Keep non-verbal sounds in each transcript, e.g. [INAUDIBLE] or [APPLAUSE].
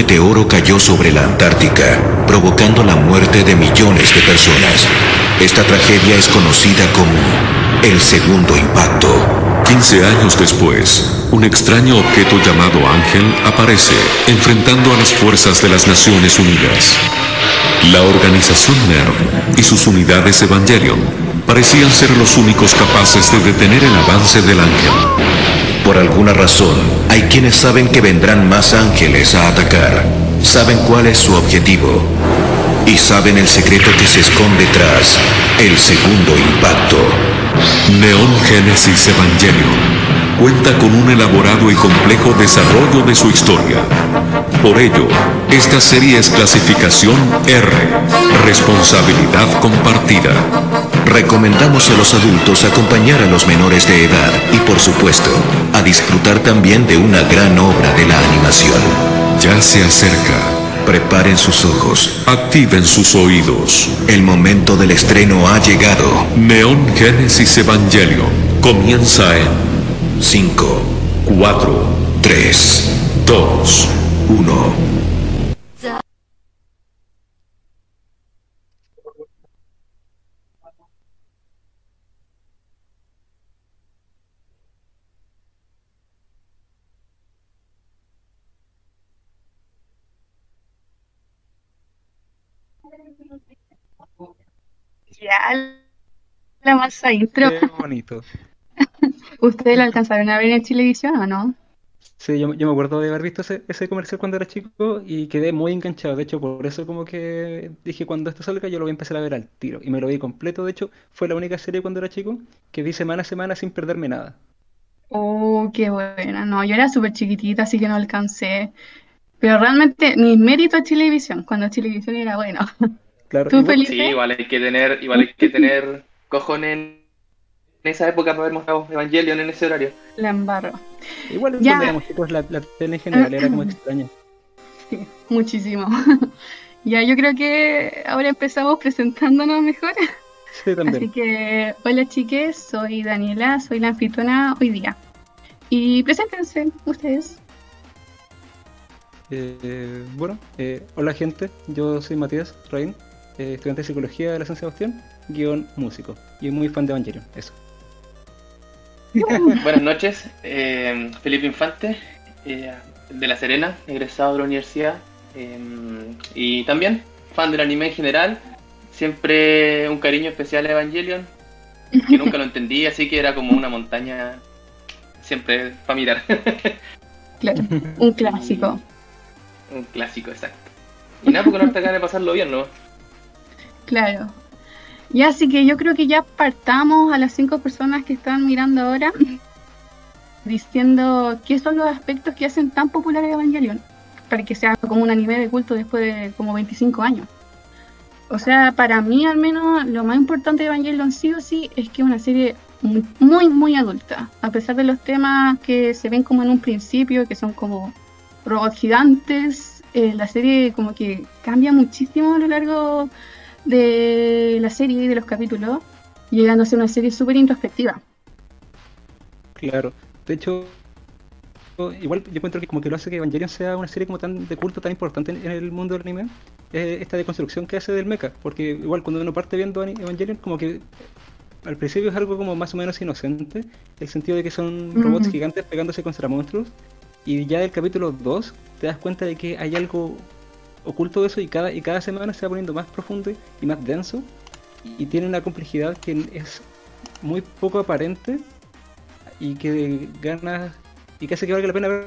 meteoro cayó sobre la Antártica, provocando la muerte de millones de personas. Esta tragedia es conocida como el segundo impacto. 15 años después, un extraño objeto llamado Ángel aparece, enfrentando a las fuerzas de las Naciones Unidas. La organización NERV y sus unidades Evangelion parecían ser los únicos capaces de detener el avance del ángel. Por alguna razón, hay quienes saben que vendrán más ángeles a atacar. Saben cuál es su objetivo. Y saben el secreto que se esconde tras el segundo impacto. Neon Genesis Evangelion cuenta con un elaborado y complejo desarrollo de su historia. Por ello, esta serie es clasificación R, responsabilidad compartida. Recomendamos a los adultos acompañar a los menores de edad y por supuesto, a disfrutar también de una gran obra de la animación. Ya se acerca. Preparen sus ojos. Activen sus oídos. El momento del estreno ha llegado. Neon Genesis Evangelion comienza en 5, 4, 3, 2, 1. Ya, la masa intro. Qué bonito. [LAUGHS] ¿Ustedes lo alcanzaron a ver en televisión o no? Sí, yo, yo me acuerdo de haber visto ese, ese comercial cuando era chico y quedé muy enganchado. De hecho, por eso como que dije cuando esto salga yo lo voy a empezar a ver al tiro. Y me lo vi completo. De hecho, fue la única serie cuando era chico que vi semana a semana sin perderme nada. Oh, qué buena. No, yo era súper chiquitita, así que no alcancé. Pero realmente, mis méritos a televisión, cuando televisión era bueno. Claro, ¿Tú, igual- Felipe? Sí, igual hay que tener, igual hay que tener cojones en esa época para haber mostrado Evangelion en ese horario. La embarro. igual Ya. cuando éramos chicos la, la tele en general era como [LAUGHS] extraña. Sí, muchísimo. [LAUGHS] Ya, yo creo que ahora empezamos presentándonos mejor. Sí, Así también. que, hola chiques, soy Daniela, soy la anfitriona hoy día. Y preséntense ustedes. Eh, bueno, eh, hola gente, yo soy Matías Rain, eh, estudiante de psicología de la San Sebastián, guion músico, y muy fan de Evangelion, eso. [LAUGHS] Buenas noches, eh, Felipe Infante, eh, de La Serena, egresado de la universidad, eh, y también fan del anime en general. Siempre un cariño especial a Evangelion, que nunca lo entendí, así que era como una montaña siempre familiar. [LAUGHS] Claro, un clásico. un clásico, exacto. Y nada, porque no te ganas de pasarlo bien, ¿no? Claro. Ya, así que yo creo que ya partamos a las cinco personas que están mirando ahora [LAUGHS] diciendo qué son los aspectos que hacen tan popular Evangelion para que sea como un anime de culto después de como 25 años. O sea, para mí al menos lo más importante de Evangelion sí o sí es que es una serie muy, muy, muy adulta. A pesar de los temas que se ven como en un principio, que son como robots gigantes, eh, la serie como que cambia muchísimo a lo largo de la serie y de los capítulos, llegando a ser una serie súper introspectiva. Claro, de hecho, igual yo encuentro que como que lo hace que Evangelion sea una serie como tan de culto, tan importante en, el mundo del anime, eh, esta deconstrucción que hace del mecha, porque igual cuando uno parte viendo Evangelion como que al principio es algo como más o menos inocente, el sentido de que son robots gigantes pegándose contra monstruos, y ya del capítulo 2 te das cuenta de que hay algo oculto de eso y cada, y cada semana se va poniendo más profundo y más denso, y tiene una complejidad que es muy poco aparente y que gana y que hace que valga la pena verla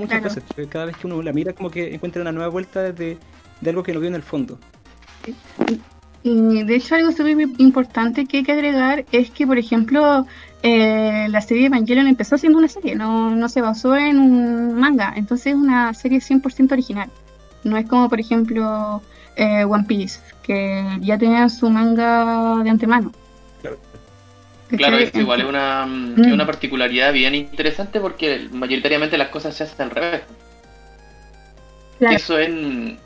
muchas Claro. veces. Cada vez que uno la mira como que encuentra una nueva vuelta de, de algo que no vio en el fondo. Y de hecho algo súper importante que hay que agregar es que, por ejemplo, eh, la serie Evangelion empezó siendo una serie, no, no se basó en un manga, entonces es una serie 100% original. No es como, por ejemplo, eh, One Piece, que ya tenía su manga de antemano. Claro. Claro, esto igual es una, Mm. es una particularidad bien interesante porque mayoritariamente las cosas se hacen al revés. Claro. Eso en,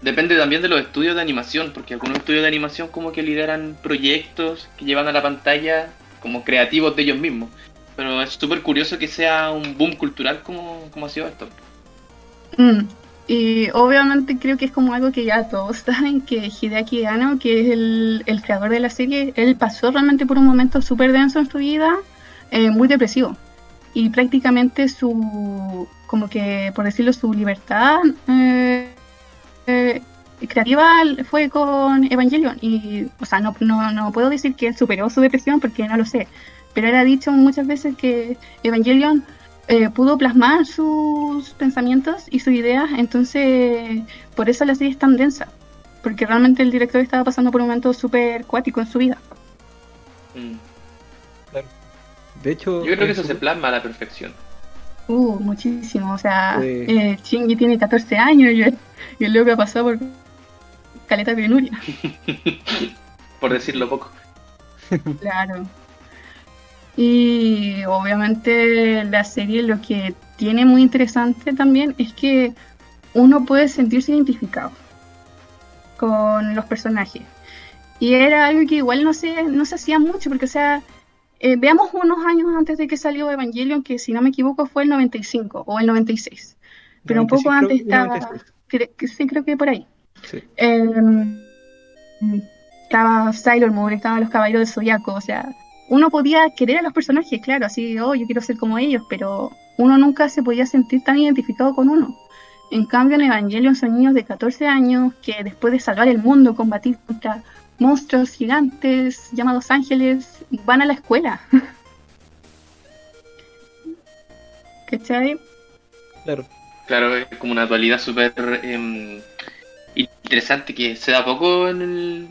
depende también de los estudios de animación, porque algunos estudios de animación como que lideran proyectos que llevan a la pantalla como creativos de ellos mismos. Pero es súper curioso que sea un boom cultural como, como ha sido esto. Mm, Y obviamente creo que es como algo que ya todos [LAUGHS] saben, que Hideaki Anno, que es el, el creador de la serie, él pasó realmente por un momento súper denso en su vida, eh, muy depresivo. Y prácticamente su, como que, por decirlo, su libertad eh, eh, creativa fue con Evangelion. Y, o sea, no, no, no puedo decir que él superó su depresión porque no lo sé. Pero él ha dicho muchas veces que Evangelion eh, pudo plasmar sus pensamientos y sus ideas, entonces por eso la serie es tan densa, porque realmente el director estaba pasando por un momento súper cuático en su vida. Mm. De hecho, Yo creo que eso es- se plasma a la perfección. Uh, muchísimo, o sea, Sí. eh, tiene 14 años y el, y el loco ha pasado por caleta de penuria, [LAUGHS] Por decirlo poco. claro. Y obviamente la serie lo que tiene muy interesante también es que uno puede sentirse identificado con los personajes. Y era algo que igual no se, no se hacía mucho, porque o sea, eh, veamos unos años antes de que salió Evangelion, que si no me equivoco fue el 95 o el 96. Pero un poco 96, antes estaba, 96. cre- que sí, creo que por ahí. Sí. Eh, estaba Sailor Moon, estaban los Caballeros del Zodiaco, o sea, uno podía querer a los personajes, claro, así, oh, yo quiero ser como ellos, pero uno nunca se podía sentir tan identificado con uno. En cambio, en Evangelion son niños de 14 años que después de salvar el mundo, combatir contra monstruos gigantes llamados ángeles, van a la escuela. [LAUGHS] ¿Cachai? Claro. Claro, es como una dualidad súper em, interesante que se da poco en el...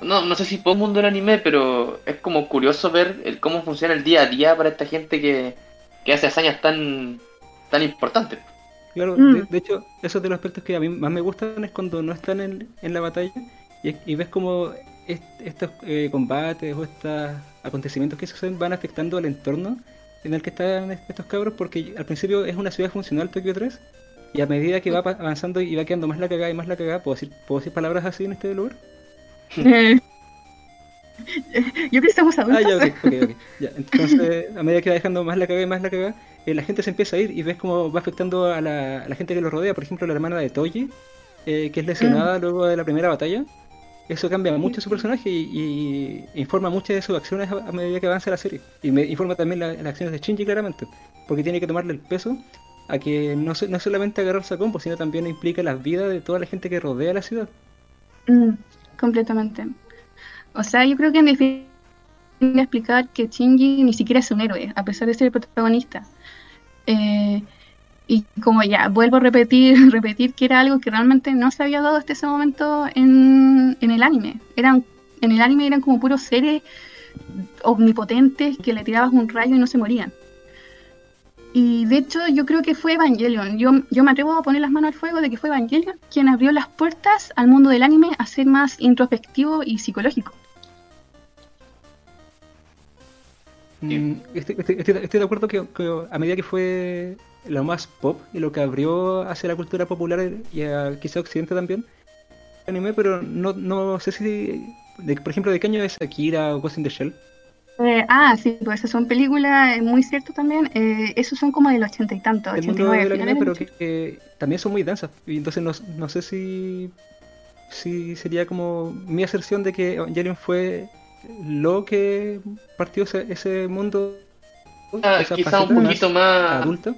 No, no sé si poco mundo del anime, pero es como curioso ver el cómo funciona el día a día para esta gente que, que hace hazañas tan, tan importantes. Claro, Mm. de, de hecho, esos de los aspectos que a mí más me gustan es cuando no están en, en la batalla y, y ves como est- estos eh, combates o estos acontecimientos que suceden van afectando al entorno en el que están estos cabros, porque al principio es una ciudad funcional Tokio 3 y a medida que va avanzando y va quedando más la cagada y más la cagada, ¿puedo decir, ¿puedo decir palabras así en este lugar? Eh, [LAUGHS] Yo creo que Ah, adultos. ya, ok, ok, ok. [LAUGHS] Ya, entonces, a medida que va dejando más la cagada y más la cagada, eh, la gente se empieza a ir y ves cómo va afectando a la, a la gente que lo rodea. Por ejemplo, la hermana de Toji, eh, que es lesionada luego de la primera batalla. Eso cambia mucho su personaje y, y informa muchas de sus acciones a, a medida que avanza la serie. Y me informa también la- las acciones de Shinji claramente, porque tiene que tomarle el peso a que no, no solamente agarrarse a combo, sino también implica las vidas de toda la gente que rodea la ciudad. Mm, completamente. O sea, yo creo que en definitiva explicar que Shinji ni siquiera es un héroe, a pesar de ser el protagonista. Eh, y como ya, vuelvo a repetir, [LAUGHS] repetir que era algo que realmente no se había dado hasta ese momento en, en el anime. Eran, en el anime eran como puros seres omnipotentes que le tirabas un rayo y no se morían. Y de hecho yo creo que fue Evangelion. Yo, yo me atrevo a poner las manos al fuego de que fue Evangelion quien abrió las puertas al mundo del anime a ser más introspectivo y psicológico. Mm, Estoy, estoy- estoy- estoy de acuerdo que, que a medida que fue lo más pop y lo que abrió hacia la cultura popular y a quizá Occidente también, el anime, pero no, no sé si, de, por ejemplo, de qué año es Akira o Ghost in the Shell. Eh, ah, sí, pues esas son películas, es muy cierto también. eh, esos son como del ochenta y tanto, El mundo 89, del anime, pero que, que también son muy densas. Y entonces no, no sé si, si sería como mi aserción de que Evangelion fue lo que partió ese, ese mundo, Ah, quizá un poquito más... adulta,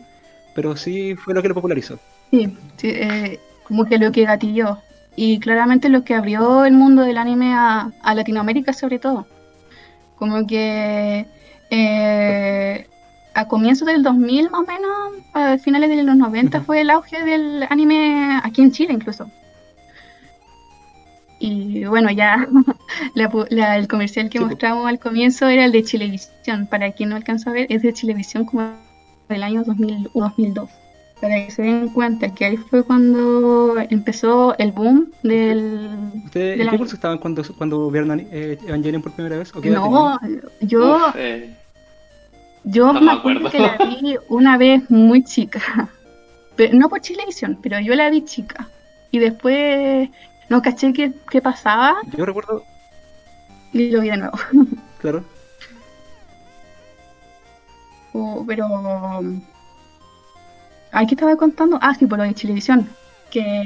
pero sí fue lo que lo popularizó. Sí, sí, eh, como que lo que gatilló. Y claramente lo que abrió el mundo del anime a, a Latinoamérica sobre todo. Como que eh, a comienzos del 2000 más o menos, a finales de los 90 Ujú. fue el auge del anime aquí en Chile incluso. Y bueno, ya [LAUGHS] la pu- la- el comercial que Sí, mostramos al comienzo era el de Chilevisión. Para quien no alcanza a ver, es de Chilevisión como del año 2000 o 2002. Para que se den cuenta que ahí fue cuando empezó el boom del... ¿Ustedes de en la- qué curso estaban cuando, cuando vieron eh, Evangelion por primera vez? ¿O qué edad No, yo, Uf, eh, yo no me me acuerdo acuerdo. que la vi [LAUGHS] una vez muy chica. Pero, no por Chilevisión, pero yo la vi chica. Y después no caché qué, qué pasaba? Yo recuerdo, y lo vi de nuevo. claro, [LAUGHS] Oh, pero Aquí estaba contando, ah, sí, por lo de televisión, que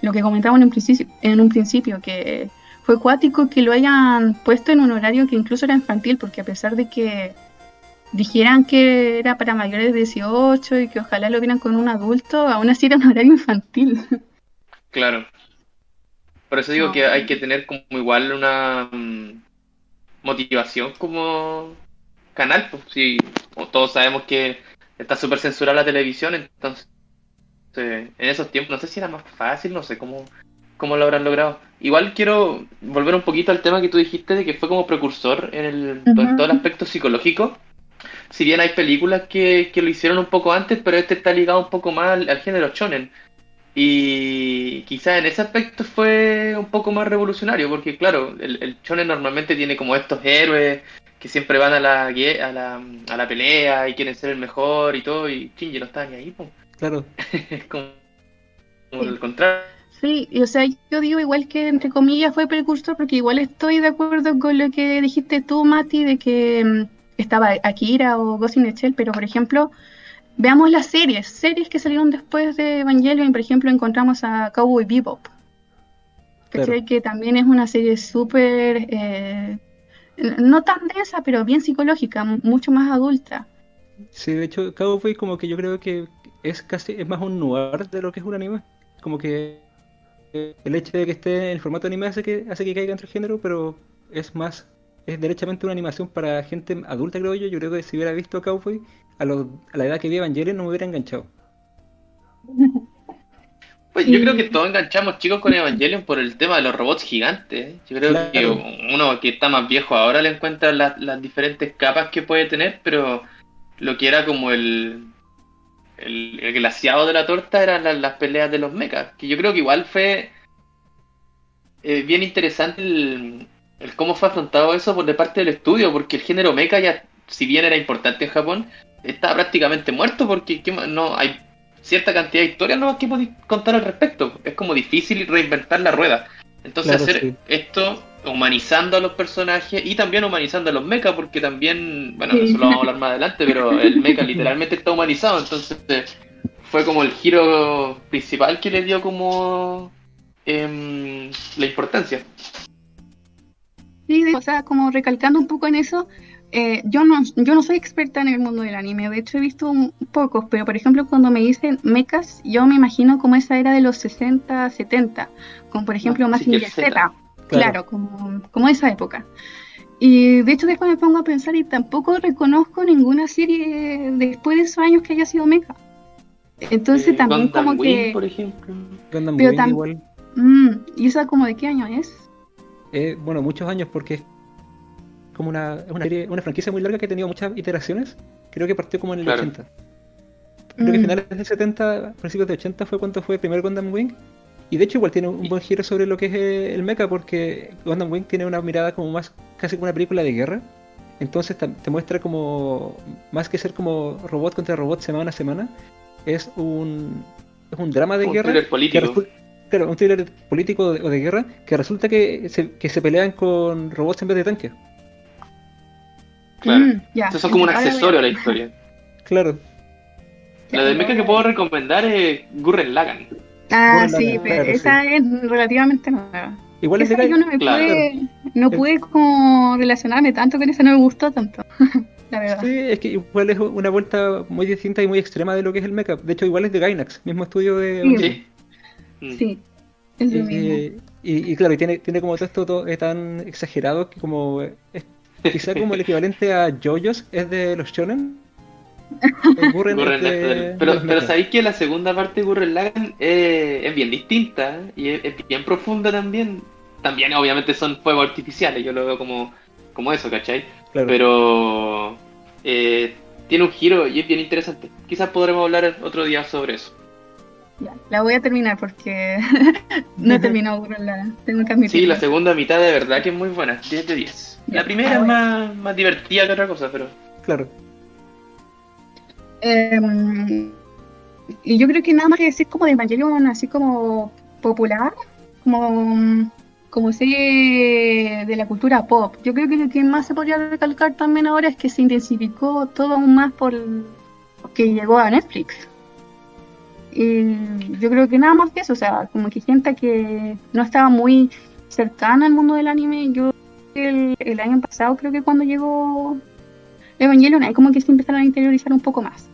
lo que comentaba en un principio, en un principio que fue cuático que lo hayan puesto en un horario que incluso era infantil, porque a pesar de que dijeran que era para mayores de 18 y que ojalá lo vieran con un adulto, aún así era un horario infantil. Claro. Por eso digo que hay que tener como igual una mm, motivación como canal, pues si todos sabemos que está súper censurada la televisión, entonces en esos tiempos, no sé si era más fácil, no sé cómo, cómo lo habrán logrado. Igual quiero volver un poquito al tema que tú dijiste de que fue como precursor en, el, en todo el aspecto psicológico. Si bien hay películas que, que, lo hicieron un poco antes, pero este está ligado un poco más al, género shonen. Y quizás en ese aspecto fue un poco más revolucionario, porque claro, el, el shonen normalmente tiene como estos héroes que siempre van a la, a la, a la pelea y quieren ser el mejor y todo, y Shinji no está ni ahí, pues. Claro. [LAUGHS] es como, como el contrario. Sí, y, o sea, yo digo igual que entre comillas fue precursor, porque igual estoy de acuerdo con lo que dijiste tú, Mati, de que mm, estaba Akira o Ghost in the Shell, pero por ejemplo, veamos las series, series que salieron después de Evangelion, por ejemplo, encontramos a Cowboy Bebop, claro. que también es una serie súper, eh, no tan densa, pero bien psicológica, mucho más adulta. Sí, de hecho, Cowboy como que yo creo que es casi, es más un noir de lo que es un anime, como que el hecho de que esté en el formato anime hace que, hace que caiga entre género, pero es más, es derechamente una animación para gente adulta, creo yo. Yo creo que si hubiera visto Cowboy a, a la edad que vi Evangelion no me hubiera enganchado. [LAUGHS] Pues yo creo que todos enganchamos chicos con Evangelion por el tema de los robots gigantes. Yo creo claro. que uno que está más viejo ahora le encuentra las, las diferentes capas que puede tener, pero lo que era como el, el, el glaciado de la torta eran las, las, peleas de los mechas. Que yo creo que igual fue eh, bien interesante el, el, cómo fue afrontado eso por de parte del estudio, porque el género mecha ya, si bien era importante en Japón, está prácticamente muerto porque no hay cierta cantidad de historias nuevas que podéis contar al respecto. Es como difícil reinventar la rueda. Entonces claro, hacer sí. esto humanizando a los personajes y también humanizando a los mechas, porque también, bueno, sí. eso lo vamos a hablar más adelante, pero el mecha literalmente está humanizado, entonces eh, fue como el giro principal que le dio como eh, la importancia. Sí, o sea, como recalcando un poco en eso, eh, yo, no, yo no soy experta en el mundo del anime, de hecho he visto un, pocos, pero por ejemplo cuando me dicen mechas, yo me imagino como esa era de los 60, 70, como por ejemplo más sí, Z. Claro, claro como, como, esa época. Y de hecho después me pongo a pensar y tampoco reconozco ninguna serie después de esos años que haya sido mecha. Entonces eh, también Gundam como Wing, que... por ejemplo. Gundam Pero Wing igual. Mm, ¿Y esa como de qué año es? Eh, bueno, muchos años porque es como una, es una, serie, una franquicia muy larga que ha tenido muchas iteraciones. Creo que partió como en el Claro. 80. Creo que Mm. finales del 70, principios de 80 fue cuando fue el primer Gundam Wing. Y de hecho igual tiene un buen giro sobre lo que es eh, el mecha porque Gundam Wing tiene una mirada como más, casi como una película de guerra. Entonces te muestra como, más que ser como robot contra robot semana a semana, es un, es un drama de Un guerra. que claro, un thriller político o de, guerra que resulta que se, que se pelean con robots en vez de tanques. Claro. Mm. Eso es como un accesorio a la historia. [LAUGHS] Claro. La de mecha que puedo recomendar es Gurren Lagann. Ah, sí, claro, pero sí. esa es relativamente nueva. Igual es de Esa yo no me Claro. pude, no Es- pude como relacionarme tanto con esa, no me gustó tanto, [LAUGHS] la verdad. Sí, es que igual es una vuelta muy distinta y muy extrema de lo que es el mecha. De hecho, igual es de Gainax, mismo estudio de. Sí. Sí. Mm. Sí, es lo mismo. Eh, y, y claro, y tiene, tiene como todo esto todo, eh, tan exagerado que como es quizá como el [LAUGHS] equivalente a JoJo's es de los shonen. [LAUGHS] Gurren es Gurren de- Pero, sabéis que la segunda parte de Gurren Lagann eh, es bien distinta ¿eh? y es, es bien profunda también. También obviamente son fuegos artificiales, yo lo veo como, como eso, ¿cachai? Claro. Pero eh, tiene un giro y es bien interesante. Quizás podremos hablar otro día sobre eso. Ya, la voy a terminar porque [LAUGHS] no he terminado con la, tengo que admitirlo. Sí, la segunda mitad de verdad que es muy buena, 10 de 10. Ya, La primera es más, más divertida que otra cosa, pero Claro. Em, y yo creo que nada más que decir como de Evangelion así como popular, como, como serie de la cultura pop. Yo creo que lo que más se podría recalcar también ahora es que se intensificó todo aún más por que llegó a Netflix. Y yo creo que nada más que eso, o sea, como que gente que no estaba muy cercana al mundo del anime, yo el, el año pasado creo que cuando llegó Evangelion, ahí como que se empezaron a interiorizar un poco más.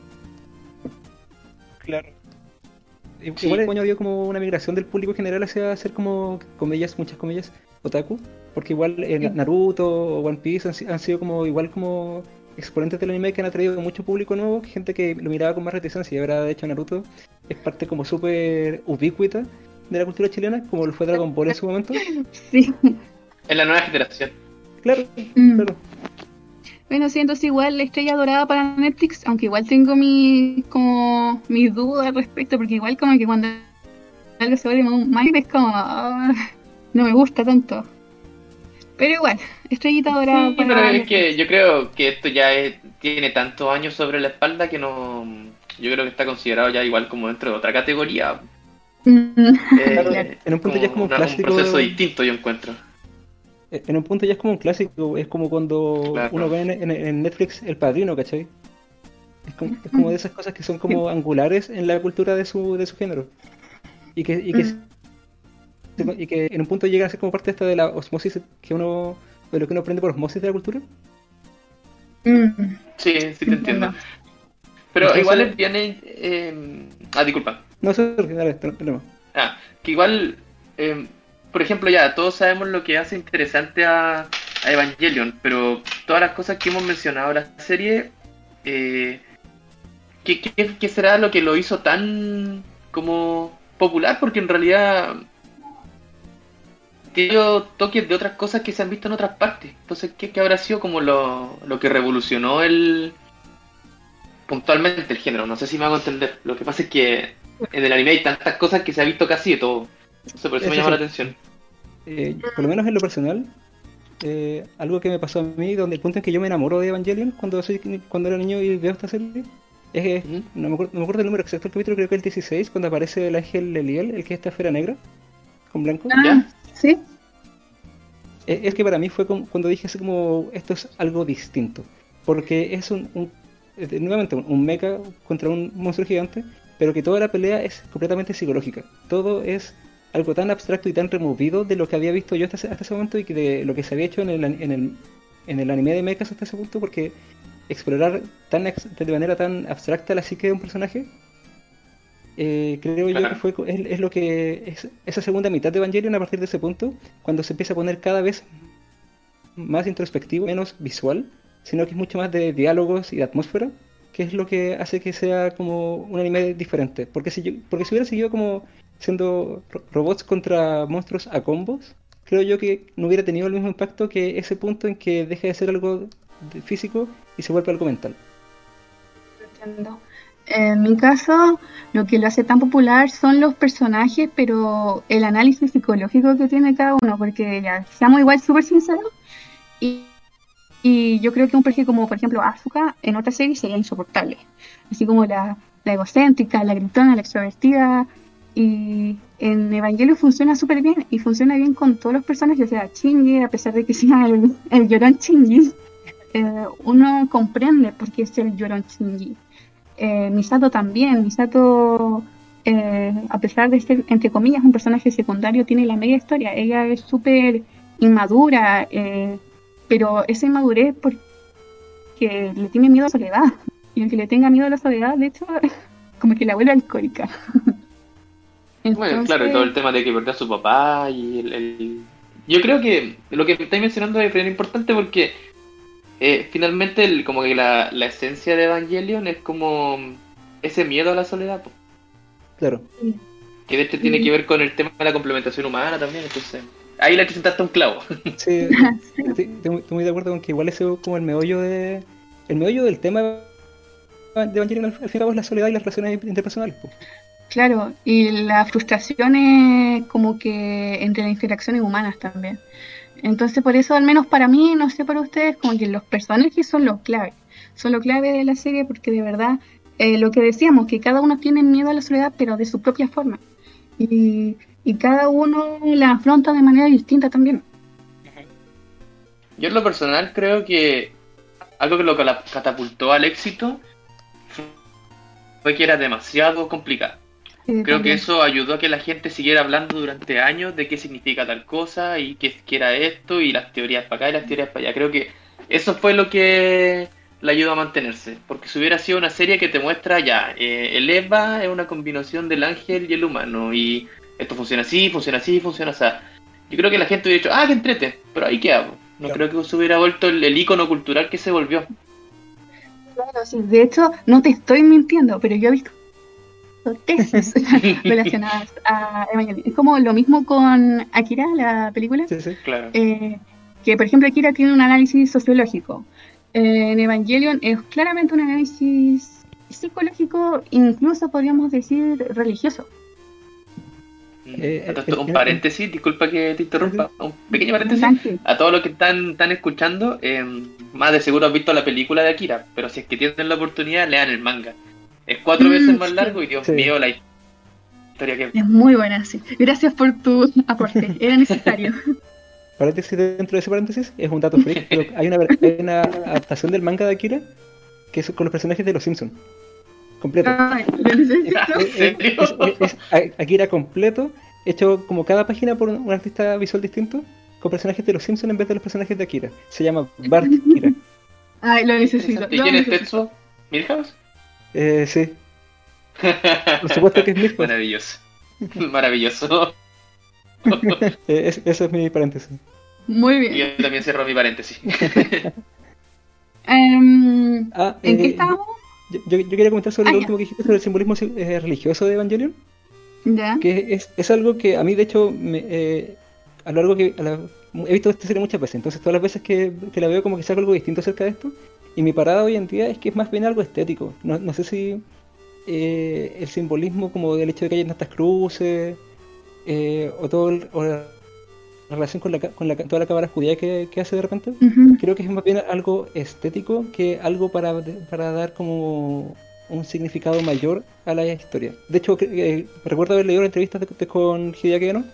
Claro. Igual el año había como una migración del público en general hacia hacer como comillas, muchas comillas, otaku, porque igual Naruto o One Piece han, han sido como igual como exponentes del anime que han atraído mucho público nuevo, gente que lo miraba con más reticencia. Y ahora, de hecho, Naruto es parte como súper ubicuita de la cultura chilena, como lo fue Dragon Ball en su momento. [LAUGHS] Sí. En la nueva generación. Claro, Mm. claro. Bueno, sí, entonces igual la estrella dorada para Netflix, aunque igual tengo mi, como, mis dudas al respecto, porque igual como que cuando algo se vuelve más es como, ah, no me gusta tanto. Pero igual, estrellita dorada Sí, para pero es que yo creo que esto ya es- tiene tantos años sobre la espalda que no. Yo creo que está considerado ya igual como dentro de otra categoría. Mm, Eh, [LAUGHS] en un punto ya es como un una- clásico Un proceso de- distinto, yo encuentro. Eh, En un punto ya es como un clásico, es como cuando Claro. uno ve en, en- en Netflix El Padrino, ¿cachai? Es como, es como de esas cosas que son como angulares en la cultura de su, de su género. Y que, y que, Mm. Y que en un punto llega a ser como parte esta de la osmosis que uno, de lo que uno aprende por osmosis de la cultura. mm, Sí, sí te entiendo. Pero Entonces- igual es bien. eh, ah, disculpa. No sé, dale, no hay problema. Ah, que igual, eh, por ejemplo, ya todos sabemos lo que hace interesante a, a Evangelion, pero todas las cosas que hemos mencionado en la serie, eh, ¿qué, qué, qué será lo que lo hizo tan como popular? Porque en realidad tiene toques de otras cosas que se han visto en otras partes. Entonces, ¿qué, qué habrá sido como lo, lo que revolucionó el puntualmente el género? No sé si me hago entender. Lo que pasa es que en el anime hay tantas cosas que se ha visto casi de todo. Entonces, por eso me llama la atención. Eh, por lo menos en lo personal, eh, algo que me pasó a mí, donde el punto en que yo me enamoro de Evangelion cuando, soy, cuando era niño y veo esta serie, es que, no, me acuerdo, no me acuerdo el número exacto del capítulo, creo que el 16, cuando aparece el ángel Leliel, el que es esta esfera negra, con blanco. Ah. Sí, Es, es que para mí fue como- cuando dije así como, esto es algo distinto, porque es un, un- nuevamente un, mecha contra un monstruo gigante, pero que toda la pelea es completamente psicológica. Todo es algo tan abstracto y tan removido de lo que había visto yo hasta ese, momento y que de lo que se había hecho en el, en el, en el anime de mechas hasta ese punto, porque explorar tan de manera tan abstracta la psique de un personaje, eh, creo yo que fue co- es, es lo que es esa segunda mitad de Evangelion a partir de ese punto, cuando se empieza a poner cada vez más introspectivo, menos visual, sino que es mucho más de diálogos y de atmósfera, que es lo que hace que sea como un anime diferente. Porque si, yo- porque si hubiera seguido como siendo ro- robots contra monstruos a combos, creo yo que no hubiera tenido el mismo impacto que ese punto en que deja de ser algo físico y se vuelve algo mental. entiendo. En mi caso, lo que lo hace tan popular son los personajes, pero el análisis psicológico que tiene cada uno, porque ya, seamos igual súper sinceros, y, yo creo que un personaje como, por ejemplo, Asuka en otra serie sería insoportable. Así como la, egocéntrica, la gritona, la extrovertida, y en Evangelio funciona súper bien, y funciona bien con todos los personajes, o sea, Shinji, a pesar de que sea el, llorón Shinji, eh, uno comprende por qué es el llorón Shinji eh, Misato también. Misato, eh, a pesar de ser, entre comillas, un personaje secundario, tiene la media historia. Ella es súper inmadura, eh, pero esa inmadurez porque le tiene miedo a la soledad. Y el que le tenga miedo a la soledad, de hecho, [LAUGHS] como que la vuelve alcohólica. [LAUGHS] Bueno, claro, todo el tema de que perdió a su papá y el, el- Yo creo que lo que estáis mencionando es bien importante porque eh, finalmente el, como que la, la esencia de Evangelion es como ese miedo a la soledad, po, Claro. que de hecho tiene que ver con el tema de la complementación humana también, entonces ahí le presentaste un clavo. [LAUGHS] Sí, [LAUGHS] estoy, estoy muy, estoy muy de acuerdo con que igual ese es como el meollo de el meollo del tema de Evangelion al, al fin y al cabo es la soledad y las relaciones interpersonales. po. Claro, y la frustración es como que entre las interacciones humanas también. Entonces, por eso, al menos para mí, no sé para ustedes, como que los personajes son los clave. Son lo clave de la serie porque de verdad, eh, lo que decíamos, que cada uno tiene miedo a la soledad, pero de su propia forma. Y, y cada uno la afronta de manera distinta también. Yo en lo personal creo que algo que lo catapultó al éxito fue que era demasiado complicado. Creo que eso ayudó a que la gente siguiera hablando durante años de qué significa tal cosa y qué, qué era esto y las teorías para acá y las teorías para allá. Creo que eso fue lo que le ayudó a mantenerse. Porque si hubiera sido una serie que te muestra ya, eh, el Eva es una combinación del ángel y el humano y esto funciona así, funciona así, funciona así. Yo creo que la gente hubiera dicho, ah, que entrete, pero ahí qué hago. No Claro. creo que se hubiera vuelto el, el icono cultural que se volvió. Claro, sí. De hecho, no te estoy mintiendo, pero yo he visto tesis [LAUGHS] relacionadas a Evangelion. Es como lo mismo con Akira, la película, Sí, sí. Claro. eh, que por ejemplo Akira tiene un análisis sociológico. Eh, en Evangelion es claramente un análisis psicológico, incluso podríamos decir religioso. Eh, esto, eh, un paréntesis, disculpa que te interrumpa, un pequeño paréntesis. A todos los que están, están escuchando, eh, más de seguro han visto la película de Akira, pero si es que tienen la oportunidad, lean el manga. Es cuatro Mm, veces más sí. largo y Dios Sí. mío, la historia que... Es muy buena, sí. Gracias por tu aporte, era necesario. [LAUGHS] Paréntesis dentro de ese paréntesis, es un dato freak, pero hay una, ver- hay una adaptación del manga de Akira que es con los personajes de los Simpsons. Completo. Ay, lo necesito. [LAUGHS] ¿En Es- es- es- es Akira completo, hecho como cada página por un, un artista visual distinto, con personajes de los Simpsons en vez de los personajes de Akira. Se llama Bart Kira. [LAUGHS] Ay, lo necesito. ¿Y quién es. Tetsuo? ¿Milhouse? Eh, sí, por supuesto que es Milhouse. [LAUGHS] Maravilloso. [LAUGHS] Maravilloso. [LAUGHS] Eh, es- eso es mi paréntesis. Muy Y bien. yo también cierro mi paréntesis. Em, Ah, ¿En qué eh, estábamos? Yo, yo- yo quería comentar sobre Ah, lo ya. último que dijiste sobre el simbolismo eh, religioso de Evangelion, Ya. que es, es algo que a mí, de hecho, me, eh, a lo largo que a la- he visto esta serie muchas veces, entonces todas las veces que, que la veo como que saco algo distinto acerca de esto, y mi parada hoy en día es que es más bien algo estético. No, no sé si eh, el simbolismo como del hecho de que hayan tantas cruces, eh, o todo el- o la relación con, la, con la, toda la cámara judía que, que hace de repente, creo que es más bien algo estético que algo para, para dar como un significado mayor a la historia. De hecho, eh, recuerdo haber leído una entrevista de- de- con Hideaki Anno,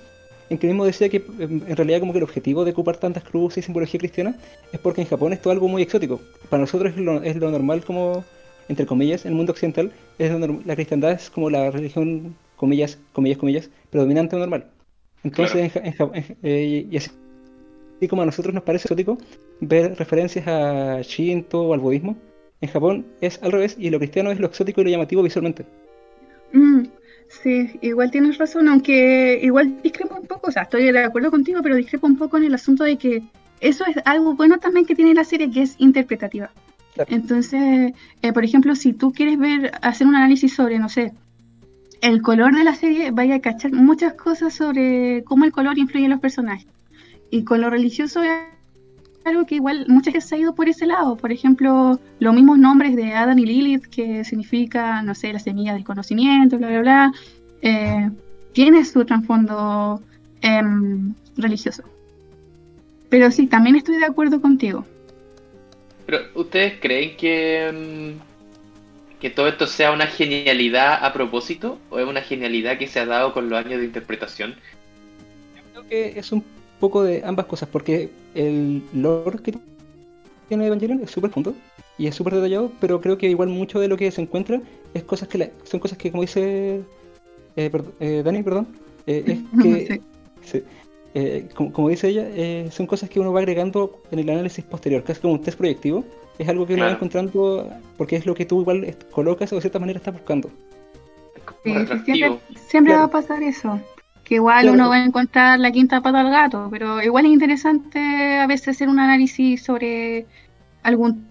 en que mismo decía que em, en realidad como que el objetivo de ocupar tantas cruces y simbología cristiana es porque en Japón es todo algo muy exótico. Para nosotros es lo, es lo normal como, entre comillas, en el mundo occidental, es lo la cristiandad es como la religión, comillas, comillas, comillas, predominante o normal. Entonces, en Ja- en Ja- en- eh, y así y como a nosotros nos parece exótico ver referencias a Shinto o al budismo, en Japón es al revés y lo cristiano es lo exótico y lo llamativo visualmente. Mm, sí, igual tienes razón, aunque igual discrepo un poco, o sea, estoy de acuerdo contigo, pero discrepo un poco en el asunto de que eso es algo bueno también que tiene la serie, que es interpretativa. Claro. Entonces, eh, por ejemplo, si tú quieres ver, hacer un análisis sobre, no sé, el color de la serie, vaya a cachar muchas cosas sobre cómo el color influye en los personajes. Y con lo religioso algo que igual muchas veces se ha ido por ese lado. Por ejemplo, los mismos nombres de Adam y Lilith, que significa, no sé, la semilla del conocimiento, bla, bla, bla, eh, tiene su trasfondo em, religioso. Pero sí, también estoy de acuerdo contigo. Pero, ¿ustedes creen que, mm, que todo esto sea una genialidad a propósito? ¿O es una genialidad que se ha dado con los años de interpretación? Creo que es un poco de ambas cosas, porque el lore que tiene Evangelion es súper profundo y es súper detallado, pero creo que igual mucho de lo que se encuentra es cosas que la- son cosas que, como dice eh, eh, Dani, perdón, eh, es [LAUGHS] que Sí. Sí. Eh, como, como dice ella, eh, son cosas que uno va agregando en el análisis posterior, casi como un test proyectivo. Es algo que uno va encontrando porque es lo que tú igual colocas o de cierta manera estás buscando. Sí, siempre siempre Claro. va a pasar eso. Que igual Claro. uno va a encontrar la quinta pata al gato, pero igual es interesante a veces hacer un análisis sobre algún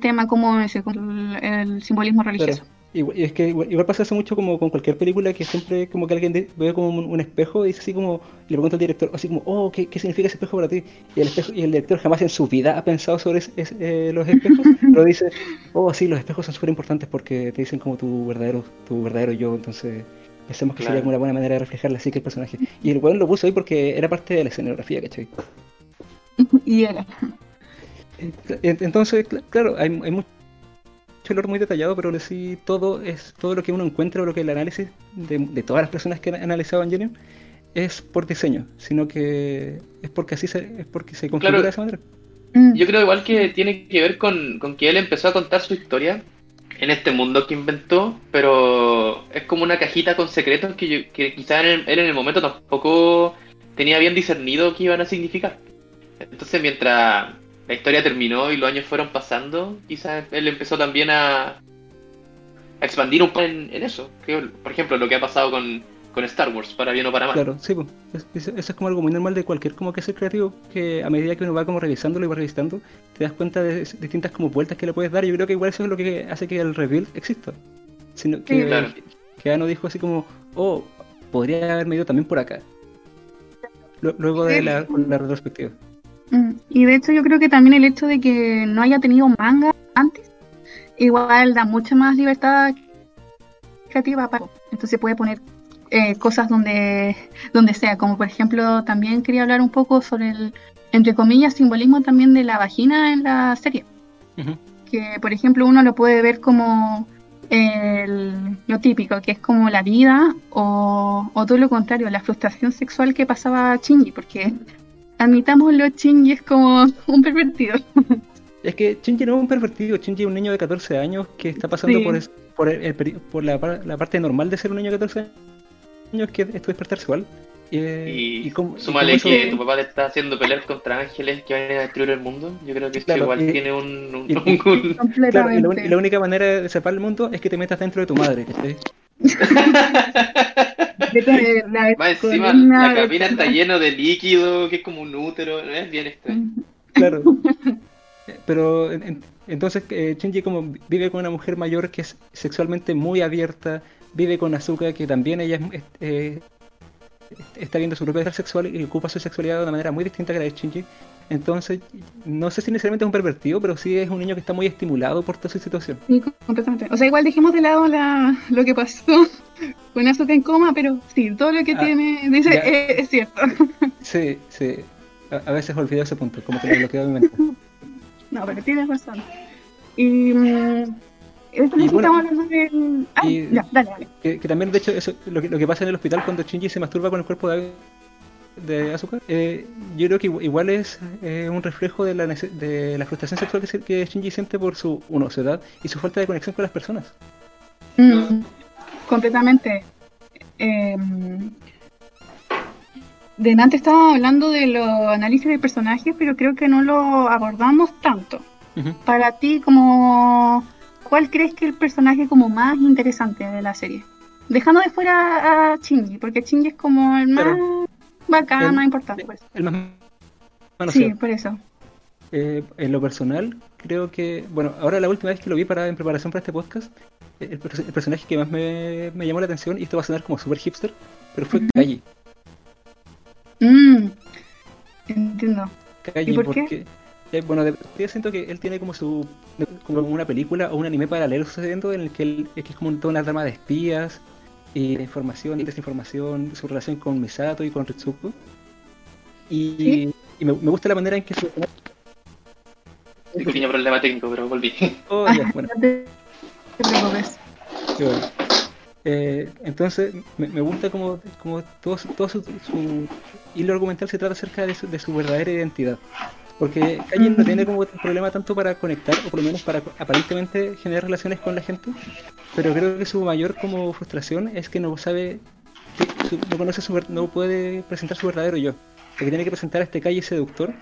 tema como ese, el, el simbolismo religioso. Igual- y es que igual, igual pasa eso mucho como con cualquier película que siempre como que alguien ve como un, un espejo y dice así como, y le pregunta al director, así como, oh, ¿qué, qué significa ese espejo para ti? Y el, espejo, y el director jamás en su vida ha pensado sobre es- es- eh, los espejos, [LAUGHS] pero dice, oh, sí, los espejos son súper importantes porque te dicen como tu verdadero, tu verdadero yo, entonces pensemos que sería Claro. una buena manera de reflejar la psique del personaje. Y el weón lo puso ahí porque era parte de la escenografía, ¿cachai? [LAUGHS] Y era. En- Entonces, cl- claro, hay, hay mucho lore muy detallado, pero sí todo es todo lo que uno encuentra o lo que el análisis de, de todas las personas que han analizado Evangelion es por diseño, sino que es porque así se, es porque se configura Claro. de esa manera. Mm, Yo creo igual que tiene que ver con, con que él empezó a contar su historia en este mundo que inventó, pero es como una cajita con secretos que, yo, que quizás en el, él en el momento tampoco tenía bien discernido qué iban a significar. Entonces mientras la historia terminó y los años fueron pasando, quizás él empezó también a, a expandir un poco en, en eso. Por ejemplo, lo que ha pasado con, con Star Wars, para bien o para mal. Claro, sí, pues. Es- es- eso es como algo muy normal de cualquier como que ser creativo, que a medida que uno va como revisándolo y va revisando, te das cuenta de distintas como vueltas que le puedes dar. Y yo creo que igual eso es lo que hace que el reveal exista. Sino que, Sí, claro. que Ano dijo así como, oh, podría haberme ido también por acá. Lu- Luego de la, la retrospectiva. Mm, Y de hecho yo creo que también el hecho de que no haya tenido manga antes, igual da mucha más libertad creativa para... Entonces puede poner eh, cosas donde, donde sea, como por ejemplo también quería hablar un poco sobre el, entre comillas, simbolismo también de la vagina en la serie. Que por ejemplo uno lo puede ver como el- lo típico, que es como la vida, o, o todo lo contrario, la frustración sexual que pasaba Shinji, porque admitámoslo, Shinji es como [LAUGHS] un pervertido. Es que Shinji no es un pervertido, Shinji es un niño de 14 años que está pasando Sí. por, es- por, el- por la, la parte normal de ser un niño de 14 años, que es tu despertar sexual. Eh, Y, cómo- y súmale cómo eso- que tu papá te está haciendo pelear contra ángeles que van a destruir el mundo. Yo creo que Claro, igual y- tiene un, un- y- un- [LAUGHS] Claro, y la, un- única manera de salvar el mundo es que te metas dentro de tu madre, [LAUGHS] tener la Más encima, la cabina está lleno de líquido, que es como un útero, ¿no? es bien extraño. Claro. [LAUGHS] Pero en- en- entonces eh, Shinji como vive con una mujer mayor que es sexualmente muy abierta, vive con Asuka que también ella es- es- eh, está viendo su propia sexual y ocupa su sexualidad de una manera muy distinta que la de Shinji. Entonces, no sé si necesariamente es un pervertido, pero sí es un niño que está muy estimulado por toda su situación. Sí, completamente. O sea, igual dejemos de lado la, lo que pasó [LAUGHS] con Asuka en coma, pero sí, todo lo que Ah, tiene dice ya. es, cierto. [LAUGHS] Sí, sí. A, a veces olvido ese punto, como que lo bloqueo de mi mente. [LAUGHS] No, pero tienes razón. Y. mm, Necesitamos bueno, hablar del. Ah, y- ya, dale, dale. Que, que también, de hecho, eso, lo, que, lo que pasa en el hospital cuando Shinji se masturba con el cuerpo de, de Asuka, eh, yo creo que igu- igual es eh, un reflejo de la, de la frustración sexual que, se- que Shinji siente por su, uno, su edad y su falta de conexión con las personas. Mm, completamente. Eh, delante estaba hablando de los análisis de personajes, pero creo que no lo abordamos tanto. Para ti, como ¿cuál crees que es el personaje como más interesante de la serie? Dejando de fuera a Shinji, porque Shinji es como el más bacán, El- más importante. pues. El más Sí, por eso. Eh, en lo personal, creo que, bueno, ahora la última vez que lo vi para, en preparación para este podcast, eh, el, perso- el personaje que más me, me llamó la atención, y esto va a sonar como super hipster, pero fue Ujú. Kaji. Mm, entiendo. Kaji, ¿Y por qué? Eh, bueno, de- yo siento que él tiene como su, como una película o un anime paralelo sucediendo en el que él, es que es como toda una trama de espías y de información y desinformación, su relación con Misato y con Ritsuko. Y, ¿Sí? y me, me gusta la manera en que su... Un pequeño problema técnico, pero volví. [LAUGHS] Oh, ya, bueno. [LAUGHS] No te, te preocupes. Qué bueno. Eh, entonces, me, me gusta como, como todo, su, todo su, su hilo argumental se trata acerca de su, de su verdadera identidad. Porque Kaji no tiene como problema tanto para conectar, o por lo menos para aparentemente generar relaciones con la gente, pero creo que su mayor como frustración es que no sabe, que no conoce su, no puede presentar su verdadero yo. Que tiene que presentar a este Kaji seductor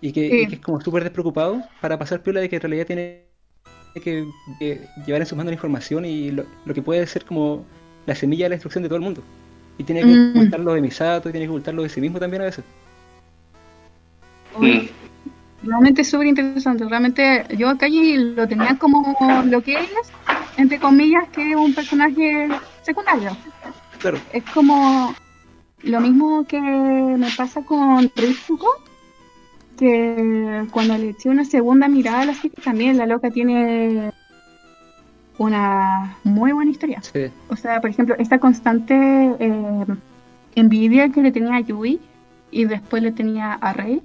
y que, Sí. y que es como súper despreocupado para pasar piola de que en realidad tiene que eh, llevar en sus manos la información y lo, lo que puede ser como la semilla de la destrucción de todo el mundo. Y tiene que Mm. ocultarlo de Misato y tiene que ocultarlo de sí mismo también a veces. Mm. Realmente es súper interesante. Realmente yo a Kaji lo tenía como lo que es, entre comillas, que es un personaje secundario. Claro, Es como lo mismo que me pasa con Ritsuko, que cuando le eché una segunda mirada a la serie también la loca tiene una muy buena historia. sí. O sea, por ejemplo, esta constante eh, envidia que le tenía a Yui y después le tenía a Rei.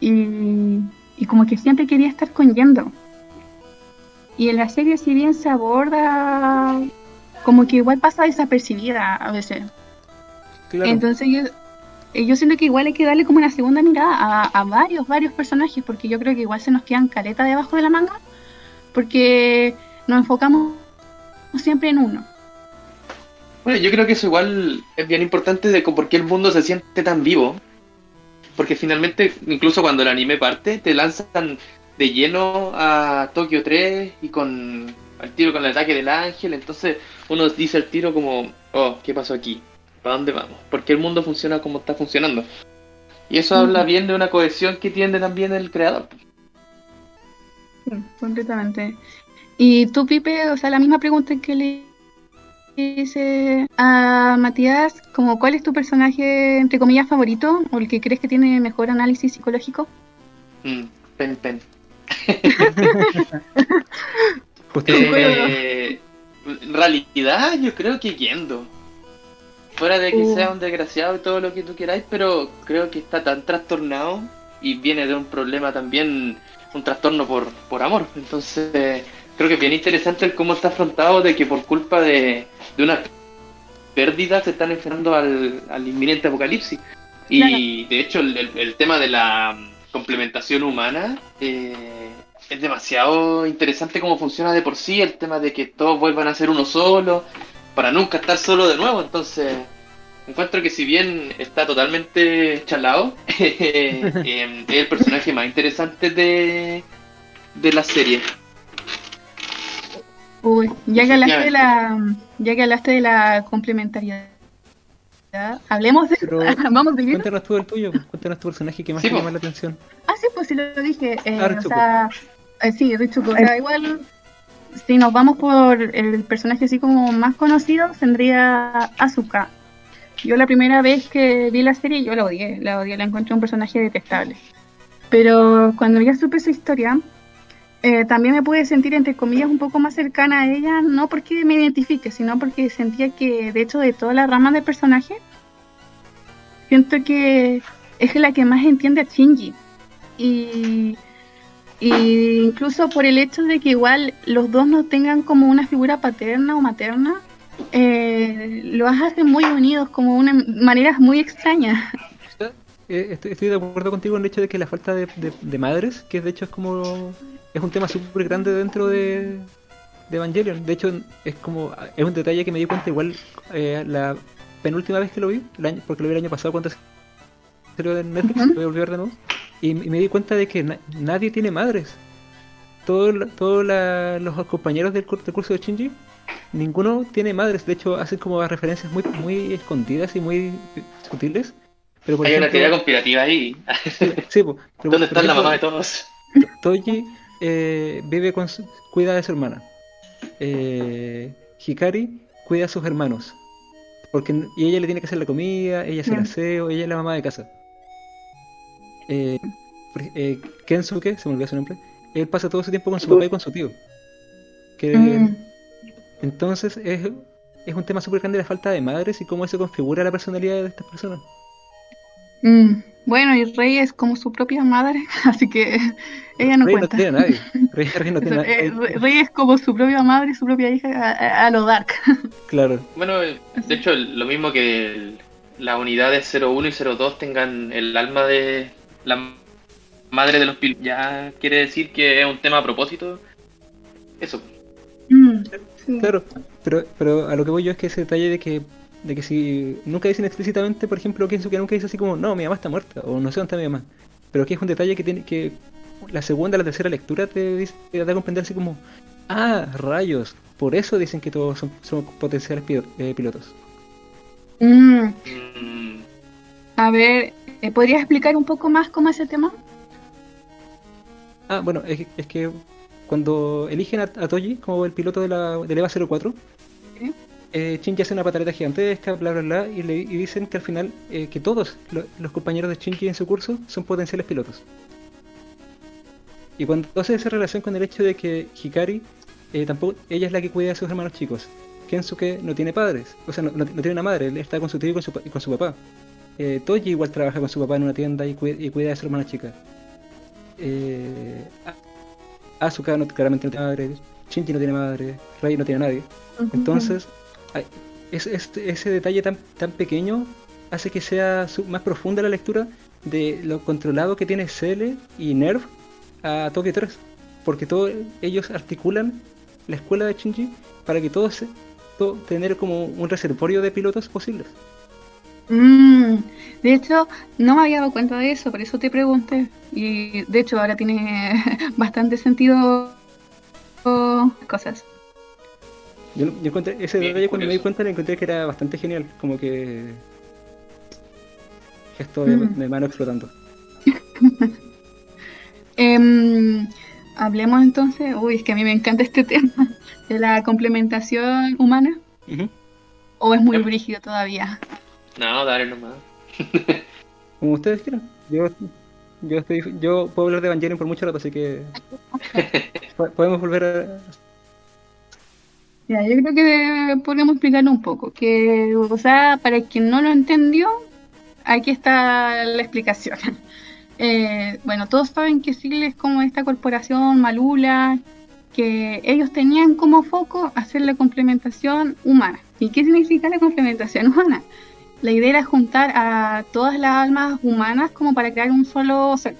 Y, y como que siempre quería estar con Yendo. Y en la serie, si bien se aborda, como que igual pasa desapercibida a veces. Claro. Entonces yo, eh, yo siento que igual hay que darle como una segunda mirada a, a varios, varios personajes, porque yo creo que igual se nos quedan caleta debajo de la manga, porque nos enfocamos siempre en uno. Bueno, yo creo que eso igual es bien importante de por qué el mundo se siente tan vivo. Porque finalmente, incluso cuando el anime parte, te lanzan de lleno a Tokio 3 y con al tiro con el ataque del ángel. Entonces uno dice al tiro como, oh, ¿qué pasó aquí? ¿Para dónde vamos? Porque el mundo funciona como está funcionando. Y eso habla bien de una cohesión que tiene también el creador. Sí, completamente. Y tú, Pipe, o sea, la misma pregunta que le hice a Matías, como ¿cuál es tu personaje, entre comillas, favorito? ¿O el que crees que tiene mejor análisis psicológico? Mm, pen, pen. [LAUGHS] Pues Eh, en realidad, yo creo que Yendo. Fuera de que Uh. sea un desgraciado y todo lo que tú queráis, pero creo que está tan trastornado y viene de un problema también, un trastorno por, por amor. Entonces, creo que es bien interesante el cómo está afrontado de que por culpa de, de una pérdida se están enfrentando al, al inminente apocalipsis. Y de hecho, el, el- el tema de la complementación humana eh, es demasiado interesante cómo funciona de por sí. El tema de que todos vuelvan a ser uno solo, para nunca estar solo de nuevo. Entonces, encuentro que si bien está totalmente chalado, [LAUGHS] [LAUGHS] eh, es el personaje más interesante de, de la serie. Uy, ya que hablaste de la, ya que hablaste de la complementariedad, hablemos de, Pero [LAUGHS] vamos de ir. cuéntanos tú el tuyo, cuéntanos tu personaje que más Sí, te llama la atención. Ah, sí, pues sí lo dije. eh, Ah, o sea, eh, sí, Ritsuko. O sea, igual, si nos vamos por el personaje así como más conocido, tendría Asuka. Yo la primera vez que vi la serie, yo la odié, la odié, la encontré un personaje detestable. Pero cuando ya supe su historia, eh, también me pude sentir, entre comillas, un poco más cercana a ella, no porque me identifique, sino porque sentía que, de hecho, de todas las ramas del personaje, siento que es la que más entiende a Shinji. Y, incluso por el hecho de que igual los dos no tengan como una figura paterna o materna, eh, los hacen muy unidos, como una maneras muy extrañas. Eh, estoy, de acuerdo contigo en el hecho de que la falta de madres, que de hecho es como. Es un tema súper grande dentro de, de Evangelion. De hecho, es como. Es un detalle que me di cuenta igual eh, la penúltima vez que lo vi, el año- porque lo vi el año pasado cuando salió en Netflix, lo voy a volver de nuevo. Y, y me di cuenta de que na- nadie tiene madres. Todos la- los compañeros del, cur- del curso de Shinji, ninguno tiene madres. De hecho, hacen como referencias muy, muy escondidas y muy sutiles. Pero por Hay una teoría conspirativa ahí. Sí. Pero, ¿Dónde está la mamá de todos? Toji eh, vive con su- cuida de su hermana. Eh, Hikari cuida a sus hermanos. Porque, y ella le tiene que hacer la comida, ella hace el aseo, ella es la mamá de casa. Eh, eh, Kensuke, se me olvidó su nombre, él pasa todo su tiempo con su papá y con su tío. Que, Mm. Entonces es, es un tema súper grande la falta de madres y cómo eso configura la personalidad de estas personas. Mm. Bueno, y Rey es como su propia madre, [LAUGHS] así que ella no Rey no cuenta. tiene a nadie. [LAUGHS] Rey, Rey no tiene a Eh, nadie. Rey es como su propia madre, su propia hija, a, a- lo dark. [LAUGHS] Claro. Bueno, de hecho, lo mismo que las unidades 01 y 02 tengan el alma de la madre de los pilotos, ya quiere decir que es un tema a propósito. Eso. Mm, sí. Claro, pero, pero a lo que voy yo es que ese detalle de que, de que si nunca dicen explícitamente, por ejemplo, que que nunca dice así como, no, mi mamá está muerta, o no sé dónde está mi mamá, pero que es un detalle que tiene que la segunda, la tercera lectura te, dice, te da a comprender así como, ah, rayos, por eso dicen que todos son, son potenciales pi- eh, pilotos. Mm, a ver, ¿eh, ¿podrías explicar un poco más cómo es ese tema? Ah, bueno, es, que- es que cuando eligen a, a Toji como el piloto de la, del EVA 04, Sí. Eh, hace una pataleta gigantesca, bla bla bla, y, le, y dicen que al final eh, que todos lo- los compañeros de Shinji en su curso son potenciales pilotos. Y cuando hace esa relación con el hecho de que Hikari, eh, tampoco, ella es la que cuida a sus hermanos chicos. Kensuke no tiene padres, o sea, no, no- no tiene una madre, él está con su tío y con su, pa- y con su papá. Eh, Toji igual trabaja con su papá en una tienda y, cuida- y cuida de su hermana chica. Eh, A- Asuka no, claramente no tiene madre, Shinji no tiene madre, Rei no tiene nadie. Entonces, es- es- ese detalle tan, tan pequeño hace que sea más profunda la lectura de lo controlado que tiene Cele y Nerv a Tokyo 3. Porque todos ellos articulan la escuela de Shinji para que todos todo, tener como un reservorio de pilotos posibles. Mm, de hecho, no me había dado cuenta de eso, por eso te pregunté. Y de hecho, ahora tiene [LAUGHS] bastante sentido cosas. Yo, yo encontré ese Bien, detalle cuando me di cuenta le encontré que era bastante genial, como que gesto de, Mm. de mano explotando. [LAUGHS] Em, hablemos entonces, uy, es que a mí me encanta este [LAUGHS] tema de la complementación humana, o es muy Yep. brígido todavía. No, dale nomás. [LAUGHS] Como ustedes quieran. Yo, yo estoy, yo puedo hablar de Evangelion por mucho rato, así que po- podemos volver a Ya, yo creo que podemos explicarlo un poco, que, o sea, para quien no lo entendió, aquí está la explicación. [LAUGHS] Eh, bueno, todos saben que Sigil es como esta corporación malula, que ellos tenían como foco hacer la complementación humana. ¿Y qué significa la complementación humana? La idea era juntar a todas las almas humanas como para crear un solo ser,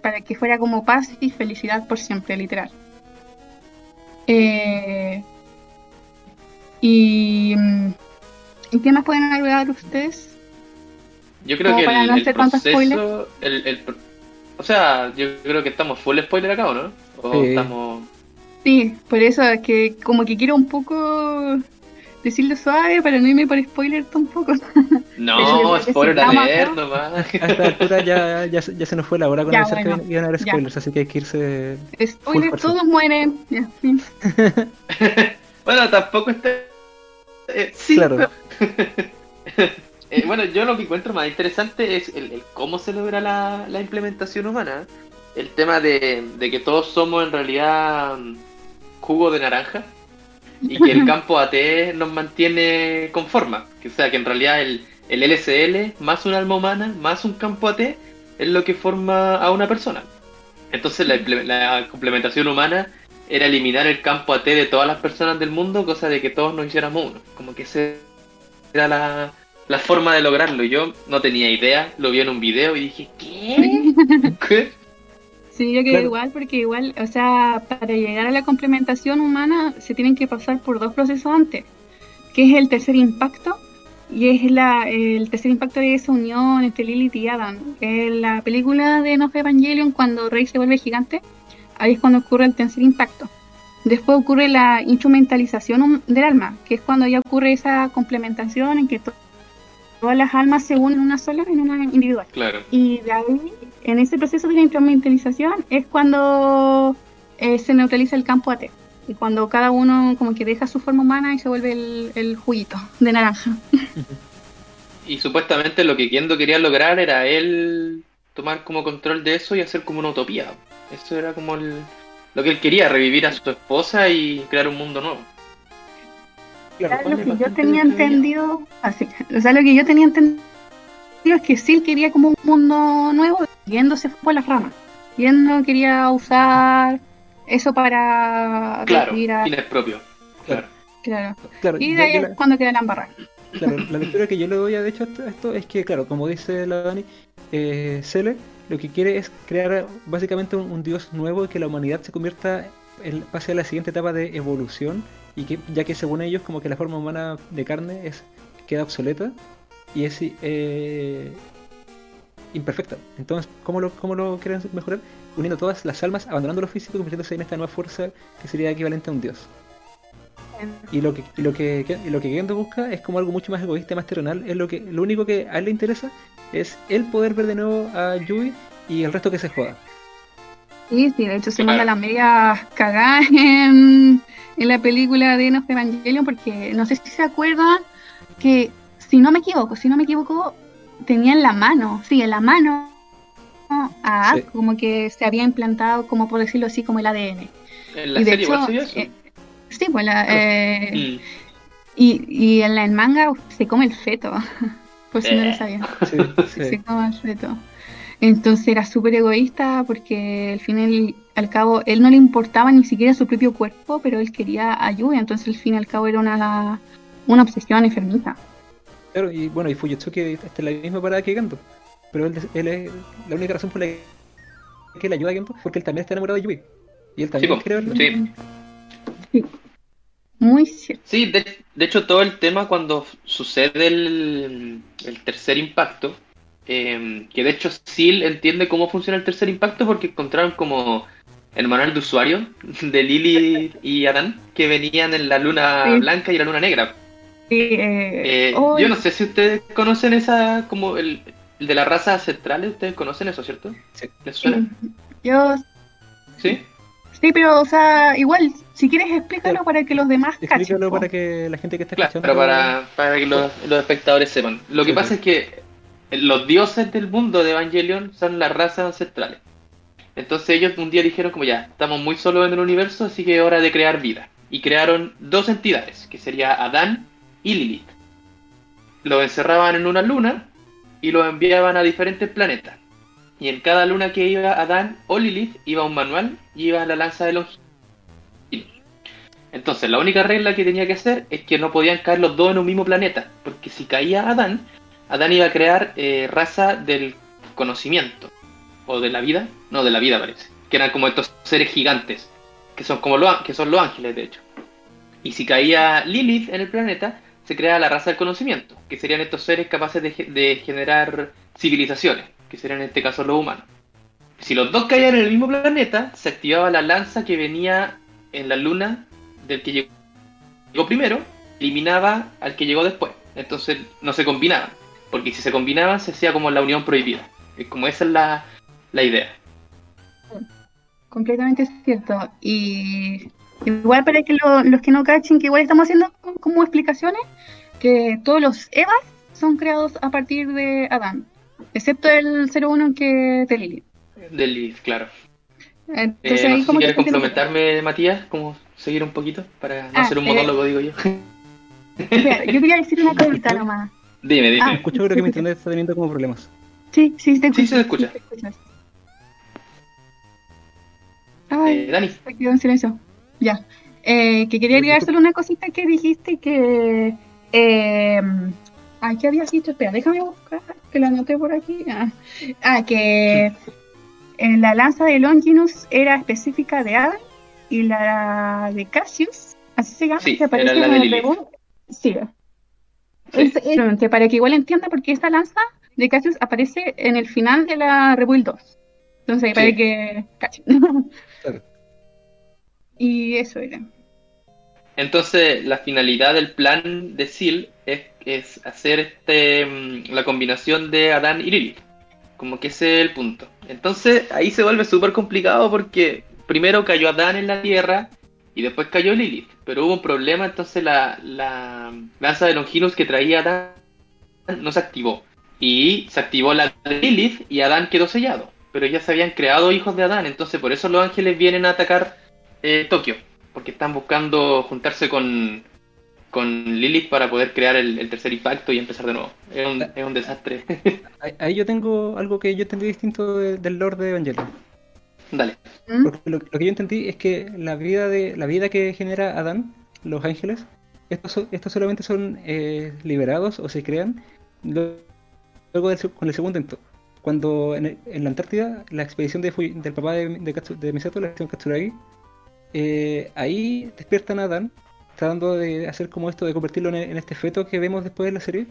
para que fuera como paz y felicidad por siempre, literal. Eh, y, mm, ¿y qué más pueden agregar ustedes? Yo creo que el, no el proceso, el, el o sea, yo creo que estamos full spoiler acá, ¿o no? O Sí. estamos... Sí, por eso es que como que quiero un poco decirlo suave para no irme por spoiler tampoco. [LAUGHS] No, [LAUGHS] spoiler necesitamos a leer acá. nomás. A esta altura ya, ya, se- ya se nos fue la hora con Ya, bueno. que iban a haber Ya. spoilers, así que hay que irse. Spoiler, fuerza. todos mueren. Ya, fin. [LAUGHS] Bueno, tampoco está... eh, sí, Claro. [LAUGHS] Eh, bueno, yo lo que encuentro más interesante es el, el cómo se logra la, la implementación humana. El tema de, de que todos somos en realidad mm, jugo de naranja y que el [LAUGHS] campo AT nos mantiene con forma. O sea, que en realidad el, el LSL más un alma humana más un campo AT es lo que forma a una persona. Entonces la, la complementación humana era eliminar el campo AT de todas las personas del mundo, cosa de que todos nos hiciéramos uno. Como que esa era la, la forma de lograrlo. Yo no tenía idea, lo vi en un video y dije, ¿qué? [LAUGHS] ¿Qué? Sí, yo Claro. igual, porque igual, o sea, para llegar a la complementación humana se tienen que pasar por dos procesos antes, que es el tercer impacto, y es la, el tercer impacto de esa unión entre Lilith y Adam. En la película de No Evangelion, cuando Rey se vuelve gigante, ahí es cuando ocurre el tercer impacto. Después ocurre la instrumentalización del alma, que es cuando ya ocurre esa complementación en que to- todas las almas se unen en una sola, en una individual. Claro. Y de ahí, en ese proceso de la instrumentalización, es cuando eh, se neutraliza el campo AT. Y cuando cada uno como que deja su forma humana y se vuelve el, el juguito de naranja. [LAUGHS] Y supuestamente lo que Kendo quería lograr era él tomar como control de eso y hacer como una utopía. Eso era como el- lo que él quería, revivir a su esposa y crear un mundo nuevo. Claro, lo es que yo tenía entendido, así, o sea, lo que yo tenía entendido es que Sil quería como un mundo nuevo, yéndose por las ramas. Yendo quería usar eso para Claro, a- fines propios. Claro. claro. claro, Y de ahí es la- cuando queda la embarrada. Claro, la lectura que yo le doy a de hecho a esto es que, claro, como dice la Dani, eh, Cele lo que quiere es crear básicamente un, dios nuevo y que la humanidad se convierta, en, pase a la siguiente etapa de evolución y que ya que según ellos como que la forma humana de carne es queda obsoleta y es eh, imperfecta. Entonces, ¿cómo lo, ¿cómo lo quieren mejorar? Uniendo todas las almas, abandonando lo físico y convirtiéndose en esta nueva fuerza que sería equivalente a un dios. Y lo que, y lo que, y lo que Gendo busca es como algo mucho más egoísta, más terrenal. Es lo que, lo único que a él le interesa es el poder ver de nuevo a Yui y el resto que se joda. Sí, sí, de hecho se manda la media cagada [LAUGHS] en, en la película de No Evangelion porque no sé si se acuerdan que, si no me equivoco, si no me equivoco, tenía en la mano, sí, en la mano a Sí. como que se había implantado, como por decirlo así, como el ADN. En la y de serie hecho, eso. eh, sí, pues la, eh, Mm. y, y en la en manga se come el feto, [LAUGHS] por si no lo Eh. sabían. [LAUGHS] Sí, sí. el feto. Entonces era súper egoísta porque al fin y al cabo él no le importaba ni siquiera su propio cuerpo, pero él quería ayuda, entonces al fin y al cabo era una, una obsesión enfermiza. Claro, y bueno, y Fuyutsuki está en la misma parada que Gendo. Pero él, él es la única razón por la que él ayuda a Gendo porque él también está enamorado de Yui. Y él Sí, también quiere verlo. sí. Sí. Muy cierto. Sí, de, de hecho todo el tema cuando sucede el, el tercer impacto, eh, que de hecho Seal entiende cómo funciona el tercer impacto porque encontraron como el manual de usuario de Lily [LAUGHS] y Adán que venían en la luna Sí. blanca y la luna negra. Sí, eh, Eh, oh, yo no sé si ustedes conocen esa, como el, el de las razas centrales, ustedes conocen eso, ¿cierto? Sí. ¿Les suena? Yo, ¿Sí? Sí, pero, o sea, igual, si quieres explícalo para que los demás cachen. Explícalo para que la gente que está Claro, escuchando. pero para, para que los, los espectadores sepan. Lo que Sí, pasa sí. es que los dioses del mundo de Evangelion son las razas ancestrales. Entonces ellos un día dijeron como ya, estamos muy solos en el universo, así que es hora de crear vida. Y crearon dos entidades, que sería Adán y Lilith. Los encerraban en una luna y los enviaban a diferentes planetas. Y en cada luna que iba Adán o Lilith iba un manual y iba la lanza de longitud. Entonces, la única regla que tenía que hacer es que no podían caer los dos en un mismo planeta, porque si caía Adán, Adán iba a crear eh, raza del conocimiento, o de la vida, no de la vida parece, que eran como estos seres gigantes, que son como los, que son los ángeles de hecho. Y si caía Lilith en el planeta, se crea la raza del conocimiento, que serían estos seres capaces de, de generar civilizaciones, que serían en este caso los humanos. Si los dos caían en el mismo planeta, se activaba la lanza que venía en la luna del que llegó primero, eliminaba al que llegó después. Entonces no se combinaban, porque si se combinaban se hacía como la unión prohibida. Es como esa es la, la idea. Completamente cierto. Y igual para que lo- los que no cachen, que igual estamos haciendo co- como explicaciones, que todos los Evas son creados a partir de Adán, excepto el 01 que de Lilith. Del Lilith, claro. Entonces Eh, no ahí sé si quieres complementarme, Matías, como seguir un poquito, para no Ah, hacer un eh, monólogo, digo yo. Espera, Yo quería decir una [LAUGHS] cosita nomás. dime, dime. Ah. Escucho, creo que mi internet está teniendo como problemas. Sí, sí, te Sí, escucho. se escucha. te escuchas. Ay, Eh, Dani, se quedó en silencio. Ya. Eh, que quería agregar solo una cosita que dijiste que. Eh, ay, ¿qué habías dicho? Espera, déjame buscar, que la anoté por aquí. Ah, ah, que en la lanza de Longinus era específica de Adam y la de Cassius, así se llama, Sí, que aparece era la en de el reboot. Sí. Sí. Es- es- que para que igual entienda, porque esta lanza de Cassius aparece en el final de la Rebuild 2. Entonces, para que cachen. Claro. Y eso era. Entonces, la finalidad del plan de Seal es, es hacer este mm, la combinación de Adán y Lilith. Como que ese es el punto. Entonces, ahí se vuelve súper complicado porque primero cayó Adán en la Tierra y después cayó Lilith. Pero hubo un problema, entonces la, la lanza de Longinus que traía Adán no se activó. Y se activó la de Lilith y Adán quedó sellado. Pero ya se habían creado hijos de Adán, entonces por eso los ángeles vienen a atacar eh, Tokio porque están buscando juntarse con, con Lilith para poder crear el, el tercer impacto y empezar de nuevo. Es un, es un desastre. [LAUGHS] Ahí, yo tengo algo que yo entendí distinto de- del Lord de Evangelion. Dale. ¿Mm? Porque lo, lo que yo entendí es que la vida de la vida que genera Adán, los ángeles, estos, estos solamente son eh, liberados o se crean luego del, con el segundo intento. Cuando en, el- en la Antártida, la expedición de Fuy- del papá de, de, de Misato, la expedición Katsuragi, eh, ahí despiertan a Adán, tratando de hacer como esto, de convertirlo en, en este feto que vemos después de la serie.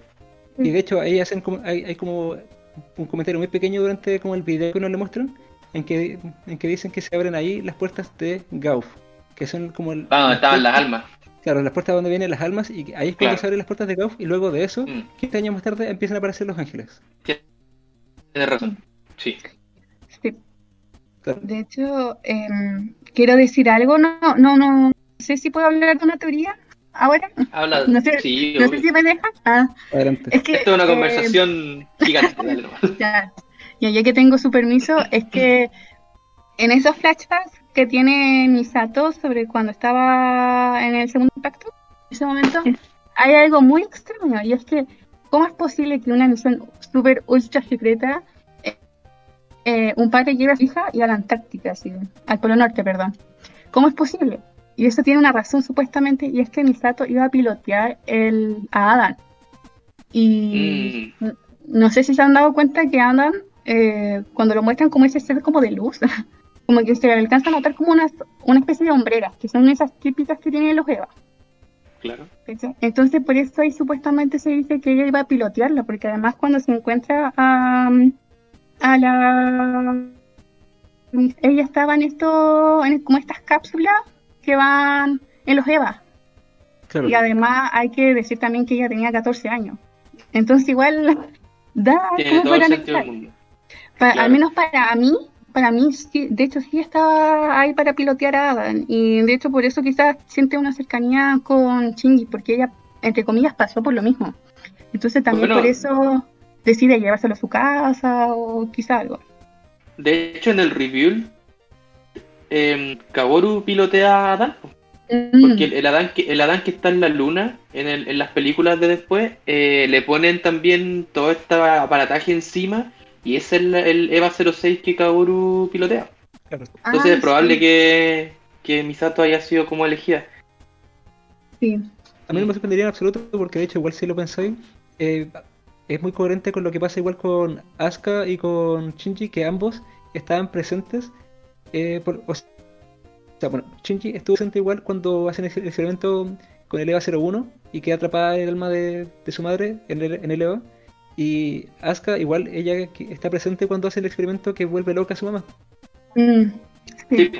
Y de hecho ahí hacen como, hay, hay como un comentario muy pequeño durante como el video que nos le muestran, en que, en que dicen que se abren ahí las puertas de Gauf, que son como el, Ah, donde estaban las almas. Claro, las puertas donde vienen las almas y ahí es cuando Claro. se abren las puertas de Gauf y luego de eso, Mm, 15 años más tarde empiezan a aparecer los ángeles. tienes razón. Sí. Sí. Claro. De hecho, em, quiero decir algo. No, no, no sé si puedo hablar de una teoría ahora. Habla. No sé- sí, No sé si me dejan. Ah, Adelante. es que, Esto es una eh, conversación gigante. Dale. [LAUGHS] Ya, ya, ya que tengo su permiso, es que en esos flashbacks que tiene Misato sobre cuando estaba en el segundo impacto, en ese momento, hay algo muy extraño y es que, ¿cómo es posible que una misión super ultra secreta, eh, eh, un padre lleve a su hija y a la Antártica, así, al Polo Norte, perdón? ¿Cómo es posible? Y eso tiene una razón supuestamente y es que Misato iba a pilotear el, a Adam. Y Mm, no sé si se han dado cuenta que Adam, eh, cuando lo muestran como ese ser como de luz, [LAUGHS] como que se alcanza a notar como una, una especie de hombreras, que son esas típicas que tienen los Eva. claro. Entonces, por eso ahí supuestamente se dice que ella iba a pilotearla, porque además cuando se encuentra a, a la... Ella estaba en esto, en como estas cápsulas que van en los EVA. Claro. Y además hay que decir también que ella tenía 14 años. Entonces igual [LAUGHS] da como Claro. Al menos para mí, para mí, sí, de hecho sí estaba ahí para pilotear a Adam. Y de hecho por eso quizás siente una cercanía con Shinji, porque ella, entre comillas, pasó por lo mismo. Entonces también Bueno. por eso decide llevárselo a su casa o quizá algo. De hecho, en el review, eh, Kaworu pilotea a Adán. Mm, Porque el, el Adán que, el Adán que está en la luna, en, el- en las películas de después, eh, le ponen también todo este aparataje encima. Y es el, el EVA 06 que Kaworu pilotea. claro. Entonces ah, es probable sí, que, que Misato haya sido como elegida. sí. A mí no me sorprendería en absoluto porque de hecho igual si lo pensáis, eh, es muy coherente con lo que pasa igual con Asuka y con Shinji, que ambos estaban presentes. Eh, por- o sea, bueno, Shinji estuvo presente igual cuando hacen el experimento con el EVA 01 y queda atrapada el alma de, de su madre en el, en el EVA. Y Asuka igual ella está presente cuando hace el experimento que vuelve loca a su mamá. Mm, sí.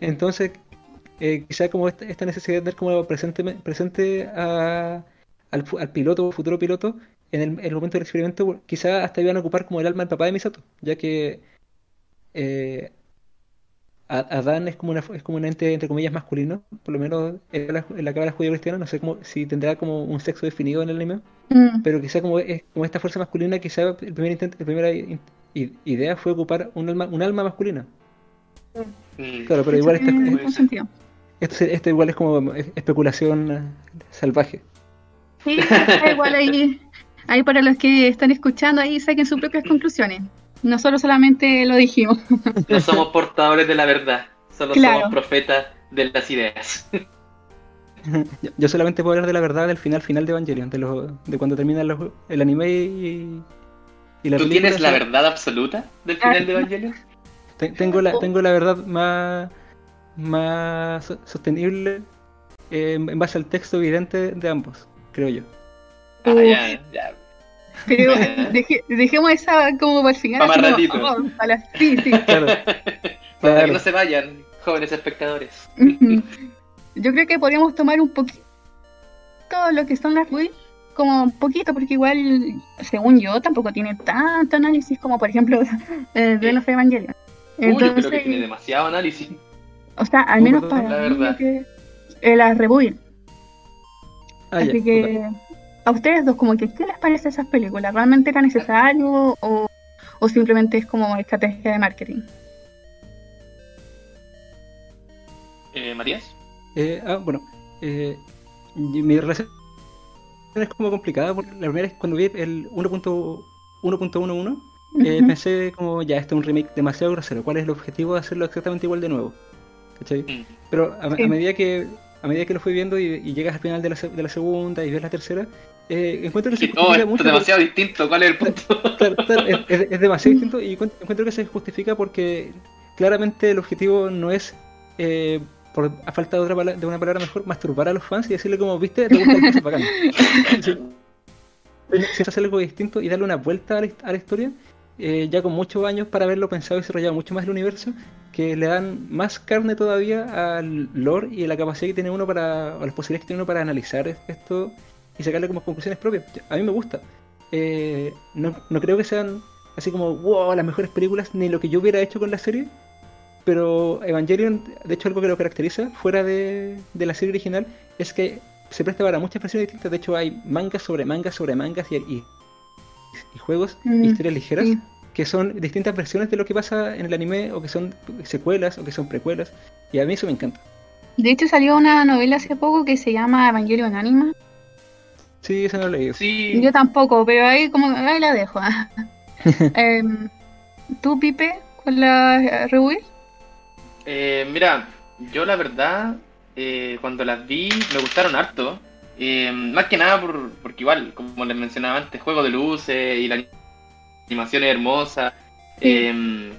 Entonces, eh, quizá como esta, esta necesidad de tener como presente, presente a- al, piloto futuro piloto en el, en el momento del experimento, quizá hasta iban a ocupar como el alma del papá de Misato, ya que eh, Adán es como, una, es como un ente, entre comillas, masculino, por lo menos en la, en la cábala judío cristiana, no sé cómo, si tendrá como un sexo definido en el anime, Mm, pero quizá como, es, como esta fuerza masculina, quizá el primer intento, la primera idea fue ocupar un alma, un alma masculina. Mm. Claro, pero igual esta-. Esto, esto igual es como especulación eh, salvaje. Sí, igual ahí, ahí para los que están escuchando, ahí saquen sus propias conclusiones. Nosotros solamente lo dijimos. [LAUGHS] No somos portadores de la verdad, solo Claro. somos profetas de las ideas. [LAUGHS] Yo, solamente puedo hablar de la verdad del final final de Evangelion, de, los, de cuando termina los- el anime y, y la ¿Tú película, tienes la verdad absoluta del final de Evangelion? [LAUGHS] Te- Tengo la, tengo la verdad más, más so- sostenible eh, en base al texto evidente de ambos, creo yo. Ah, ya, ya. Pero deje- dejemos esa como para el final. Pa' más como, ratito. oh, para las- sí, sí. [LAUGHS] Claro, Para que no se vayan, jóvenes espectadores. Yo creo que podríamos tomar un poquito lo que son las builds, como un poquito, porque igual, según yo, tampoco tiene tanto análisis como, por ejemplo, [LAUGHS] eh, de los Evangelion. Uy, yo creo que Entonces, tiene demasiado análisis. o sea, al menos para la mí, verdad. que, eh, las rebuild. Ah, Así que, a ustedes dos, como que, ¿qué les parece esas películas? ¿Realmente era necesario o, o simplemente es como estrategia de marketing? Eh, Matías. Eh, ah, bueno, eh, mi relación es como complicada porque la primera es cuando vi el 1.111 eh, Ujú. pensé como ya este es un remake demasiado grosero, ¿cuál es el objetivo de hacerlo exactamente igual de nuevo? ¿Cachai? Mm. Pero a, Sí. a medida que a medida que lo fui viendo y, y llegas al final de la, de la segunda y ves la tercera, eh, encuentro que se justifica mucho. es demasiado distinto. ¿Cuál es el punto? claro, claro, es, es- es demasiado distinto y encuent- encuentro que se justifica porque claramente el objetivo no es, eh, por a falta de, otra de una palabra mejor, masturbar a los fans y decirle como, viste, te gusta el [LAUGHS] es bacán. Sí. Si hacer algo distinto y darle una vuelta a la, hist- a la historia, eh, ya con muchos años para haberlo pensado y desarrollado mucho más el universo, que le dan más carne todavía al lore y a la capacidad que tiene uno para, o las posibilidades que tiene uno para analizar es- esto y sacarle como conclusiones propias. A mí me gusta. Eh, no, no creo que sean así como, wow, las mejores películas, ni lo que yo hubiera hecho con la serie, pero Evangelion, de hecho, algo que lo caracteriza, fuera de, de la serie original, es que se presta para muchas versiones distintas. De hecho, hay mangas sobre mangas sobre mangas y, y- y juegos, Mm, historias ligeras, sí. que son distintas versiones de lo que pasa en el anime, o que son secuelas, o que son precuelas. Y a mí eso me encanta. De hecho, salió una novela hace poco que se llama Evangelion Anima. Sí, eso no lo he leído. Sí. Yo tampoco, pero ahí como ahí la dejo. [LAUGHS] Em, ¿Tú, Pipe, con la eh, rebuild? Eh, mira, yo la verdad, eh, cuando las vi, me gustaron harto. Eh, más que nada por, porque igual, como les mencionaba antes, juego de luces y la animación es hermosa. Eh,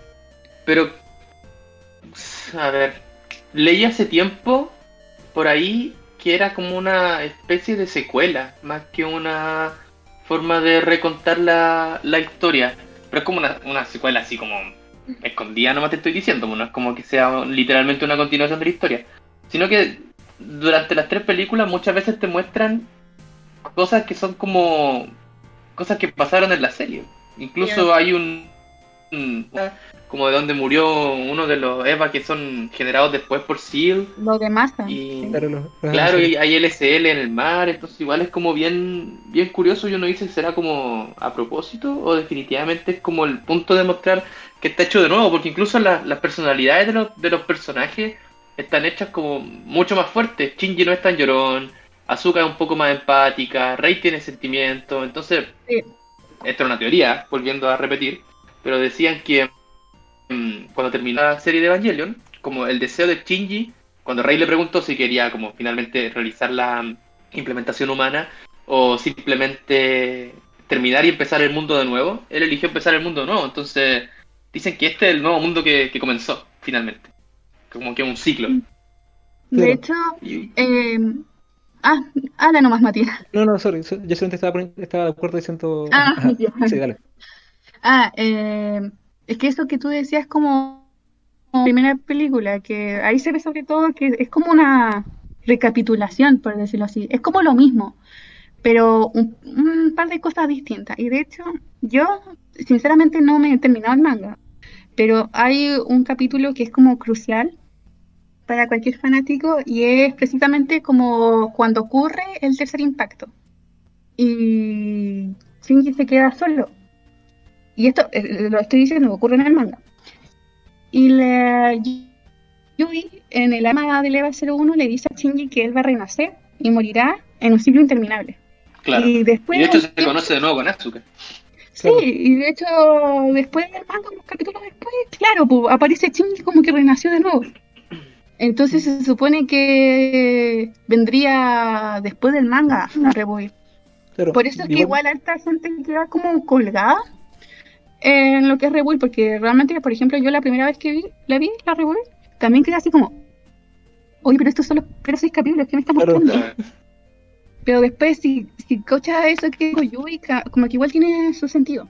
pero, a ver, leí hace tiempo por ahí que era como una especie de secuela, más que una forma de recontar la, la historia. Pero es como una, una secuela así como escondida, nomás te estoy diciendo, pues, no es como que sea literalmente una continuación de la historia. Sino que durante las tres películas muchas veces te muestran cosas que son como cosas que pasaron en la serie. Incluso Yeah. hay un- como de donde murió uno de los EVA que son generados después por SEAL. Lo de masa. Y-. Claro, y hay LSL en el mar, entonces igual es como bien, bien curioso. Yo no dice si será como a propósito o definitivamente es como el punto de mostrar que está hecho de nuevo, porque incluso la- las personalidades de los, de los personajes están hechas como mucho más fuertes. Shinji no es tan llorón, Asuka es un poco más empática, Rei tiene sentimientos, entonces, Sí. esto es una teoría, volviendo a repetir, pero decían que mm, cuando terminó la serie de Evangelion, como el deseo de Shinji cuando Rey le preguntó si quería como finalmente realizar la mm, implementación humana o simplemente terminar y empezar el mundo de nuevo, él eligió empezar el mundo de nuevo. Entonces dicen que este es el nuevo mundo que, que comenzó finalmente. Como que un ciclo. De Claro. hecho, Y- eh, ah, habla nomás, Matías. No, no, sorry. so- Yo solamente estaba, poniendo- estaba de acuerdo diciendo. Ah, Ajá. ya. Sí, dale. Ah, eh, es que eso que tú decías como como primera película, que ahí se ve sobre todo que es como una recapitulación, por decirlo así. Es como lo mismo, pero un, un par de cosas distintas. Y de hecho, yo sinceramente no me he terminado el manga, pero hay un capítulo que es como crucial para cualquier fanático y es precisamente como cuando ocurre el tercer impacto. Y Shinji se queda solo. Y esto eh, lo estoy diciendo, ocurre en el manga. Y la Yui, en el ama del EVA 01, le dice a Shinji que él va a renacer y morirá en un ciclo interminable. claro. Y después. Y de hecho se conoce de nuevo con Asuka. Sí, y de hecho, después del manga, unos capítulos después, claro, pues, aparece Shinji como que renació de nuevo. Entonces se supone que vendría después del manga a Rebuild. Claro, Por eso es que igual harta gente queda como colgada en lo que es Rebuild, porque realmente, por ejemplo, yo la primera vez que vi, la vi, la Rebuild, también quedé así como, oye, pero estos son los primeros seis capítulos, ¿qué me está Claro. mostrando? Pero después, si, si cocha eso que digo yo, y como que igual tiene su sentido.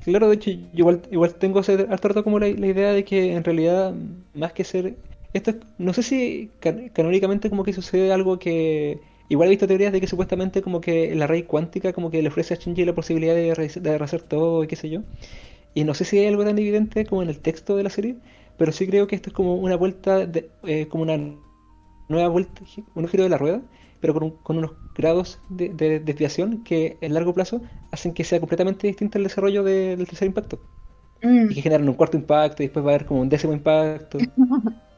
Claro, de hecho, igual, igual tengo ese- harto rato como la, la idea de que en realidad, más que ser. Esto es- no sé si can- canónicamente como que sucede algo que. Igual he visto teorías de que supuestamente como que la raíz cuántica como que le ofrece a Shinji la posibilidad de, de rehacer todo y qué sé yo. Y no sé si hay algo tan evidente como en el texto de la serie, pero sí creo que esto es como una vuelta, de, eh, como una nueva vuelta, un giro de la rueda, pero con, un- con unos grados de, de desviación que en largo plazo hacen que sea completamente distinto el desarrollo de- del tercer impacto. Mm. Y que generan un cuarto impacto y después va a haber como un décimo impacto. [LAUGHS]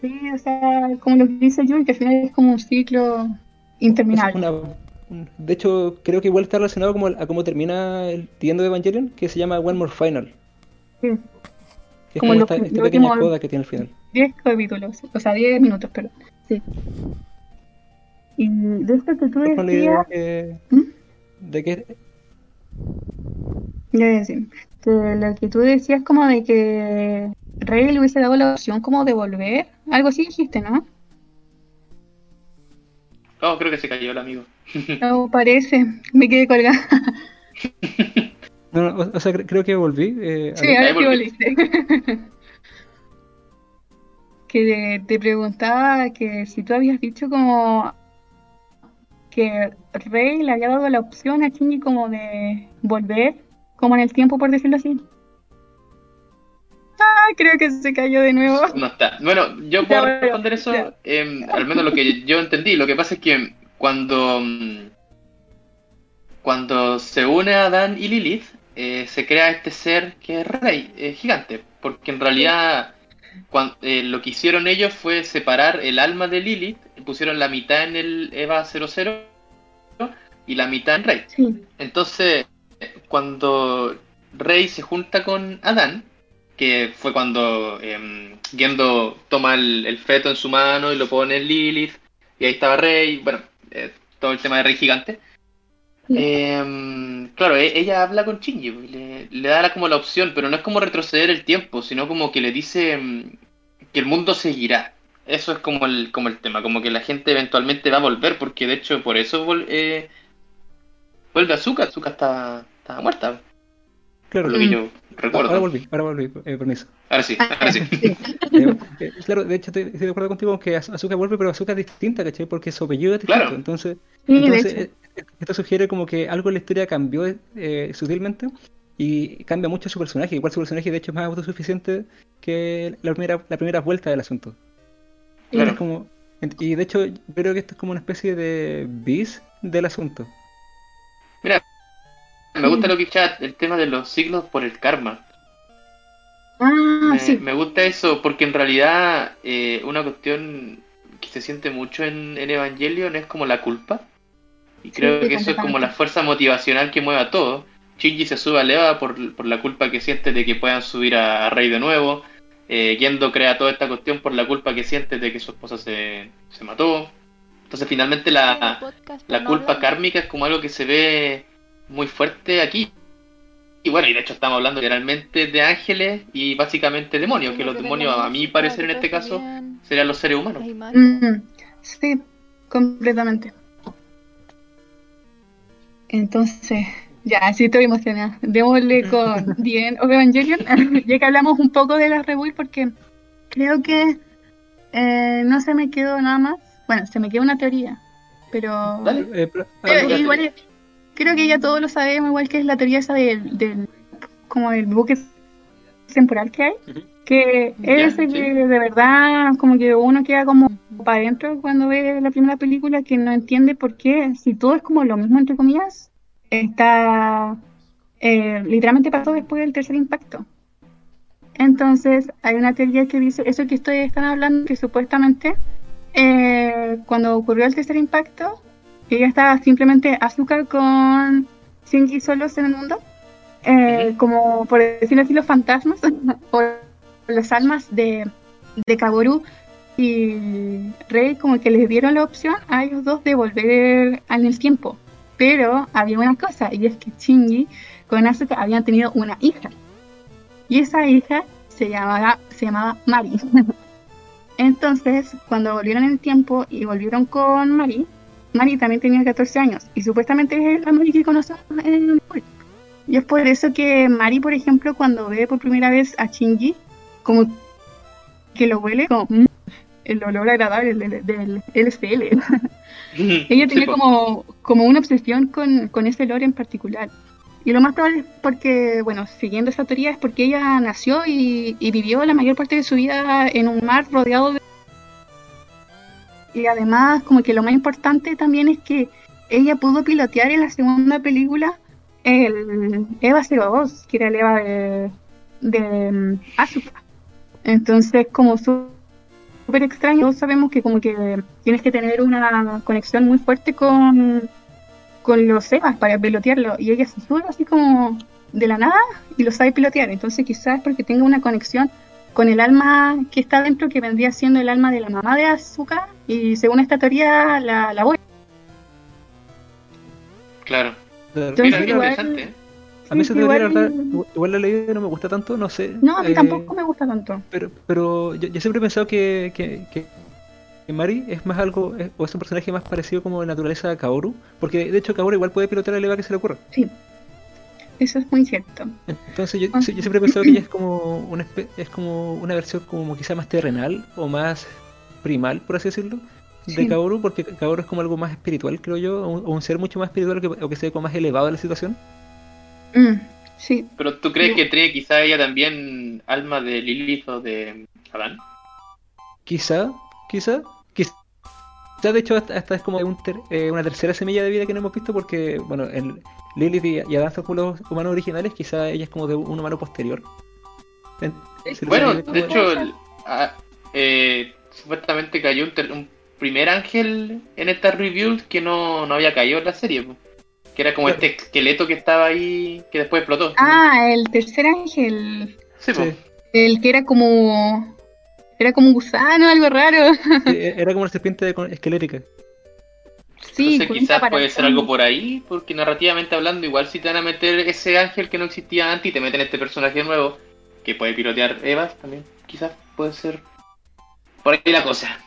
Sí, o sea, como lo que dice Yui, que al final es como un ciclo interminable. una- un- de hecho, creo que igual está relacionado como a cómo termina el The End of Evangelion, que se llama One More Final. Sí. Que es Como como esta, esta pequeña coda que tiene al final. 10 capítulos, o sea, 10 minutos, perdón. Sí. Y de esto que tú la idea decías, que, ¿Mm? de que ya decir, que lo que tú decías como de que Rey le hubiese dado la opción como de volver, algo así dijiste, ¿no? Oh, creo que se cayó el amigo. [LAUGHS] No parece, me quedé colgada. [LAUGHS] No, no, o, o sea, cre- creo que volví. eh, a Sí, ver. ahora volviste. volviste. [LAUGHS] que te preguntaba que si tú habías dicho como que Rey le había dado la opción a Shinji como de volver, como en el tiempo, por decirlo así. Creo que se cayó de nuevo. No está. Bueno, yo [LAUGHS] puedo responder eso, em, al menos lo que yo entendí. Lo que pasa es que cuando, cuando se une a Dan y Lilith, eh, se crea este ser que es rey, eh, gigante. Porque en realidad cuan- eh, lo que hicieron ellos fue separar el alma de Lilith, pusieron la mitad en el Eva 00 y la mitad en Rey. Sí, Entonces, cuando Rey se junta con Adán, que fue cuando em, Gendo toma el, el feto en su mano y lo pone en Lilith, y ahí estaba Rey, bueno, eh, todo el tema de Rey gigante. Sí. Em, claro, e- ella habla con Shinji, le, le da como la opción, pero no es como retroceder el tiempo, sino como que le dice em, que el mundo seguirá. eso es como el, como el tema, como que la gente eventualmente va a volver, porque de hecho por eso eh, vuelve Azuka, Azuka estaba, estaba muerta, Claro, por lo que yo recuerdo. ahora volví, ahora volví, eh, permiso. Ahora sí, ahora sí. Sí. [LAUGHS] Eh, eh, claro, de hecho estoy, estoy de acuerdo contigo que Az- Azúcar vuelve, pero Azúcar es distinta, ¿cachai? Porque su apellido es distinto. Claro. Entonces, Sí, entonces eh, esto sugiere como que algo en la historia cambió eh, sutilmente y cambia mucho su personaje. Igual su personaje de hecho es más autosuficiente que la primera, la primera vuelta del asunto. Claro. Es como, y de hecho yo creo que esto es como una especie de bis del asunto. Me gusta lo que chat, el tema de los siglos por el karma. Ah, Me, sí. me gusta eso, porque en realidad eh, una cuestión que se siente mucho en, en Evangelion es como la culpa. Y creo Sí, que eso es como la fuerza motivacional que mueve a todo. Shinji se sube a Eva por, por la culpa que siente de que puedan subir a, a Rey de nuevo. Eh, Gendo crea toda esta cuestión por la culpa que siente de que su esposa se, se mató. Entonces finalmente la, la culpa kármica es como algo que se ve muy fuerte aquí. Y bueno, y de hecho estamos hablando generalmente de ángeles y básicamente demonios, que los demonios a mi parecer en este caso serían los seres humanos. Mm, sí, completamente. Entonces, ya, sí estoy emocionada. Démosle [LAUGHS] con End of Evangelion, [LAUGHS] ya que hablamos un poco de la rebuild, porque creo que eh, no se me quedó nada más. Bueno, se me quedó una teoría, pero, Dale. Eh, pero- alguna igual teoría. Creo que ya todos lo sabemos, igual que es la teoría esa del, del como el buque temporal que hay, que es ese sí. que de verdad como que uno queda como para adentro cuando ve la primera película que no entiende por qué, si todo es como lo mismo entre comillas, está eh, literalmente pasó después del tercer impacto. Entonces hay una teoría que dice, eso que ustedes están hablando, que supuestamente eh, cuando ocurrió el tercer impacto, ella estaba simplemente azúcar con Shinji solos en el mundo, eh, como por decirlo así, los fantasmas [LAUGHS] o las almas de, de Kaworu y Rey, como que les dieron la opción a ellos dos de volver en el tiempo. Pero había una cosa, y es que Shinji con Asuka habían tenido una hija. Y esa hija se llamaba, se llamaba Mari. [LAUGHS] Entonces, cuando volvieron en el tiempo y volvieron con Mari, Mari también tenía 14 años. Y supuestamente es la Mari que conocemos en el juego. Y es por eso que Mari, por ejemplo, cuando ve por primera vez a Shinji, como que lo huele como mm, el olor agradable del, del LCL. [LAUGHS] Ella Sí, tenía po. como, como una obsesión con, con ese olor en particular. Y lo más probable es porque, bueno, siguiendo esa teoría, es porque ella nació y, y vivió la mayor parte de su vida en un mar rodeado de... Y además, como que lo más importante también es que ella pudo pilotear en la segunda película el Eva 02, que era el Eva de, de mm, Asuka. Entonces, como súper extraño, todos sabemos que como que tienes que tener una conexión muy fuerte con, con los Evas para pilotearlo. Y ella se sube así como de la nada y lo sabe pilotear. Entonces quizás porque tenga una conexión con el alma que está dentro, que vendría siendo el alma de la mamá de Azuka. Y según esta teoría, la, la voy. Claro. Entonces, Mira, igual- interesante. ¿eh? A mí esa teoría, la igual- verdad, igual la leí no me gusta tanto, no sé. No, a mí eh, tampoco me gusta tanto. Pero, pero yo, yo siempre he pensado que, que, que, que Mari es más algo, es- o es un personaje más parecido como de naturaleza a Kaoru, porque de hecho Kaoru igual puede pilotar el Eva que se le ocurra. Eso es muy cierto. Entonces yo, Ah. yo siempre he pensado que ella es [LAUGHS] como una espe- es como una versión como quizá más terrenal o más primal, por así decirlo, de Sí. Kaoru, porque Kaoru es como algo más espiritual, creo yo, o un, o un ser mucho más espiritual que, o que se ve como más elevado de la situación. Mm, sí, Pero tú crees que tiene quizá ella también alma de Lilith o de Adán? Quizá, quizá, quizá de hecho hasta es como un ter- eh, una tercera semilla de vida que no hemos visto porque, bueno, el Lilith y, y Adán son como los humanos originales, quizá ella es como de un humano posterior. En- le Bueno, de hecho, el- eh, supuestamente cayó un, ter- un primer ángel en esta review que no, no había caído en la serie. po. Que era como Claro. este esqueleto que estaba ahí, que después explotó. Ah, el tercer ángel. Sí. Sí. El que era como. Era como un gusano, algo raro. Sí, [LAUGHS] era como una serpiente de- con- esquelética. Sí, Entonces quizás puede ser algo por ahí, porque narrativamente hablando, igual si te van a meter ese ángel que no existía antes y te meten este personaje nuevo, que puede pilotear Evas también, quizás puede ser por ahí la cosa.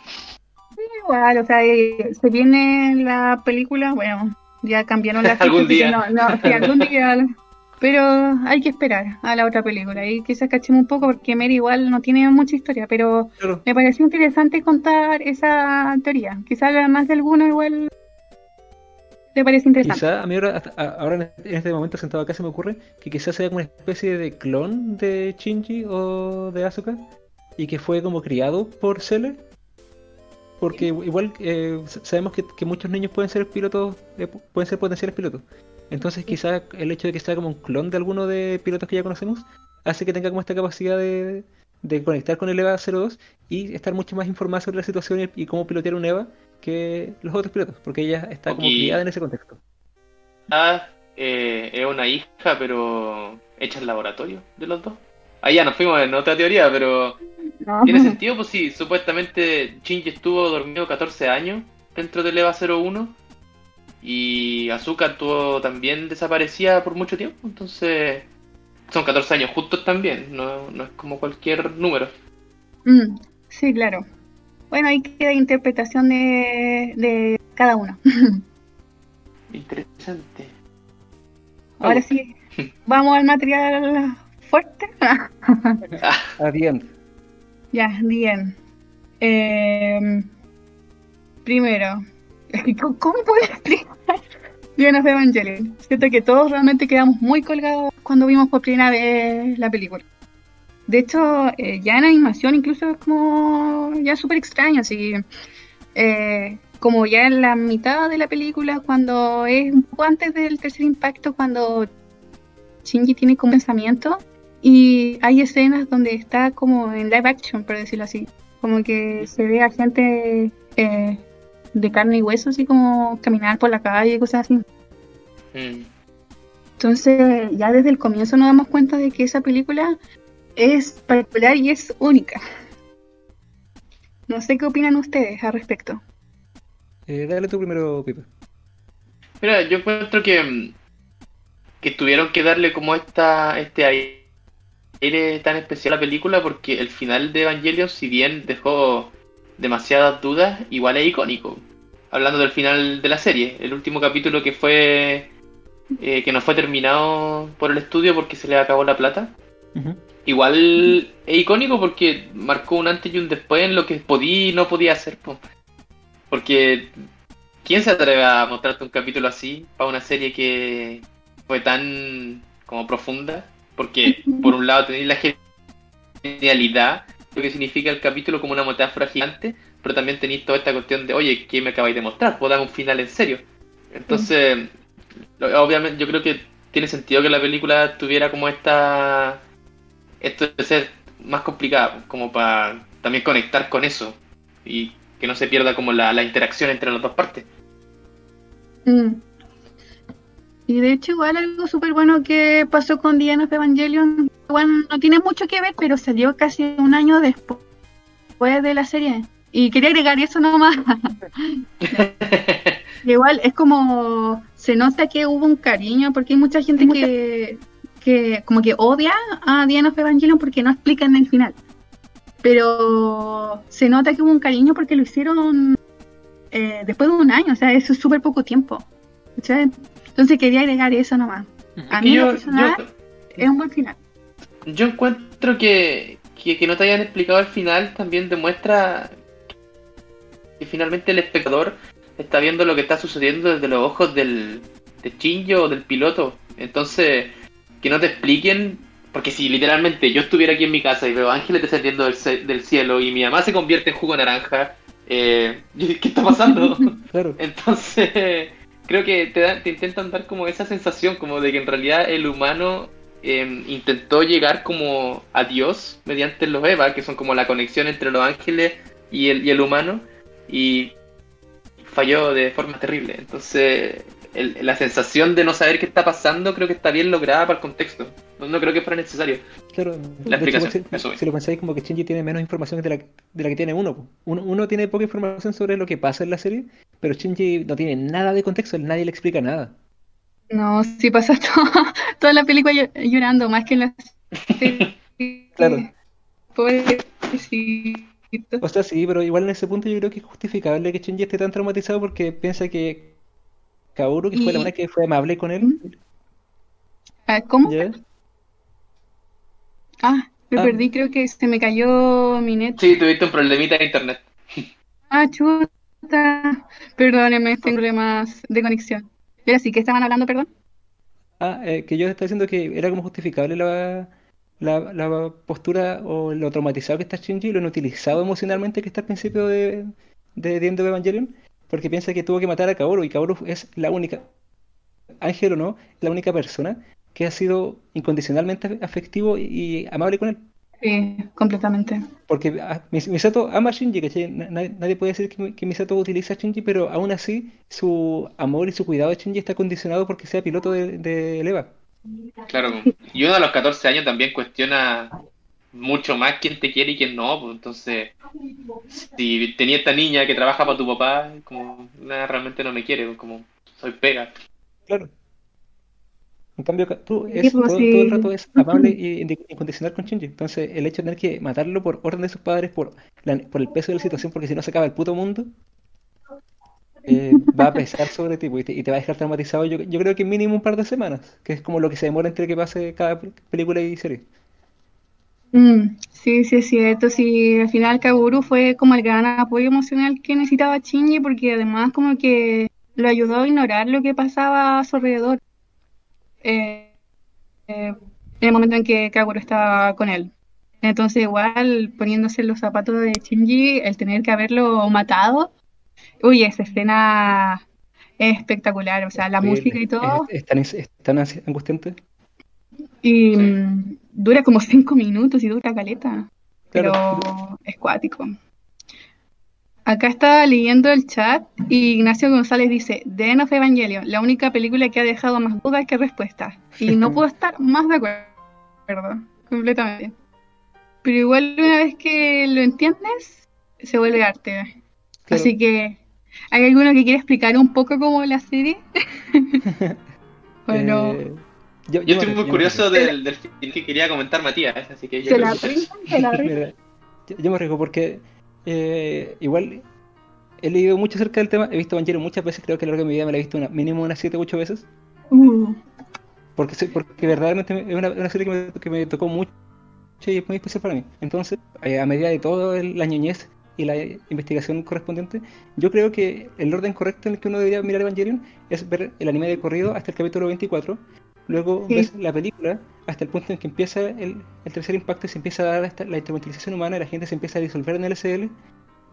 Igual, o sea, eh, se viene la película, bueno, ya cambiaron la [LAUGHS] Algún fecha, día. No, no, sí, algún día. [LAUGHS] Pero hay que esperar a la otra película y quizás cachemos un poco porque Mary igual no tiene mucha historia, pero Claro. me pareció interesante contar esa teoría. Quizás más de alguna igual te parece interesante. Quizá a mí ahora, hasta- ahora en este- en este momento sentado acá se me ocurre que quizás sea como una especie de clon de Shinji o de Asuka y que fue como criado por Cele. Porque igual eh, sabemos que, que muchos niños pueden ser pilotos, eh, pu- pueden ser potenciales pilotos. Entonces quizás el hecho de que sea como un clon de alguno de pilotos que ya conocemos hace que tenga como esta capacidad de, de conectar con el EVA 02 y estar mucho más informada sobre la situación y, y cómo pilotear un EVA que los otros pilotos, porque ella está como criada en ese contexto. Ah, eh, es una hija, pero hecha en laboratorio de los dos. Ahí ya nos fuimos en otra teoría, pero No. tiene sentido, pues sí, supuestamente Shinji estuvo dormido 14 años dentro del EVA 01 y Asuka estuvo también desaparecida por mucho tiempo, entonces son 14 años justos también, no, no es como cualquier número. Mm, sí, claro. Bueno, ahí queda interpretación de, de cada uno. [LAUGHS] Interesante. Ahora Oh. sí, vamos al material fuerte. A the end. ya, bien. Eh, primero, ¿cómo [LAUGHS] cómo puedo explicar Leonas de Evangelion? Siento que todos realmente quedamos muy colgados cuando vimos por primera vez la película. De hecho, eh, ya en animación incluso es como ya súper extraño, así eh, como ya en la mitad de la película, cuando es un poco antes del tercer impacto, cuando Shinji tiene como pensamiento y hay escenas donde está como en live action, por decirlo así, como que se ve a gente eh, de carne y hueso, así como caminar por la calle y cosas así. Mm. Entonces, ya desde el comienzo nos damos cuenta de que esa película es particular y es única. No sé qué opinan ustedes al respecto. Eh, dale tú primero, Pipe. Mira, yo encuentro que, mm, que tuvieron que darle como esta, este aire tan especial a la película porque el final de Evangelion, si bien dejó demasiadas dudas, igual es icónico. Hablando del final de la serie, el último capítulo que fue eh, que no fue terminado por el estudio porque se le acabó la plata. Igual es icónico porque marcó un antes y un después en lo que podía y no podía hacer. po. Porque ¿quién se atreve a mostrarte un capítulo así para una serie que fue tan como profunda? Porque por un lado tenéis la genialidad, lo que significa el capítulo como una metáfora gigante, pero también tenéis toda esta cuestión de, oye, ¿qué me acabáis de mostrar? Puedo dar un final en serio. Entonces, obviamente yo creo que tiene sentido que la película tuviera como esta esto de ser más complicada, como para también conectar con eso y que no se pierda como la, la interacción entre las dos partes. Mm. Y de hecho, igual algo súper bueno que pasó con Diana of Evangelion, igual no tiene mucho que ver, pero salió casi un año despu- después de la serie. Y quería agregar eso nomás. [LAUGHS] igual es como se nota que hubo un cariño, porque hay mucha gente que, que como que odia a Diana of Evangelion porque no explican el final. Pero se nota que hubo un cariño porque lo hicieron eh, después de un año, o sea, eso es súper poco tiempo. Entonces quería agregar eso nomás. A mí lo personal yo- es un buen final. yo encuentro que, que, que no te hayan explicado el final también demuestra que finalmente el espectador está viendo lo que está sucediendo desde los ojos del de Shinjo o del piloto. Entonces, que no te expliquen, porque si literalmente yo estuviera aquí en mi casa y veo ángeles descendiendo del, del cielo y mi mamá se convierte en jugo naranja, eh, [LAUGHS] ¿qué está pasando? Claro. Entonces, creo que te, dan- te intentan dar como esa sensación, como de que en realidad el humano eh, intentó llegar como a Dios mediante los Eva, que son como la conexión entre los ángeles y el, y el humano, y falló de forma terrible. Entonces, el- la sensación de no saber qué está pasando creo que está bien lograda para el contexto. No, no creo que fuera necesario. Claro, La hecho, si, lo pensáis como que Shinji tiene menos información de la, de la que tiene uno, uno. Uno tiene poca información sobre lo que pasa en la serie, pero Shinji no tiene nada de contexto, nadie le explica nada. No, si pasas [LAUGHS] todo- toda la película llo- llorando, más que en la [LAUGHS] serie. Claro. Pobre, sí. poquito. O sea, sí, pero igual en ese punto yo creo que es justificable que Shinji esté tan traumatizado porque piensa que Kaoru, que fue la Y- una que fue amable con él. Ah, ¿Cómo? ¿ya? Ah, me Ah. perdí, creo que se me cayó mi net. Sí, tuviste un problemita de internet. [LAUGHS] Ah, chuta. Perdónenme, tengo problemas de conexión. Pero sí, ¿qué estaban hablando, perdón? Ah, eh, que yo estaba diciendo que era como justificable la, la, la postura o lo traumatizado que está Shinji y lo inutilizado emocionalmente que está al principio de, de The End of Evangelion, porque piensa que tuvo que matar a Kaoru y Kaoru es la única, Ángel o no, la única persona que ha sido incondicionalmente afectivo y, amable con él. Sí, completamente. Porque ah, Mis- Misato ama a Shinji, ¿cachai? Na- Nadie, nadie puede decir que, que Misato utiliza a Shinji, pero aún así su amor y su cuidado de Shinji está condicionado porque sea piloto de, de Leva. Claro. Y uno a los 14 años también cuestiona mucho más quién te quiere y quién no. Pues entonces, si tenía esta niña que trabaja para tu papá, como, nada, realmente no me quiere, pues, como, soy pega. Claro. En cambio, ca- tú es, pues, todo, el rato es [LAUGHS] amable y incondicional con Shinji. Entonces, el hecho de tener que matarlo por orden de sus padres, por, la- por el peso de la situación, porque si no se acaba el puto mundo, eh, [LAUGHS] va a pesar sobre ti pues, y te, y te va a dejar traumatizado. Yo, yo creo que mínimo un par de semanas, que es como lo que se demora entre que pase cada pe- película y serie. Mm, sí, sí, es cierto. Sí, al final Kaguru fue como el gran apoyo emocional que necesitaba Shinji porque además como que lo ayudó a ignorar lo que pasaba a su alrededor eh, eh, en el momento en que Kaguru estaba con él. Entonces igual poniéndose en los zapatos de Shinji, el tener que haberlo matado, uy, esa escena es espectacular, o sea, la música y todo. Es, es tan, es tan ansi- angustiante. Y Sí. Dura como [LAUGHS] cinco minutos y dura caleta. Pero Claro. es cuático. Acá está leyendo el chat y Ignacio González dice, The End of Evangelion, la única película que ha dejado más dudas que respuestas. Y no puedo [LAUGHS] estar más de acuerdo, completamente. Pero igual una vez que lo entiendes, se vuelve arte. Claro. Así que, ¿hay alguno que quiera explicar un poco cómo la serie? [LAUGHS] Bueno, Eh, yo, Yo me estoy muy curioso del, del final que quería comentar Matías, así que yo ¿se la brincan? ¿Se la? Mira, yo, yo me arriesgo porque eh, igual he leído mucho acerca del tema, he visto Evangelion muchas veces, creo que a lo largo de mi vida me la he visto una, mínimo unas 7 u 8 veces, Uh, porque, porque verdaderamente es una, una serie que me, que me tocó mucho y es muy especial para mí. Entonces, eh, a medida de toda la ñoñez y la investigación correspondiente, yo creo que el orden correcto en el que uno debería mirar Evangelion es ver el anime de corrido hasta el capítulo 24, luego Sí. ves la película hasta el punto en que empieza el, el tercer impacto y se empieza a dar esta- la instrumentalización humana y la gente se empieza a disolver en el SL,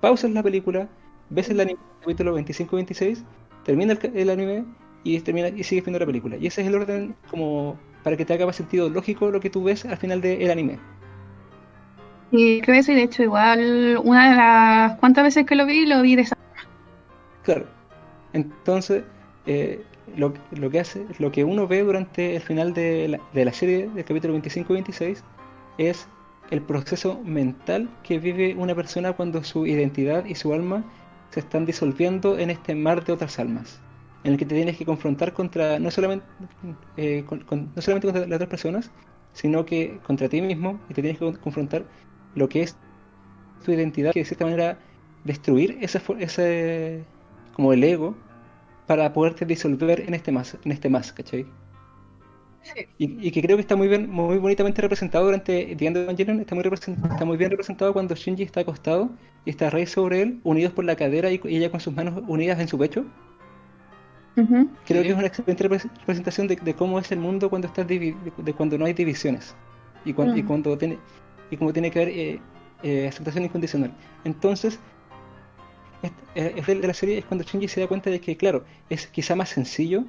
pausas la película, ves el anime capítulo 25-26, termina el, anime y termina y sigues viendo la película. Y ese es el orden como para que te haga más sentido lógico lo que tú ves al final del anime. Y creo que sí, de hecho, igual una de las cuantas veces que lo vi, lo vi de esa Claro. Entonces, eh, lo, lo que hace, lo que uno ve durante el final de la, de la serie del capítulo 25 y 26 es el proceso mental que vive una persona cuando su identidad y su alma se están disolviendo en este mar de otras almas, en el que te tienes que confrontar contra no solamente eh, no solamente contra las otras personas, sino que contra ti mismo y te tienes que con- confrontar lo que es tu identidad, que de cierta manera destruir ese, ese como el ego para poderte disolver en este más, en este más, ¿cachai? Sí. Y, y que creo que está muy bien, muy bonitamente representado durante The End of Evangelion, está muy, está muy bien representado cuando Shinji está acostado y está Rey sobre él, unidos por la cadera y, y ella con sus manos unidas en su pecho. Ujú. Creo Sí. que es una excelente repre- representación de, de cómo es el mundo cuando estás de, de cuando no hay divisiones y, cuan- y Mm. cuando tiene y cómo tiene que haber eh, eh, aceptación incondicional. Entonces, es, eh, de la serie es cuando Shinji se da cuenta de que, claro, es quizá más sencillo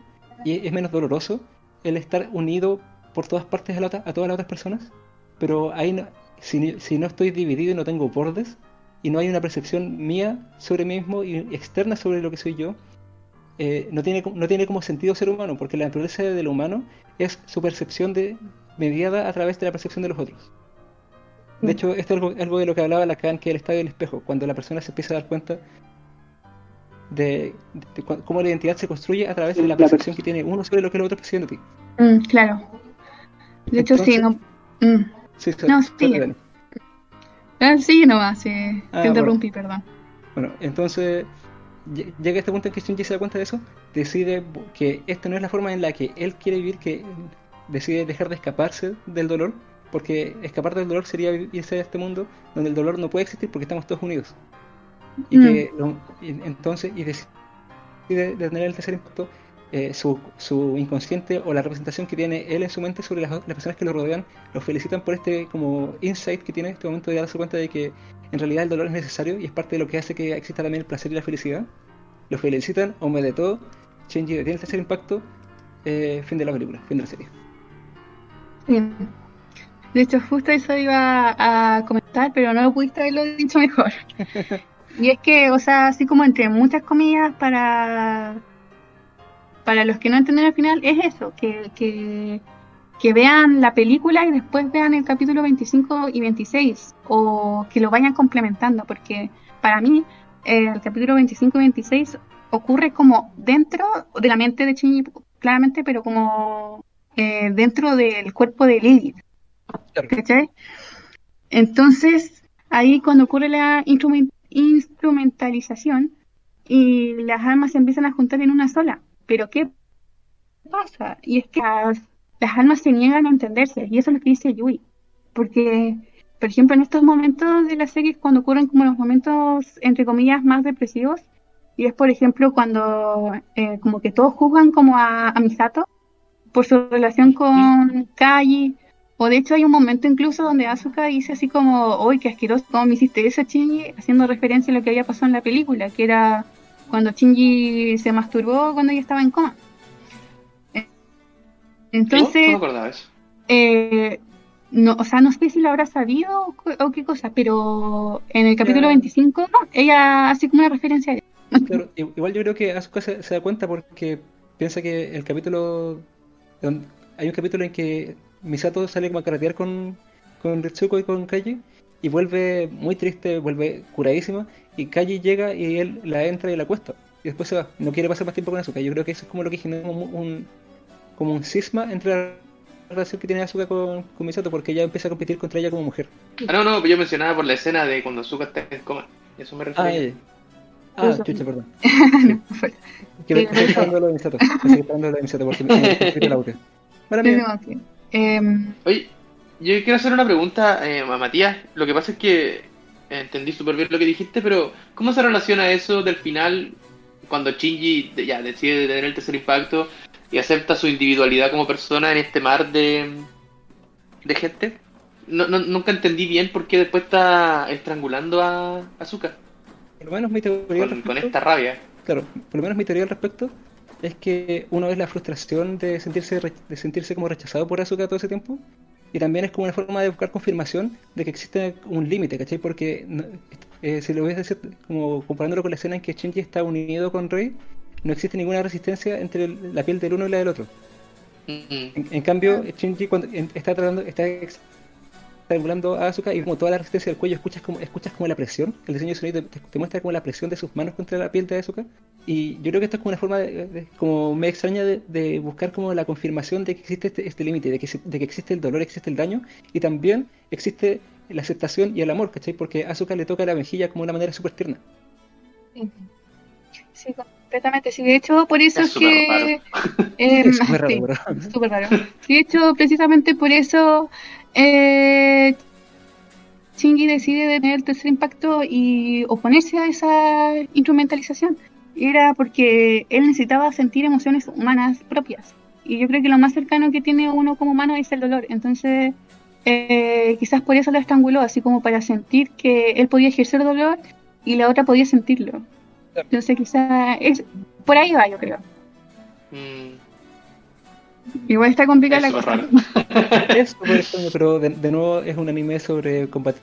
y es menos doloroso el estar unido por todas partes a, la otra- a todas las otras personas, pero ahí no- si, si no estoy dividido y no tengo bordes y no hay una percepción mía sobre mí mismo y externa sobre lo que soy yo, eh, no, tiene, no tiene como sentido ser humano, porque la naturaleza del humano es su percepción de, mediada a través de la percepción de los otros. De Mm. hecho, esto es algo, algo de lo que hablaba Lacan, que el estadio del espejo, cuando la persona se empieza a dar cuenta de, de cu- cómo la identidad se construye a través de la percepción que tiene uno sobre lo que el otro percibe de ti. Mm, claro. De hecho, sí, no. mm. Sí, sí, No, sigue. Ah, sí, nomás, sí. Ah, Te interrumpí, perdón. Bueno, entonces lle- llega este punto en que Shinji se da cuenta de eso, decide que esta no es la forma en la que él quiere vivir, que decide dejar de escaparse del dolor, porque escapar del dolor sería irse a este mundo donde el dolor no puede existir porque estamos todos unidos. Y Mm. que lo- y entonces, y decide detener el tercer impacto, eh, su, su inconsciente o la representación que tiene él en su mente sobre las, las personas que lo rodean, lo felicitan por este como insight que tiene en este momento de darse cuenta de que en realidad el dolor es necesario y es parte de lo que hace que exista también el placer y la felicidad. Lo felicitan, hombre de todo, Shinji detiene el tercer impacto, eh, fin de la película, fin de la serie. De hecho, justo eso iba a comentar, pero no lo pudiste haberlo dicho mejor. [LAUGHS] Y es que, o sea, así como entre muchas comillas para para los que no entienden al final, es eso, que, que, que vean la película y después vean el capítulo 25 y 26, o que lo vayan complementando, porque para mí eh, el capítulo 25 y 26 ocurre como dentro de la mente de Shinji, claramente, pero como eh, dentro del cuerpo de Lilith. ¿Cachai? Entonces, ahí cuando ocurre la instrumen- instrumentalización y las almas se empiezan a juntar en una sola. Pero ¿qué pasa? Y es que las, las almas se niegan a entenderse, y eso es lo que dice Yui. Porque, por ejemplo, en estos momentos de la serie, es cuando ocurren como los momentos, entre comillas, más depresivos, y es, por ejemplo, cuando eh, como que todos juzgan como a, a Misato por su relación con Kaji, o de hecho hay un momento incluso donde Asuka dice así como, uy, qué asqueroso, ¿cómo me hiciste eso, Shinji? Haciendo referencia a lo que había pasado en la película, que era cuando Shinji se masturbó cuando ella estaba en coma. No, no Entonces, eso. eh, no, o sea, no sé si lo habrá sabido o, qué cosa, pero en el capítulo Ya. 25 ella hace como una referencia a ella. [LAUGHS] Claro, igual yo creo que Asuka se, se da cuenta porque piensa que el capítulo. Hay un capítulo en que Misato sale como a carretear con, con Ritsuko y con Kaji y vuelve muy triste, vuelve curadísima y Kaji llega y él la entra y la cuesta y después se va. No quiere pasar más tiempo con Asuka. Yo creo que eso es como lo que genera como un, como un cisma entre la relación que tiene Asuka con, con Misato porque ella empieza a competir contra ella como mujer. Ah, no, no, yo mencionaba por la escena de cuando Zuka está en coma. Eso me Ah, ella. Ah, Eso. chucha, perdón. [LAUGHS] No, Que Sí, estoy esperando lo de Misato. Estoy esperando lo de Misato porque me me [LAUGHS] escrito el audio. Para mí, Em, Oye, yo quiero hacer una pregunta eh, a Matías. Lo que pasa es que entendí súper bien lo que dijiste, pero ¿cómo se relaciona eso del final cuando Shinji ya decide tener el tercer impacto y acepta su individualidad como persona en este mar de, de gente? No, no- nunca entendí bien por qué después está estrangulando a Azuka por lo menos mi teoría al con, esta rabia. claro, por lo menos mi teoría al respecto es que uno es la frustración de sentirse de sentirse como rechazado por Asuka todo ese tiempo y también es como una forma de buscar confirmación de que existe un límite, ¿cachai? Porque eh, si lo ves decir, como comparándolo con la escena en que Shinji está unido con Rei, no existe ninguna resistencia entre el- la piel del uno y la del otro. Mm, En, en cambio, Shinji cuando en- está tratando, está estrangulando a Asuka y como toda la resistencia del cuello, escuchas como, escuchas como la presión, el diseño de sonido te, te muestra como la presión de sus manos contra la piel de Asuka. Y yo creo que esto es como una forma de, de- como me extraña de, de buscar como la confirmación de que existe este, este límite, de que, de que existe el dolor, existe el daño, y también existe la aceptación y el amor, ¿cachai? Porque Asuka le toca la mejilla como una manera súper tierna. Sí, completamente. Sí, de hecho, por eso Es que. em, [LAUGHS] Es súper raro, sí, súper raro. Sí, de hecho, precisamente por eso. Eh, Shinji decide detener el tercer impacto y oponerse a esa instrumentalización. Era porque él necesitaba sentir emociones humanas propias. Y yo creo que lo más cercano que tiene uno como humano es el dolor. Entonces, eh, quizás por eso lo estranguló, así como para sentir que él podía ejercer dolor y la otra podía sentirlo. Entonces, quizás es por ahí va, yo creo. mm, Igual está complicada la cosa. [LAUGHS] Es pero de, de nuevo es un anime sobre combatir.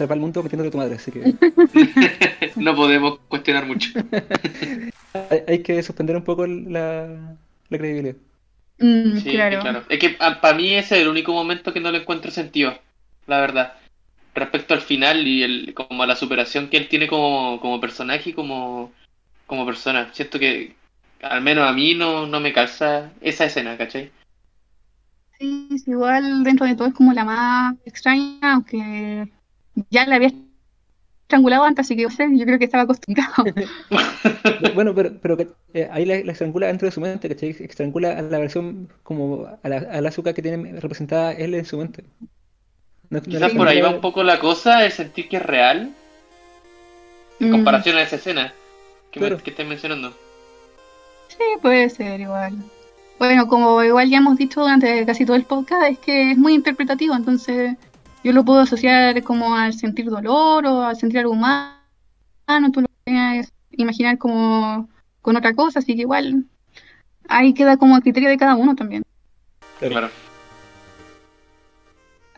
Salvar el mundo metiéndole a tu madre, así que [LAUGHS] no podemos cuestionar mucho. [LAUGHS] hay, hay que suspender un poco la, la credibilidad. Mm, Sí, claro. claro. Es que para mí ese es el único momento que no le encuentro sentido, la verdad. Respecto al final y el, como a la superación que él tiene como, como personaje y como, como persona. Siento que al menos a mí no, no me calza esa escena, ¿cachai? Sí, igual dentro de todo es como la más extraña, aunque ya la había estrangulado antes, así que o sea, yo creo que estaba acostumbrado. [LAUGHS] Bueno, pero, pero eh, ahí la, la estrangula dentro de su mente, ¿cachai? Estrangula a la versión como a la, al azúcar que tiene representada él en su mente. No- no Quizás por ahí va un poco la cosa, el sentir que es real, en Mm, comparación a esa escena que, me, Claro. que estás mencionando. Sí, puede ser igual. Bueno, como igual ya hemos dicho durante casi todo el podcast, es que es muy interpretativo, entonces yo lo puedo asociar como al sentir dolor o al sentir algo humano, tú lo puedes imaginar como con otra cosa, así que igual ahí queda como a criterio de cada uno también. Claro.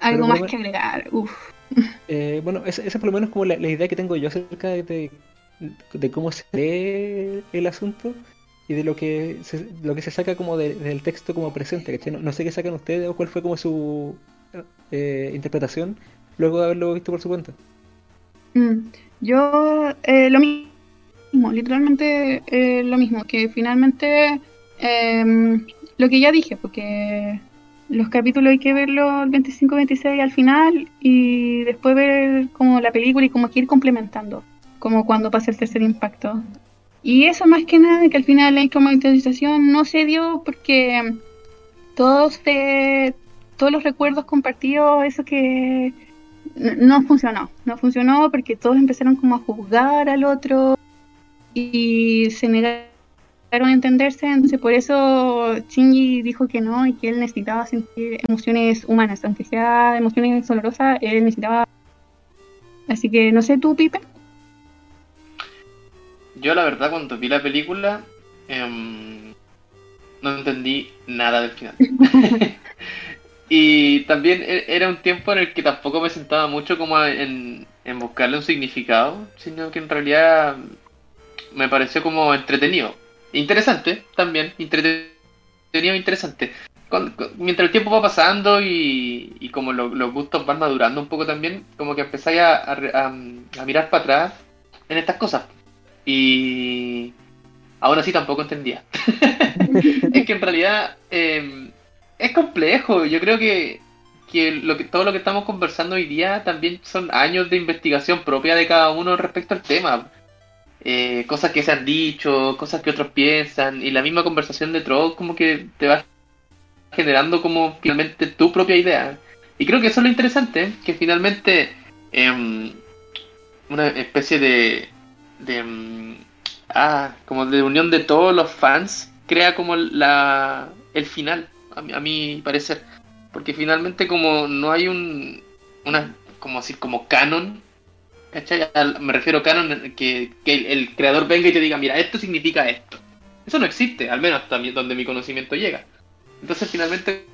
Algo Pero más que agregar, uff. [LAUGHS] Eh, bueno, esa, esa es por lo menos como la, la idea que tengo yo acerca de, de, de cómo se lee el asunto y de lo que se, lo que se saca como de- del texto como presente, ¿cachai? No, no sé qué sacan ustedes o cuál fue como su eh, interpretación luego de haberlo visto por su cuenta. Mm, Yo eh, lo mismo, literalmente eh, lo mismo, que finalmente em, lo que ya dije, porque los capítulos hay que verlos el 25-26 al final y después ver como la película y como que ir complementando, como cuando pasa el tercer impacto. Y eso más que nada, que al final la instrumentalización no se dio porque todos, eh, todos los recuerdos compartidos, eso que no funcionó, no funcionó porque todos empezaron como a juzgar al otro y se negaron a entenderse, entonces por eso Shinji dijo que no y que él necesitaba sentir emociones humanas, aunque sea emociones dolorosas, él necesitaba... Así que no sé tú, Pipe. Yo la verdad cuando vi la película em, no entendí nada del final. [LAUGHS] y también e- era un tiempo en el que tampoco me sentaba mucho como en, buscarle un significado, sino que en realidad me pareció como entretenido. Interesante también, entretenido e interesante. Mientras el tiempo va pasando y, como lo- los gustos van madurando un poco también, como que empezáis a, mirar para atrás en estas cosas. Y aún así tampoco entendía. [LAUGHS] es que en realidad eh, es complejo. Yo creo que, que, lo que todo lo que estamos conversando hoy día también son años de investigación propia de cada uno respecto al tema. Eh, cosas que se han dicho, cosas que otros piensan, y la misma conversación de Troll como que te va generando como finalmente tu propia idea. Y creo que eso es lo interesante, que finalmente em, una especie de, de mm, ah, como de unión de todos los fans crea como la el final, a mi, a mi parecer. Porque finalmente como no hay un una como decir como canon Me refiero a canon que, que el, el creador venga y te diga, mira, esto significa esto. Eso no existe, al menos hasta mi- donde mi conocimiento llega. Entonces finalmente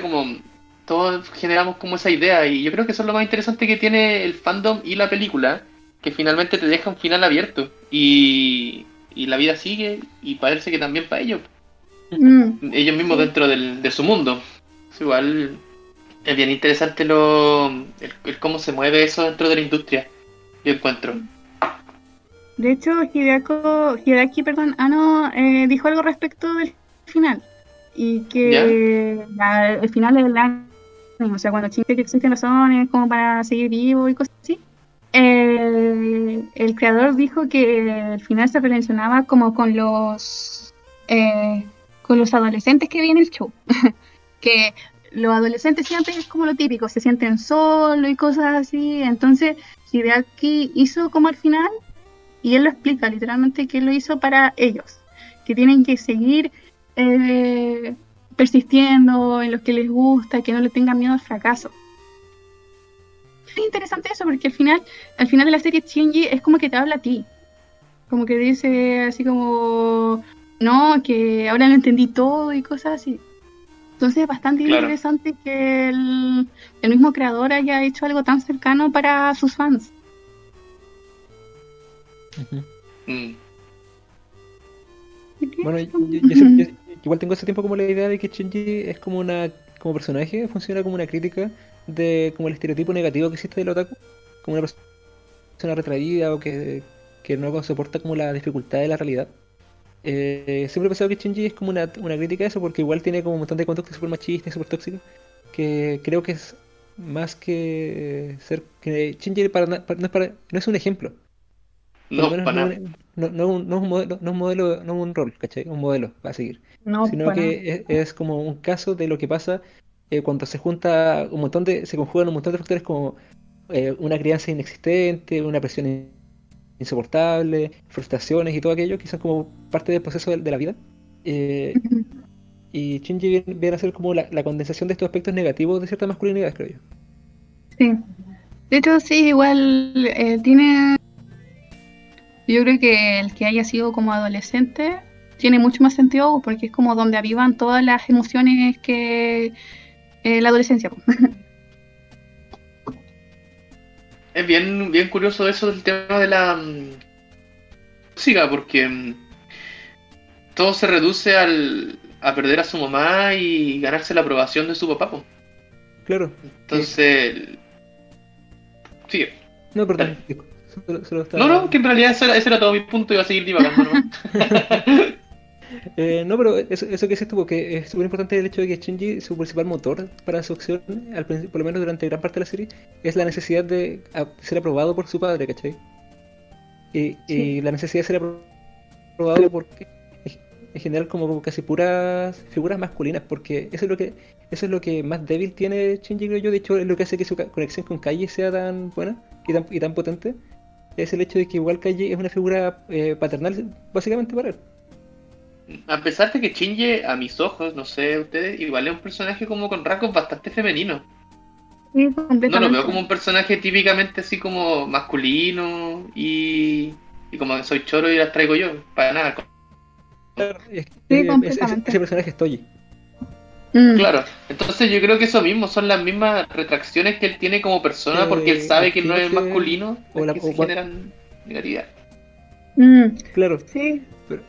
como todos generamos como esa idea y yo creo que eso es lo más interesante que tiene el fandom y la película, que finalmente te deja un final abierto y, y la vida sigue y parece que también para ellos, Mm, ellos mismos dentro del, de su mundo. Es igual es bien interesante lo el- el cómo se mueve eso dentro de la industria, yo encuentro. De hecho, Hideako, Hideaki, perdón, Ano eh, dijo algo respecto del final. Y que la- el final del anime, o sea, cuando dice que existen razones como para seguir vivo y cosas así, eh, el creador dijo que el final se relacionaba como con los eh, los adolescentes que vienen el show. [LAUGHS] que los adolescentes siempre es como lo típico, se sienten solos y cosas así. Entonces, Hideaki hizo como al final y él lo explica literalmente que lo hizo para ellos, que tienen que seguir eh, persistiendo en lo que les gusta, que no le tengan miedo al fracaso. Es interesante eso porque al final, al final de la serie Shinji es como que te habla a ti, como que dice así como, no, que ahora lo entendí todo y cosas así. Entonces es bastante Claro. interesante que el, el mismo creador haya hecho algo tan cercano para sus fans. Mm. Bueno, yo, yo- yo siempre- yo- igual tengo ese tiempo como la idea de que Shinji es como una como personaje, funciona como una crítica de como el estereotipo negativo que existe del otaku, como una persona retraída o que, que no soporta como la dificultad de la realidad. Eh, siempre he pensado que Shinji es como una, una crítica a eso porque igual tiene como un montón de conductas súper machistas y súper tóxicas que creo que es más que ser que Shinji para, no, es para- no es un ejemplo. No, para no, nada. no, no, no es un modelo, no es un modelo, no es un rol, ¿cachai? Un modelo a seguir. No, Sino para que es, es como un caso de lo que pasa eh, cuando se junta un montón de, se conjugan un montón de factores como eh, una crianza inexistente, una presión in- insoportable, frustraciones y todo aquello que son como parte del proceso de, de la vida. Eh, y Shinji viene, viene a ser como la, la condensación de estos aspectos negativos de ciertas masculinidades, creo yo. Sí. De hecho, sí, igual eh, tiene. Yo creo que el que haya sido como adolescente tiene mucho más sentido porque es como donde avivan todas las emociones que eh, la adolescencia. [LAUGHS] Es bien, bien curioso eso del tema de la mm, música, porque mm, todo se reduce al, a perder a su mamá y ganarse la aprobación de su papá. po. Claro. Entonces, sigue. No, perdón. discu- Solo, solo estaba- No, no, que en realidad ese era, ese era todo mi punto y iba a seguir divagando. [LAUGHS] Eh, no, pero eso, eso que dices tú, porque es súper importante el hecho de que Shinji, su principal motor para su acción, al por lo menos durante gran parte de la serie, es la necesidad de ser aprobado por su padre, ¿cachai? Y, la necesidad de ser apro- aprobado por en general como casi puras figuras masculinas, porque eso es lo que eso es lo que más débil tiene Shinji, creo yo, de hecho es lo que hace que su conexión con Kaji sea tan buena y tan, y tan potente, es el hecho de que igual Kaji es una figura eh, paternal básicamente para él. A pesar de que Shinji, a mis ojos, no sé ustedes, igual es un personaje como con rasgos bastante femeninos. Sí, No lo veo como un personaje típicamente así como masculino y, y como que soy choro y las traigo yo. Para nada. Es- Sí, ese- ese, personaje es Toji. Mm, Claro. Entonces yo creo que eso mismo son las mismas retracciones que él tiene como persona Eh, porque él sabe que no es masculino o las la- que o se cua- generan negatividad. mm, Claro, sí,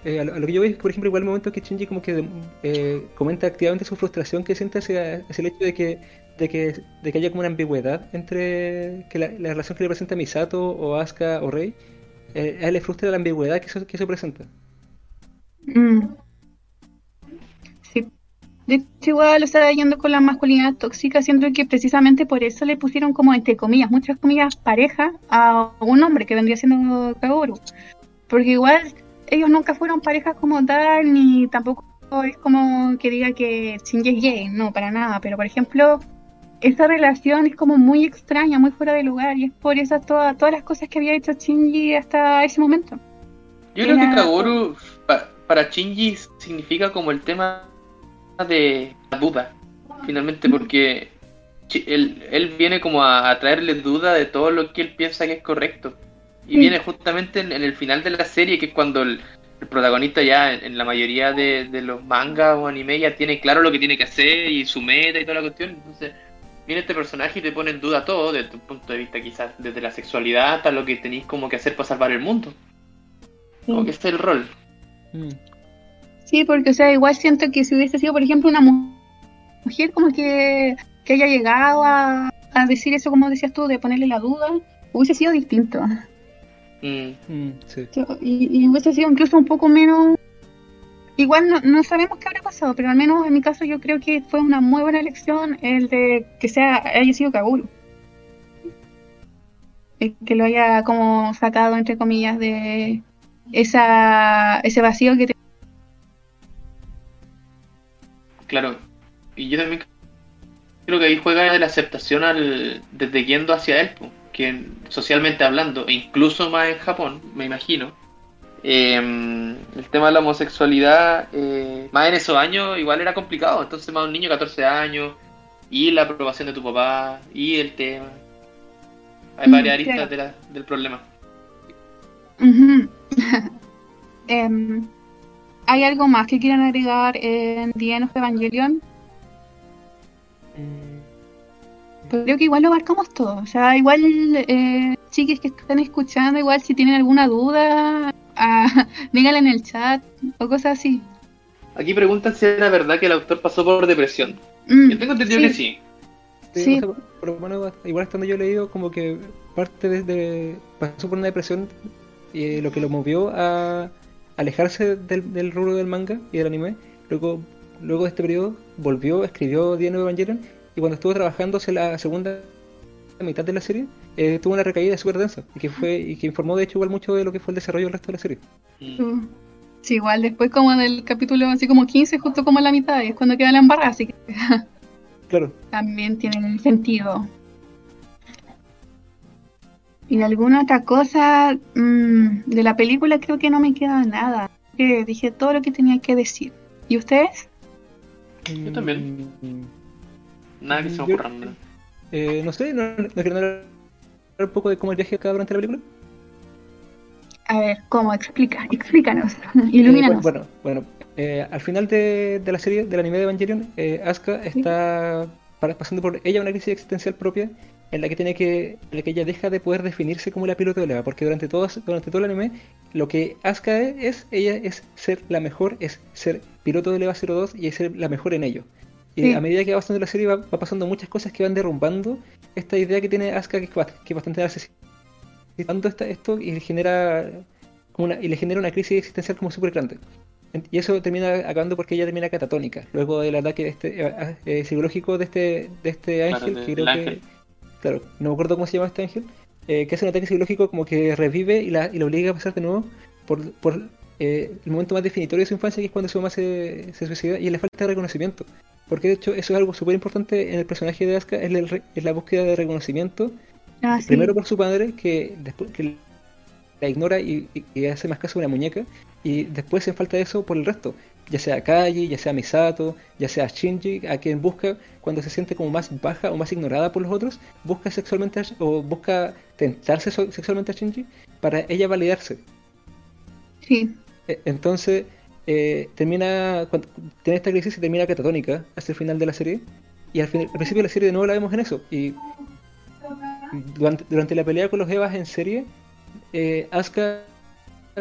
eh, lo, que yo veo es que, por ejemplo, igual el momento que Shinji como que eh, comenta activamente su frustración que siente hacia, hacia el hecho de que, de que de que haya como una ambigüedad entre que la, la relación que le presenta Misato o Asuka o Rei, eh, a él le frustra la ambigüedad que eso, que eso presenta. Mm. Sí. De hecho, igual, o sea, yendo con la masculinidad tóxica, siento que precisamente por eso le pusieron como, entre comillas, muchas comillas, pareja a un hombre que vendría siendo Kaoru. Porque igual ellos nunca fueron parejas como tal, ni tampoco es como que diga que Shinji es gay, no, para nada. Pero, por ejemplo, esa relación es como muy extraña, muy fuera de lugar, y es por esas todas todas las cosas que había hecho Shinji hasta ese momento. Yo creo que Kaworu pa- para Shinji significa como el tema de la duda, finalmente, porque él, él viene como a, a traerle duda de todo lo que él piensa que es correcto. Y Sí. viene justamente en, en el final de la serie, que es cuando el, el protagonista ya en, en la mayoría de, de los mangas o anime ya tiene claro lo que tiene que hacer y su meta y toda la cuestión. Entonces viene este personaje y te pone en duda todo, desde tu punto de vista quizás desde la sexualidad hasta lo que tenéis como que hacer para salvar el mundo. Como que ese es el rol. Mm. Sí, porque, o sea, igual siento que si hubiese sido, por ejemplo, una mu- mujer como que, que haya llegado a, a decir eso, como decías tú, de ponerle la duda, hubiese sido distinto. Mm. Mm, sí. Y, y hubiese sido incluso un poco menos... Igual no, no sabemos qué habrá pasado, pero al menos en mi caso yo creo que fue una muy buena elección el de que sea haya sido Kaguru. El que lo haya como sacado, entre comillas, de esa ese vacío que Claro, y yo también creo que ahí juega de la aceptación al, desde yendo hacia él, que socialmente hablando, e incluso más en Japón, me imagino, eh, el tema de la homosexualidad, eh, más en esos años igual era complicado, entonces más un niño de 14 años, y la aprobación de tu papá, y el tema. Hay Mm, varias aristas claro. de la- del problema. [LAUGHS] Em, ¿Hay algo más que quieran agregar en The End of Evangelion? Mm, Creo que igual lo abarcamos todo. O sea, igual, eh, chiques que están escuchando, igual si tienen alguna duda, ah, [LAUGHS] díganla en el chat o cosas así. Aquí preguntan si era verdad que el autor pasó por depresión. Mm, Yo tengo entendido sí. que sí. Sí, Sí. o sea, por- menos, igual estando yo leído, como que parte desde. pasó por una depresión y eh, lo que lo movió a alejarse del, del rubro del manga y del anime. Luego, luego de este periodo, volvió, escribió End of Evangelion y cuando estuvo trabajando en la segunda mitad de la serie, eh, tuvo una recaída súper densa y que fue y que informó de hecho igual mucho de lo que fue el desarrollo del resto de la serie. Mm. Sí, igual después como del capítulo así como 15, justo como en la mitad, y es cuando queda la embarrada, así que [LAUGHS] Claro. también tiene sentido. Y alguna otra cosa mm, de la película creo que no me queda nada. Que dije todo lo que tenía que decir. ¿Y ustedes? Yo también. Nada que se me Yo-. ¿no? eh, no sé, ¿no, no quieren hablar un poco de cómo el viaje acá durante la película? A ver, ¿cómo? Explica, explícanos, [LAUGHS] Eh, ilumínanos. bueno, bueno, eh, al final de, de la serie del anime de Evangelion, eh, Asuka está pa- pasando por ella una crisis existencial propia en la que tiene que, en la que ella deja de poder definirse como la piloto de leva, porque durante todo, durante todo el anime lo que Asuka es, es, ella es ser la mejor, es ser piloto de leva 02 y es ser la mejor en ello. Y Sí. a medida que va pasando la serie va, va pasando muchas cosas que van derrumbando esta idea que tiene Asuka que es, que es bastante narcisista esta- esto y le genera como una, y le genera una crisis existencial como súper grande. Y eso termina acabando porque ella termina catatónica, luego del ataque este, eh, eh, psicológico de este, de este Claro, ángel, de- que creo que, ángel. claro, no me acuerdo cómo se llama este ángel, eh, que hace un ataque psicológico como que revive y la, y la obliga a pasar de nuevo por, por eh, el momento más definitorio de su infancia, que es cuando su mamá se, se suicida, y le falta de reconocimiento. Porque de hecho eso es algo súper importante en el personaje de Asuka, es, el re- es la búsqueda de reconocimiento Ah, sí. Primero por su padre, que después que la ignora y, y- y hace más caso a una muñeca, y después en falta de eso por el resto, ya sea Kaji, ya sea Misato, ya sea Shinji, a quien busca cuando se siente como más baja o más ignorada por los otros, busca sexualmente a- o busca tentarse sexualmente a Shinji para ella validarse. Sí, E- Entonces, eh, termina, cuando tiene esta crisis y termina catatónica hasta el final de la serie. Y al, fin- al principio de la serie de nuevo la vemos en eso. Y durante, durante la pelea con los Evas en serie, eh, Asuka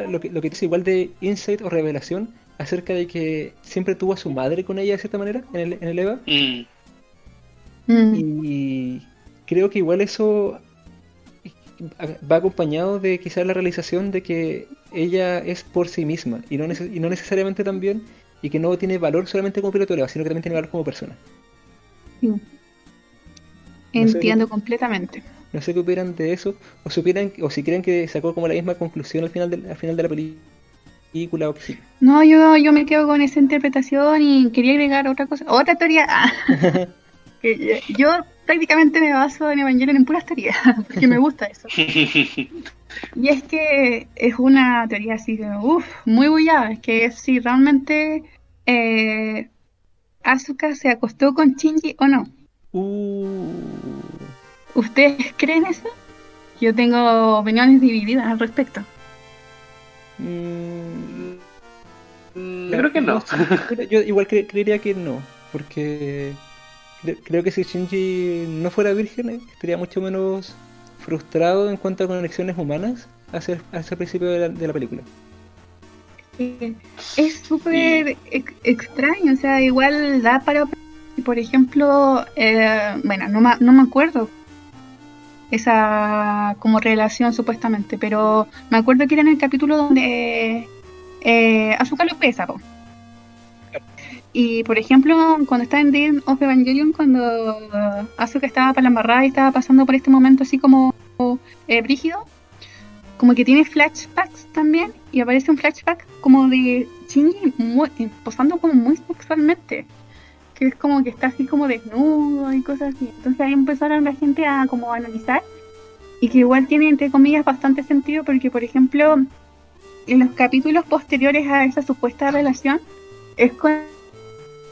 lo que, lo que dice igual de insight o revelación acerca de que siempre tuvo a su madre con ella de cierta manera en el, en el Eva. Mm. Mm, Y creo que igual eso va acompañado de quizás la realización de que ella es por sí misma y no, neces- y no necesariamente también y que no tiene valor solamente como piloto de leva, sino que también tiene valor como persona. sí. No sé. Entiendo completamente. No sé qué opinan de eso o supieran o si creen que sacó como la misma conclusión al final de, al final de la película o que sí. No, yo, yo me quedo con esa interpretación y quería agregar otra cosa, otra teoría. [LAUGHS] Que yo, prácticamente me baso en Evangelion en puras teorías, [LAUGHS] porque me gusta eso. [LAUGHS] Y es que es una teoría así, de, uff, muy bullada. Es que es si realmente eh, Asuka se acostó con Shinji o no. Uh, ¿Ustedes creen eso? Yo tengo opiniones divididas al respecto. mm, Yo creo que no. [LAUGHS] yo- igual cre- creería que no, porque creo que si Shinji no fuera virgen eh, estaría mucho menos frustrado en cuanto a conexiones humanas hacia, el- hacia el principio de la, de la película. Eh, Es súper ex- extraño, o sea, igual da para, por ejemplo, eh, bueno, no, ma- no me acuerdo esa como relación supuestamente, pero me acuerdo que era en el capítulo donde eh, Asuka lo pesa, po. Y por ejemplo, cuando está en End of Evangelion, cuando uh, Asuka estaba para la embarrada y estaba pasando por este momento así como eh, brígido, como que tiene flashbacks también y aparece un flashback como de Shinji muy- eh, posando como muy sexualmente que es como que está así como desnudo y cosas así. Entonces ahí empezaron la gente a como analizar y que igual tiene entre comillas bastante sentido porque por ejemplo en los capítulos posteriores a esa supuesta relación es cuando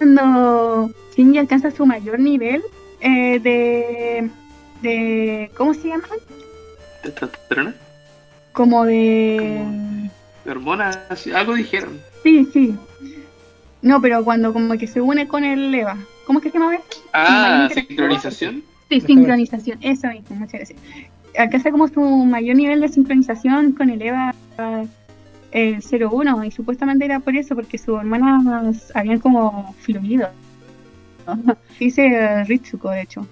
Shinji alcanza su mayor nivel eh, de de ¿cómo se llama? ¿Testosterona? como de ¿Hormonas? Algo dijeron. Sí, sí. No, pero cuando como que se une con el Eva. ¿Cómo es que se llama? eso? Ah, sincronización. Sí, sincronización. Eso mismo, muchas gracias. Alcanza como su mayor nivel de sincronización con el Eva el 01 y supuestamente era por eso, porque sus hermanas habían como fluido. [LAUGHS] Dice Ritsuko, de hecho.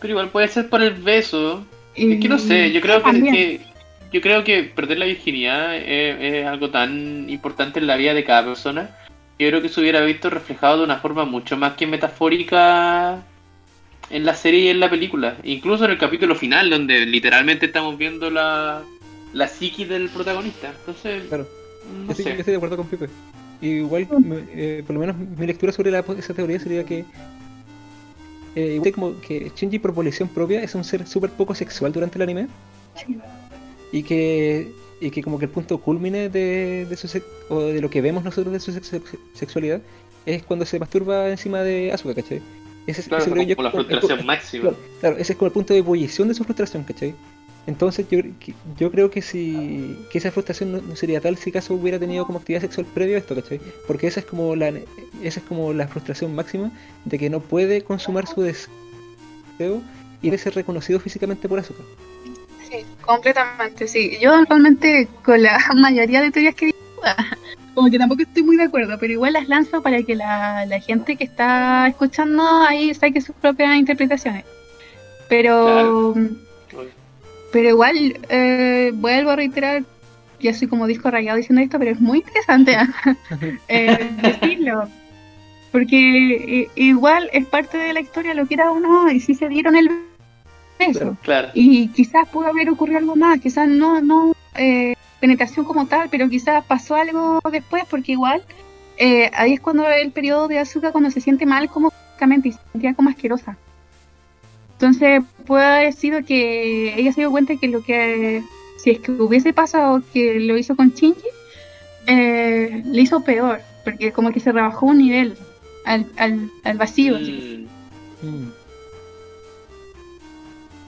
Pero igual puede ser por el beso. Y- Es que no sé, yo creo que- yo creo que perder la virginidad es, es algo tan importante en la vida de cada persona. Yo creo que se hubiera visto reflejado de una forma mucho más que metafórica en la serie y en la película. Incluso en el capítulo final, donde literalmente estamos viendo la, la psiqui del protagonista. Entonces, Claro, no sé. yo estoy de acuerdo con Pipe. Igual, me- eh, por lo menos mi lectura sobre la- esa teoría sería que eh, igual como que Shinji por volición propia es un ser súper poco sexual durante el anime y que y que como que el punto culmine de, de su o de lo que vemos nosotros de su sex- sexualidad es cuando se masturba encima de Asuka, ¿cachai? Ese, es- Claro, ese creo yo como la frustración máxima. Claro, claro, ese es como el punto de ebullición de su frustración, ¿cachai? Entonces yo, yo creo que si que esa frustración no, no sería tal si caso hubiera tenido como actividad sexual previo a esto, ¿cachai? Porque esa es como la esa es como la frustración máxima de que no puede consumar su deseo y de ser reconocido físicamente por Asuka. Sí, completamente, sí. Yo realmente con la [LAUGHS] mayoría de teorías que digo, [LAUGHS] como que tampoco estoy muy de acuerdo, pero igual las lanzo para que la, la gente que está escuchando ahí saque sus propias interpretaciones. Pero, pero igual eh, vuelvo a reiterar, ya soy como disco rayado diciendo esto, pero es muy interesante [LAUGHS] eh, decirlo. Porque eh, igual es parte de la historia, lo que era uno, y si se dieron el beso. Claro. Claro. Y quizás pudo haber ocurrido algo más, quizás no, no eh, penetración como tal, pero quizás pasó algo después, porque igual eh, ahí es cuando el periodo de azúcar, cuando se siente mal como físicamente y se sentía como asquerosa. Entonces puede haber sido que ella se dio cuenta que lo que, si es que hubiese pasado que lo hizo con Shinji, eh, le hizo peor, porque como que se rebajó un nivel al, al, al vacío. Mm, Mm.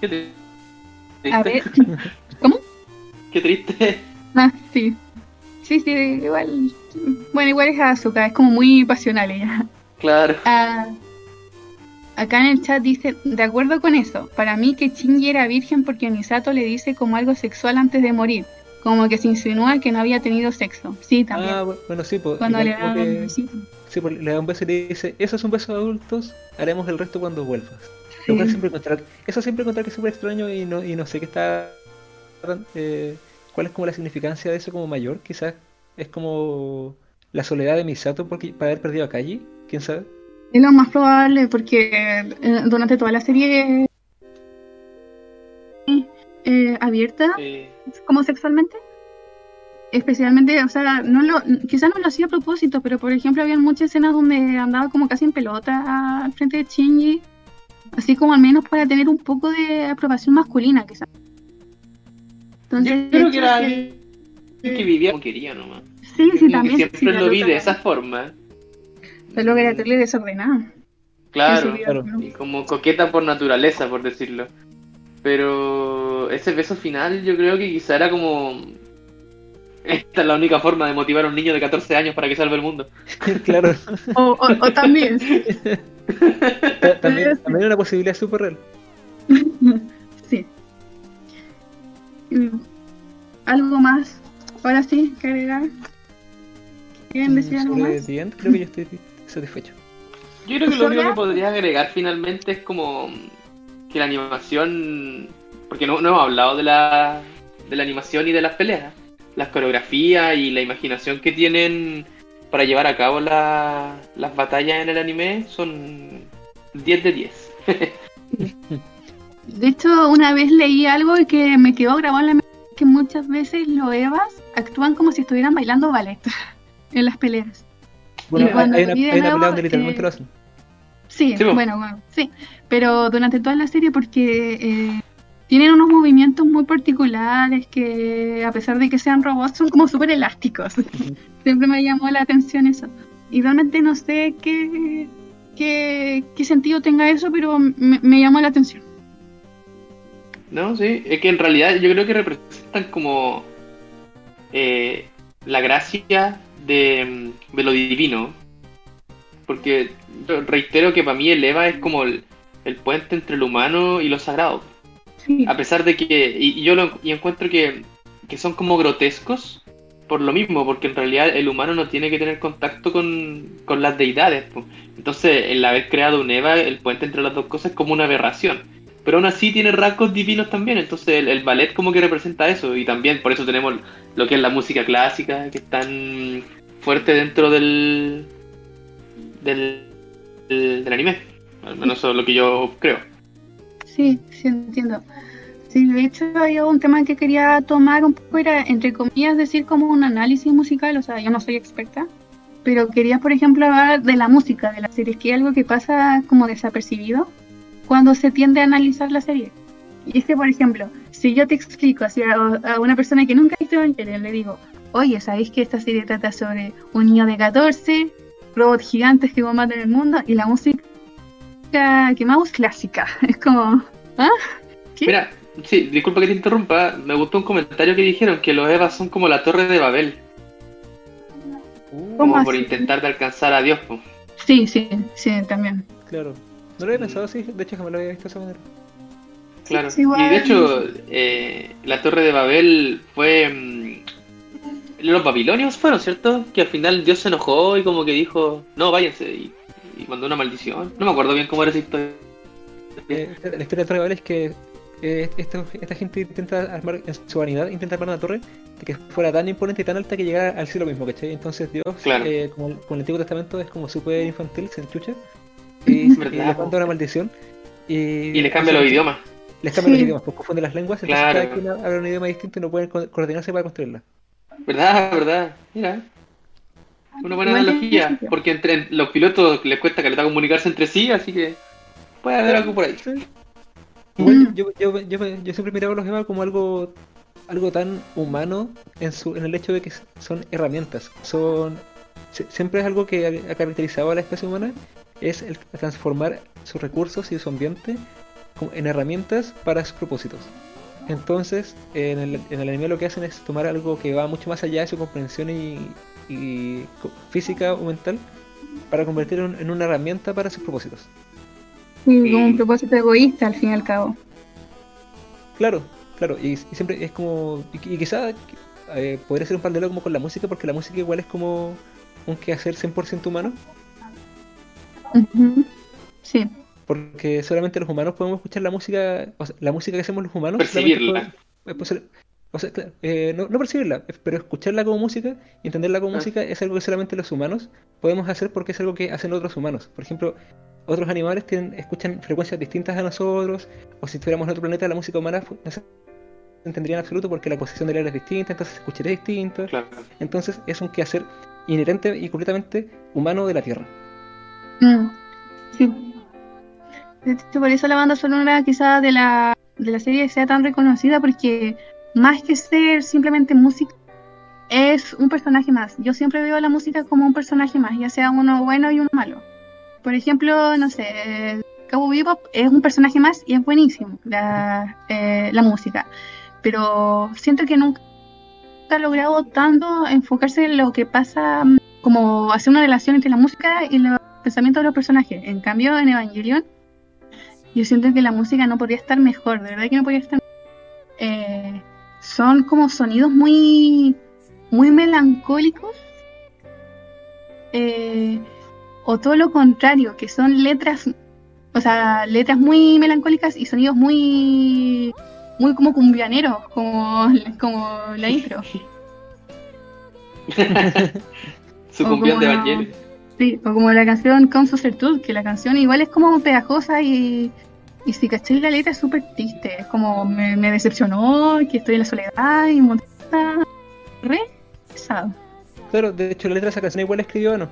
qué triste. A ver, [LAUGHS] Qué triste. Ah, sí. Sí, sí, igual. Bueno, igual es azúcar, es como muy pasional ella. Claro. Ah, acá en el chat dice, de acuerdo con eso, para mí que Shinji era virgen porque Misato le dice como algo sexual antes de morir, como que se insinúa que no había tenido sexo. Sí, también. Ah, bu- bueno, sí, pues, cuando le da que- un besito. sí, pues, le da un beso y le dice, eso es un beso de adultos, haremos el resto cuando vuelvas. Lo cual Sí. siempre encontrar, eso siempre encontrar que es súper extraño y no, y no sé qué está. eh, ¿Cuál es como la significancia de eso como mayor? Quizás es como la soledad de Misato porque, para haber perdido a Kaji, quién sabe. Es lo más probable porque eh, durante toda la serie eh, abierta, Eh, como sexualmente. Especialmente, o sea, no lo, quizás no lo hacía a propósito, pero por ejemplo había muchas escenas donde andaba como casi en pelota al frente de Shinji, así como al menos para tener un poco de aprobación masculina, quizás. Entonces, yo creo que era que- alguien que vivía como quería nomás. sí, sí, también. siempre sí, lo vi de esa forma. La loca era terrible desordenada. Claro. Claro. Y como coqueta por naturaleza, por decirlo. Pero ese beso final yo creo que quizá era como... [LAUGHS] Esta es la única forma de motivar a un niño de 14 años para que salve el mundo. [LAUGHS] claro, O, o- o también. [LAUGHS] ta- también, también una posibilidad súper real. sí. Mm, ¿Algo más? Ahora sí, que agregar. ¿Quieren decir algo Mm, Sobre más? The End, creo que yo estoy satisfecho. Yo creo que lo único que podría agregar finalmente es como que la animación, porque no, no hemos hablado de la, de la animación y de las peleas, las coreografías y la imaginación que tienen para llevar a cabo la- las batallas en el anime son 10 de 10. [LAUGHS] De hecho, una vez leí algo y que me quedó grabado en la mente, que muchas veces los Evas actúan como si estuvieran bailando ballet [LAUGHS] en las peleas. Bueno, hay, cuando hay una, hay una nuevo, pelea donde literalmente eh, lo hacen. Sí, Sí, bueno, bueno, sí. Pero durante toda la serie porque eh, tienen unos movimientos muy particulares que a pesar de que sean robots son como súper elásticos. [LAUGHS] Siempre me llamó la atención eso. Y realmente no sé qué, qué, qué sentido tenga eso, pero me, me llamó la atención. No, sí, es que en realidad yo creo que representan como eh, la gracia de, de lo divino. Porque re- reitero que para mí el Eva es como el, el puente entre lo humano y lo sagrado. Sí, A pesar de que, y, y yo lo y encuentro que, que son como grotescos por lo mismo, porque en realidad el humano no tiene que tener contacto con, con las deidades. Entonces, el haber creado un Eva, el puente entre las dos cosas, es como una aberración. Pero aún así tiene rasgos divinos también, entonces el, el ballet como que representa eso, y también por eso tenemos lo que es la música clásica, que es tan fuerte dentro del, del, del, anime. Al menos eso es lo que yo creo. Sí, sí entiendo. Sí, de hecho hay un tema que quería tomar un poco, era entre comillas decir como un análisis musical, o sea, yo no soy experta, pero quería por ejemplo hablar de la música de la serie, que es algo que pasa como desapercibido cuando se tiende a analizar la serie. Y es que, por ejemplo, si yo te explico así a, a una persona que nunca ha visto Evangelion, le digo, oye, ¿sabéis que esta serie trata sobre un niño de 14, robots gigantes que combaten el mundo y la música que más clásica? [LAUGHS] Es como, ¿ah? ¿Qué? Mira, sí, disculpa que te interrumpa. Me gustó un comentario que dijeron que los Evas son como la torre de Babel. Uh, ¿Cómo Como por intentar de alcanzar a Dios. po. Sí, sí, sí, también. claro. No lo había pensado así, de hecho jamás lo había visto de esa manera. Claro. Sí. Y de hecho, eh, la torre de Babel fue... los babilonios fueron, ¿cierto? Que al final Dios se enojó y como que dijo, no, váyanse. Y, y mandó una maldición. No me acuerdo bien cómo era esa historia. Eh, la historia de es que eh, esta, esta gente intenta armar, en su vanidad, intenta armar una torre de que fuera tan imponente y tan alta que llegara al cielo mismo, ¿cachai? Entonces Dios, Claro. eh, como, el- como el Antiguo Testamento, es como súper infantil, se enchucha [CLEARS THROAT] y, y ¿Verdad, les po? manda una maldición. Y, Y les cambia los idiomas. Les cambia los idiomas, pues confunde las lenguas, entonces Claro. cada quien habla un idioma distinto y no pueden co- coordinarse para construirla. ¿Verdad? ¿Verdad? Mira. Una buena Igual analogía. Porque entre los pilotos les cuesta que les comunicarse entre sí, así que puede haber algo por ahí. Igual Mm. yo, yo, yo, yo siempre miraba a los EVA como algo algo tan humano en su en el hecho de que son herramientas. Son si- siempre es algo que ha, caracterizado a la especie humana es el transformar sus recursos y su ambiente en herramientas para sus propósitos. Entonces, en el, en el anime lo que hacen es tomar algo que va mucho más allá de su comprensión y, y física o mental para convertirlo en, en una herramienta para sus propósitos. Sí, como un propósito egoísta al fin y al cabo. Claro, claro, y, y siempre es como. Y, y quizá eh, podría ser un paralelo como con la música, porque la música igual es como un quehacer 100% humano, Ujú. Sí, porque solamente los humanos podemos escuchar la música, o sea, la música que hacemos los humanos. Percibirla. puede ser- o sea, claro, eh, no, no percibirla, pero escucharla como música y entenderla como Ah. música es algo que solamente los humanos podemos hacer porque es algo que hacen otros humanos. Por ejemplo, otros animales tienen, escuchan frecuencias distintas a nosotros, o si estuviéramos en otro planeta, la música humana no se entendería en absoluto porque la posición del aire es distinta, entonces se escucharía distinto. Claro. Entonces es un quehacer inherente y completamente humano de la Tierra. Mm, sí. De hecho, por eso la banda sonora quizá de la, de la serie sea tan reconocida, porque más que ser simplemente música, es un personaje más. Yo siempre veo la música como un personaje más, ya sea uno bueno y uno malo. Por ejemplo, no sé, Cowboy Bebop es un personaje más y es buenísimo la, eh, la música. Pero siento que nunca ha logrado tanto enfocarse en lo que pasa, como hacer una relación entre la música y los pensamientos de los personajes. En cambio, en Evangelion, yo siento que la música no podría estar mejor, de verdad que no podría estar eh, Son como sonidos muy, muy melancólicos. eh, o todo lo contrario, que son letras, o sea, letras muy melancólicas y sonidos muy, muy como cumbianeros, como, como la intro. [LAUGHS] Su O cumbión de. Sí, o como la canción Con Certud, que la canción igual es como pegajosa y, y si caché la letra es súper triste, es como me, me decepcionó, que estoy en la soledad y un montón de cosas re pesado. Claro, de hecho la letra de esa canción igual escribió, ¿no?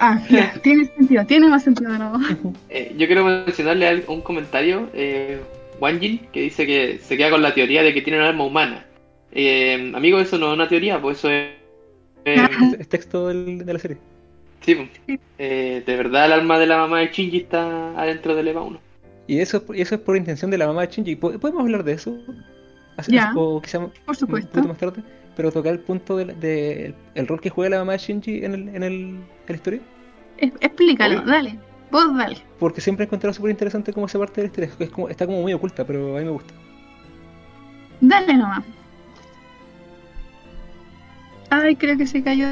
Ah, ya, [LAUGHS] tiene sentido, tiene más sentido de nuevo. [LAUGHS] Eh, yo quiero mencionarle un comentario, eh, Wanjin, que dice que se queda con la teoría de que tiene un alma humana. Eh, amigo, eso no es una teoría, pues eso es... eh, Es, [LAUGHS] es texto del- de la serie. Sí. Eh, de verdad el alma de la mamá de Shinji está adentro del EVA 1. Y eso, es por intención de la mamá de Shinji. ¿Po- ¿Podemos hablar de eso? Hace- Ya. O quizá un Por supuesto. más tarde. Pero tocar el punto del de, el rol que juega la mamá de Shinji en, el, en, el, en la historia. Es- explícalo, Obvio. dale, vos dale. Porque siempre he encontrado súper interesante cómo esa parte de la historia. Es como, está como muy oculta, pero a mí me gusta. Dale nomás. Ay, creo que se cayó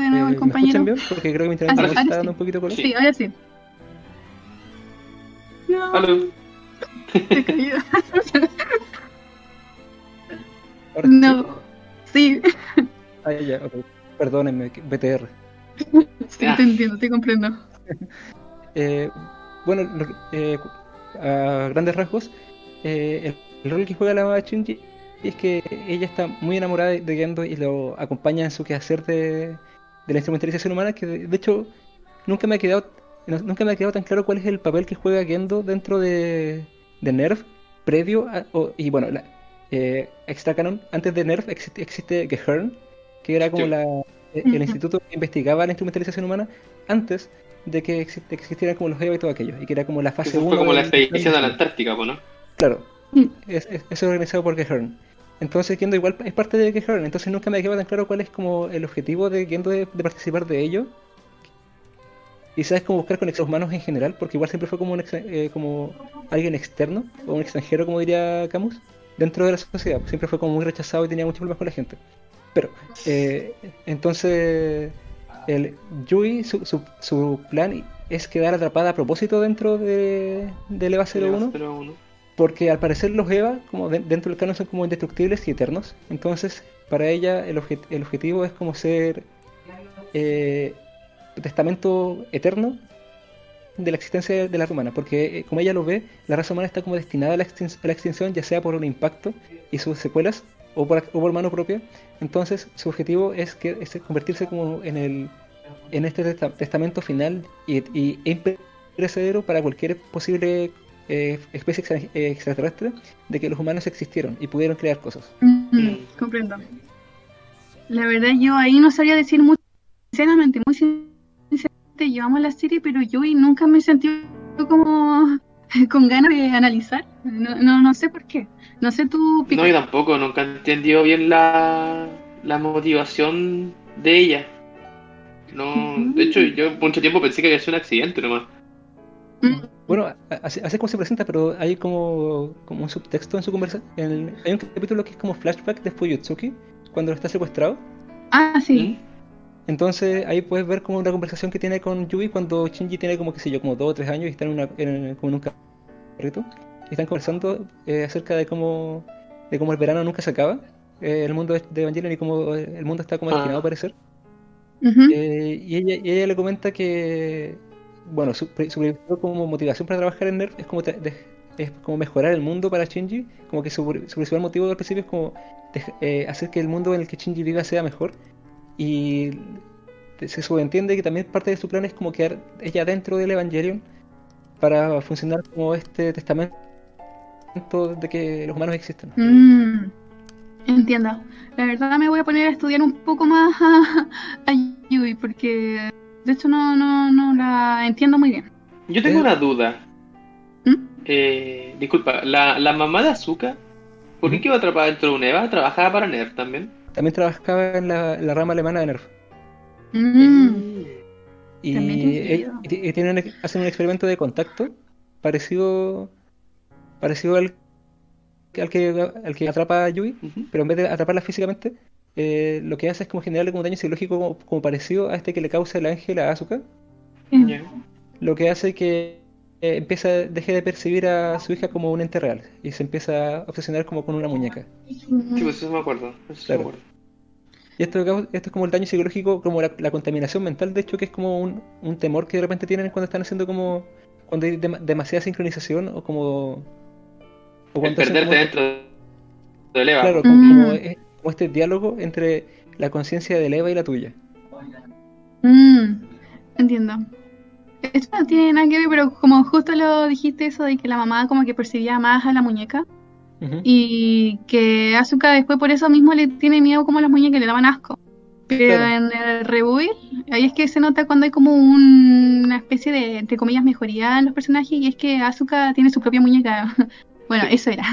de nuevo Eh, el ¿Me compañero. escuchan bien? Porque creo que mi internet Ah, no sí, está ahora dando sí. un poquito de color. Sí. Sí, ahora sí. No, Aló. se cayó. [LAUGHS] Sí. No. Sí, Ah, ya, ok. Perdónenme, BTR. sí, Ah. te entiendo, te comprendo. [LAUGHS] Eh, bueno, lo- eh, a grandes rasgos, eh, el, rol que juega la mamá Shinji es que ella está muy enamorada de Gendo y lo acompaña en su quehacer de, de la instrumentalización humana, que de, hecho nunca me ha quedado nunca me ha quedado tan claro cuál es el papel que juega Gendo dentro de, de Nerf previo a, o- y bueno la, eh, extra canon antes de Nerf existe, existe Gehern que era como Sí. la, eh, el instituto que investigaba la instrumentalización humana antes de que exi- existieran como los EVA y todo aquello y que era como la fase Eso 1 fue como la del- expedición a la Antártica, ¿no? claro Mm. es, es, es organizado por Gehern entonces Gendo igual es parte de Gehern entonces nunca me quedaba tan claro cuál es como el objetivo de Gendo de, de participar de ello y sabes cómo buscar conexiones humanos en general, porque igual siempre fue como, un ex- eh, como alguien externo, o un extranjero, como diría Camus, dentro de la sociedad. Siempre fue como muy rechazado y tenía muchos problemas con la gente. Pero, eh, entonces, el Yui, su, su, su plan es quedar atrapada a propósito dentro de, del EVA 01, 01. Porque al parecer los EVA, como de- dentro del canon, son como indestructibles y eternos. Entonces, para ella, el, obje- el objetivo es como ser eh, testamento eterno de la existencia de la raza humana. Porque, eh, como ella lo ve, la raza humana está como destinada a la, extin- a la extinción, ya sea por un impacto y sus secuelas, o por, o por mano propia. Entonces, su objetivo es, que, es convertirse como en el en este testa- testamento final y, y imperecedero para cualquier posible eh, especie extra- eh, extraterrestre de que los humanos existieron y pudieron crear cosas. Mm, comprendo. La verdad, yo ahí no sabría decir mucho, sinceramente, muy sinceramente, llevamos la serie, pero yo y nunca me he sentido como [LAUGHS] con ganas de analizar. No, no, no sé por qué. No sé tú, No, yo tampoco, nunca he entendido bien la, la motivación de ella. No, de hecho, yo por mucho tiempo pensé que había sido un accidente nomás. Mm, Bueno, a- así, así es como se presenta, pero hay como, como un subtexto en su conversación. Hay un capítulo que es como flashback de Fuyutsuki, cuando está secuestrado. Ah, sí. Entonces ahí puedes ver como una conversación que tiene con Yui cuando Shinji tiene como, qué sé yo, como dos o tres años y están en, una, en- como en un carrito. Y están conversando eh, acerca de cómo, de cómo el verano nunca se acaba, eh, el mundo de Evangelion y cómo el mundo está como Ah. destinado a perecer. Ujú. Eh, y, ella, y ella le comenta que, bueno, su, su como motivación para trabajar en NERF es como, de- es como mejorar el mundo para Shinji, como que su, su principal motivo al principio es como dej- eh, hacer que el mundo en el que Shinji viva sea mejor. Y se subentiende que también parte de su plan es como quedar ella dentro del Evangelion para funcionar como este testamento de que los humanos existen. Mm. La verdad me voy a poner a estudiar un poco más a, a Yui porque de hecho no, no, no la entiendo muy bien. Yo tengo Eh. una duda. ¿Mm? Eh, disculpa, la, la mamá de Azuka, ¿por qué quedó atrapada dentro de un EVA? ¿Trabajaba para NERF también? También trabajaba en la, la rama alemana de NERF. Mm, Y, y ti- y tienen, hacen un experimento de contacto parecido parecido al, al que al que atrapa a Yui, pero en vez de atraparla físicamente, eh, lo que hace es como generarle como un daño psicológico como, como parecido a este que le causa el ángel a Asuka, mm, Ya. lo que hace que eh, empieza deje de percibir a su hija como un ente real y se empieza a obsesionar como con una muñeca. Sí, pues eso me acuerdo. Eso sí Claro. me acuerdo. Y esto, esto es como el daño psicológico, como la, la contaminación mental, de hecho, que es como un, un temor que de repente tienen cuando están haciendo como. cuando hay dema- demasiada sincronización o como. o El cuando hacen perderte como- dentro del EVA. Claro, como, Mm. como es- como este diálogo entre la conciencia del Eva y la tuya. mm, entiendo. Esto no tiene nada que ver, pero como justo lo dijiste eso de que la mamá como que percibía más a la muñeca y que Asuka después por eso mismo le tiene miedo como a las muñecas le daban asco. Pero Claro. en el rebuild, ahí es que se nota cuando hay como un- una especie de, entre comillas, mejoría en los personajes y es que Asuka tiene su propia muñeca. [LAUGHS] bueno, eso era.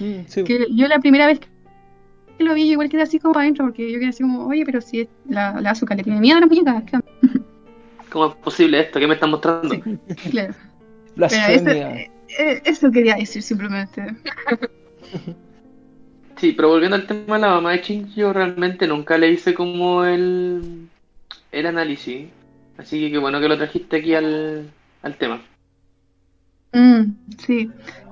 Mm, sí. que yo la primera vez que lo vi, yo igual quedé así como para adentro, porque yo quedé así como, oye, pero si es- la, la Asuka le tiene miedo a la muñeca. ¿qué onda?". [LAUGHS] ¿Cómo es posible esto? ¿Qué me están mostrando? Sí, [LAUGHS] claro. Eso, eh, eh, eso quería decir simplemente. [LAUGHS] Sí, pero volviendo al tema de la mamá de Shinji, yo realmente nunca le hice como el, el análisis. Así que qué bueno que lo trajiste aquí al, al tema. Mm, sí.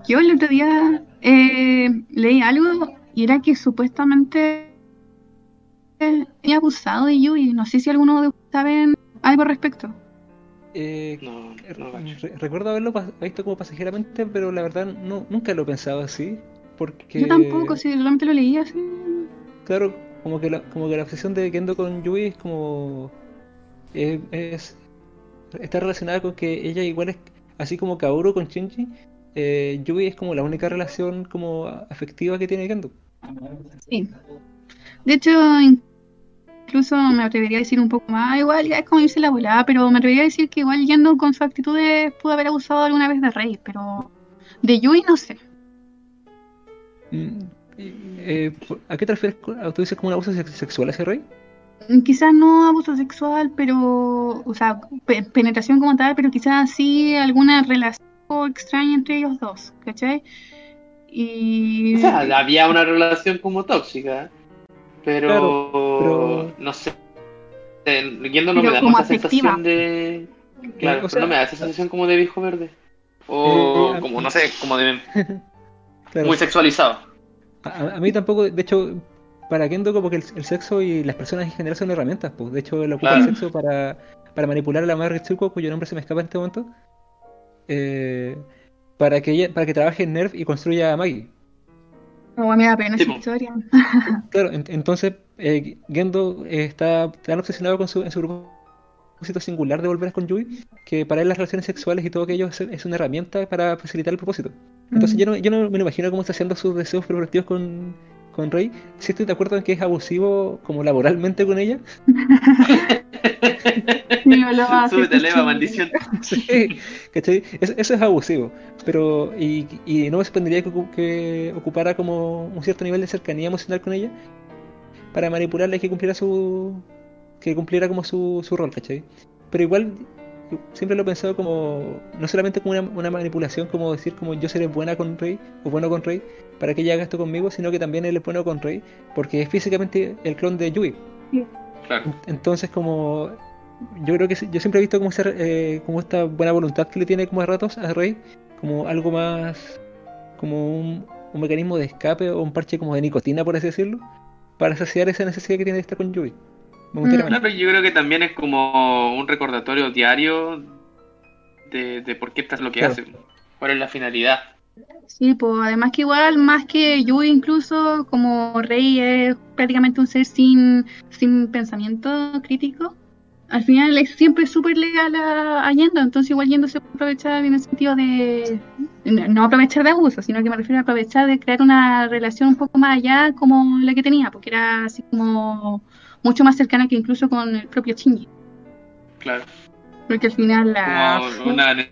Yo el otro día eh, leí algo y era que supuestamente eh, había abusado de Yui. No sé si alguno de ustedes saben algo al respecto. Eh, No, re- no re- recuerdo haberlo visto como pasajeramente, pero la verdad no, nunca lo he pensado así. Porque, Yo tampoco, si solamente lo leía así. claro, como que la, como que la obsesión de Kendo con Yui es como. eh, es, está relacionada con que ella igual es. Así como Kaoru con Shinji, eh, Yui es como la única relación como afectiva que tiene Kendo. Sí. De hecho, incluso me atrevería a decir un poco más, igual ya es como irse la volada, pero me atrevería a decir que igual yendo con sus actitudes pudo haber abusado alguna vez de Rey, pero de Yui no sé. Mm, eh, ¿A qué te refieres? ¿Tú dices como un abuso sex- sexual hacia Rey? Quizás no abuso sexual, pero, o sea, pe- penetración como tal, pero quizás sí alguna relación extraña entre ellos dos, ¿cachai? Y... O sea, había una relación como tóxica, pero, Claro, pero- no sé. Eh, Yendo no Pero me da como esa sensación de. Claro, O pero no me da esa sensación como de viejo verde. O Eh, a- como, no sé, como de [LAUGHS] Claro. muy sexualizado. A, a mí tampoco, de hecho, para Kendo como que el, el sexo y las personas en general son herramientas, pues. De hecho, él ocupa Claro. el sexo para, para manipular a la madre Ritsuko, cuyo nombre se me escapa en este momento, eh, para que ella, para que trabaje en Nerf y construya a Maggie. No, me da pena Sí, esa historia. [LAUGHS] Claro, en- entonces eh, Gendo eh, está tan obsesionado con su, en su propósito singular de volver con Yui que para él las relaciones sexuales y todo aquello es, es una herramienta para facilitar el propósito. Entonces Mm. yo no, yo no me lo imagino cómo está haciendo sus deseos proactivos con, con Rey. Si estoy de acuerdo en que es abusivo como laboralmente con ella. [LAUGHS] Sí, Súbete, leva, sí. maldición. [LAUGHS] Sí, ¿cachai? Eso, eso es abusivo. Pero, y, y no me sorprendería que, que ocupara como un cierto nivel de cercanía emocional con ella para manipularla y que cumpliera su. que cumpliera como su, su rol, ¿cachai? Pero igual, yo siempre lo he pensado como. no solamente como una, una manipulación, como decir como yo seré buena con Rey, o bueno con Rey, para que ella haga esto conmigo, sino que también él es bueno con Rey, porque es físicamente el clon de Yui. Claro. Entonces, como yo creo que yo siempre he visto como, eh, como esta buena voluntad que le tiene como a ratos a Rey, como algo más, como un, un mecanismo de escape o un parche como de nicotina, por así decirlo, para saciar esa necesidad que tiene de estar con Yui. Me gustaría Mm. Claro, yo creo que también es como un recordatorio diario de, de por qué estás lo que Claro. haces. ¿Cuál es la finalidad? Sí, pues además que igual, más que Yui incluso, como Rey es prácticamente un ser sin, sin pensamiento crítico, al final es siempre súper legal a, a Yendo, entonces igual Yendo se puede aprovechar en el sentido de, no no aprovechar de abuso, sino que me refiero a aprovechar de crear una relación un poco más allá como la que tenía, porque era así como mucho más cercana que incluso con el propio Shinji, Claro. porque al final la... Como una ne-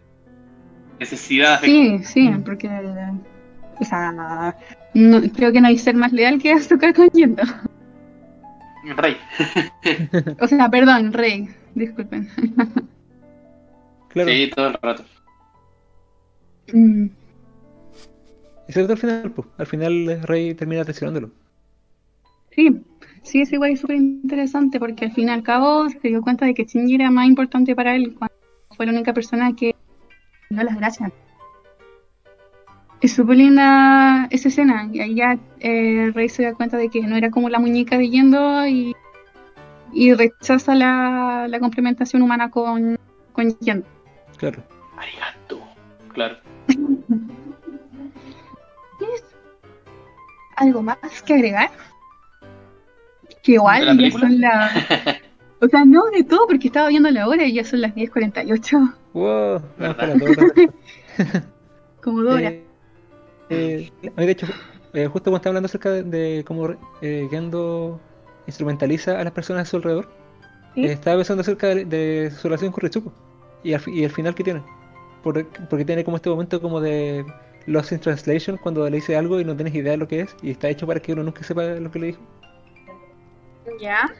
necesidad. Sí, sí, porque, o sea, no- creo que no hay ser más leal que Asuka con Yendo. Rey. [LAUGHS] O sea, perdón, Rey, disculpen. Claro, Sí, todo el rato. Mm, excepto al final, pues, al final Rey termina traicionándolo. Sí, sí, es igual y súper interesante porque al fin y al cabo se dio cuenta de que Shinji era más importante para él cuando fue la única persona que dio las gracias. Es súper linda esa escena y ahí ya eh, Rey se da cuenta de que no era como la muñeca de Yendo y, y rechaza la, la complementación humana con, con Yendo. Claro. Arigato. Claro. [LAUGHS] ¿Tienes algo más que agregar? Que igual ¿De la ya son las... [LAUGHS] O sea, no de todo, porque estaba viendo la hora y ya son las 10.48. Wow, [LAUGHS] espera, todo [LAUGHS] Como Dora. Eh, eh, mí, de hecho, eh, justo cuando estaba hablando acerca de, de cómo eh, Gendo instrumentaliza a las personas a su alrededor, ¿Sí? eh, estaba pensando acerca de, de su relación con Ritsuko y, al y el final que tiene. Por- porque tiene como este momento como de Lost in Translation cuando le dice algo y no tienes idea de lo que es y está hecho para que uno nunca sepa lo que le dijo. Ya.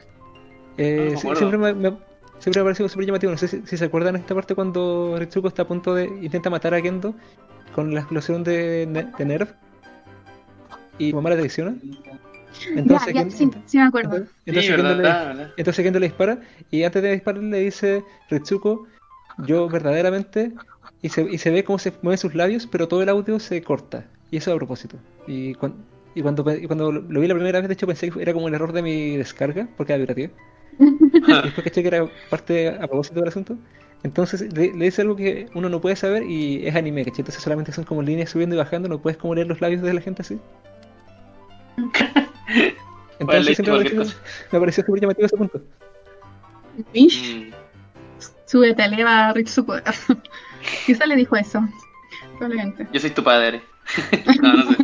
Eh, No siempre me, me- siempre me ha parecido súper llamativo. No sé si, si se acuerdan esta parte cuando Ritsuko está a punto de intenta matar a Gendo con la explosión de, de Nerf y mamá la traiciona. Entonces, ya, ya, Gen- sí, sí me acuerdo. entonces, Sí, entonces verdad, Gendo le, verdad, entonces Gendo le dispara y antes de disparar le dice Ritsuko, yo verdaderamente y se, y se ve cómo se mueven sus labios, pero todo el audio se corta y eso a propósito. Y, cuan- y cuando, y cuando lo lo vi la primera vez, de hecho pensé que era como el error de mi descarga porque era vibrativa. [LAUGHS] Y después caché que era parte a propósito del asunto. Entonces le, le dice algo que uno no puede saber y es anime, ¿cachai? Entonces solamente son como líneas subiendo y bajando, no puedes como leer los labios de la gente así. [LAUGHS] Entonces siempre me pareció, me pareció súper llamativo ese punto. Mish, Mm. súbete, eleva a Ritsuko. [LAUGHS] Quizá le dijo eso. Probablemente. Yo soy tu padre. no, no sé.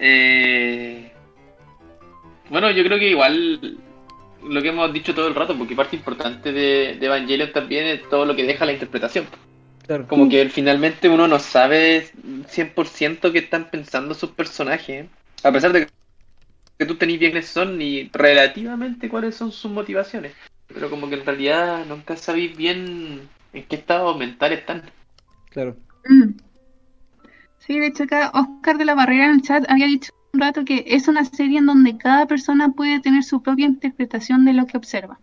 Eh, Bueno, yo creo que igual lo que hemos dicho todo el rato, porque parte importante de, de Evangelion también es todo lo que deja la interpretación. Claro. Como que finalmente uno no sabe 100% qué están pensando sus personajes, a pesar de que tú tenés bien quiénes son y relativamente cuáles son sus motivaciones. Pero como que en realidad nunca sabéis bien en qué estado mental están. Claro. Mm. Sí, de hecho acá Oscar de la Barrera en el chat había dicho un rato que es una serie en donde cada persona puede tener su propia interpretación de lo que observa.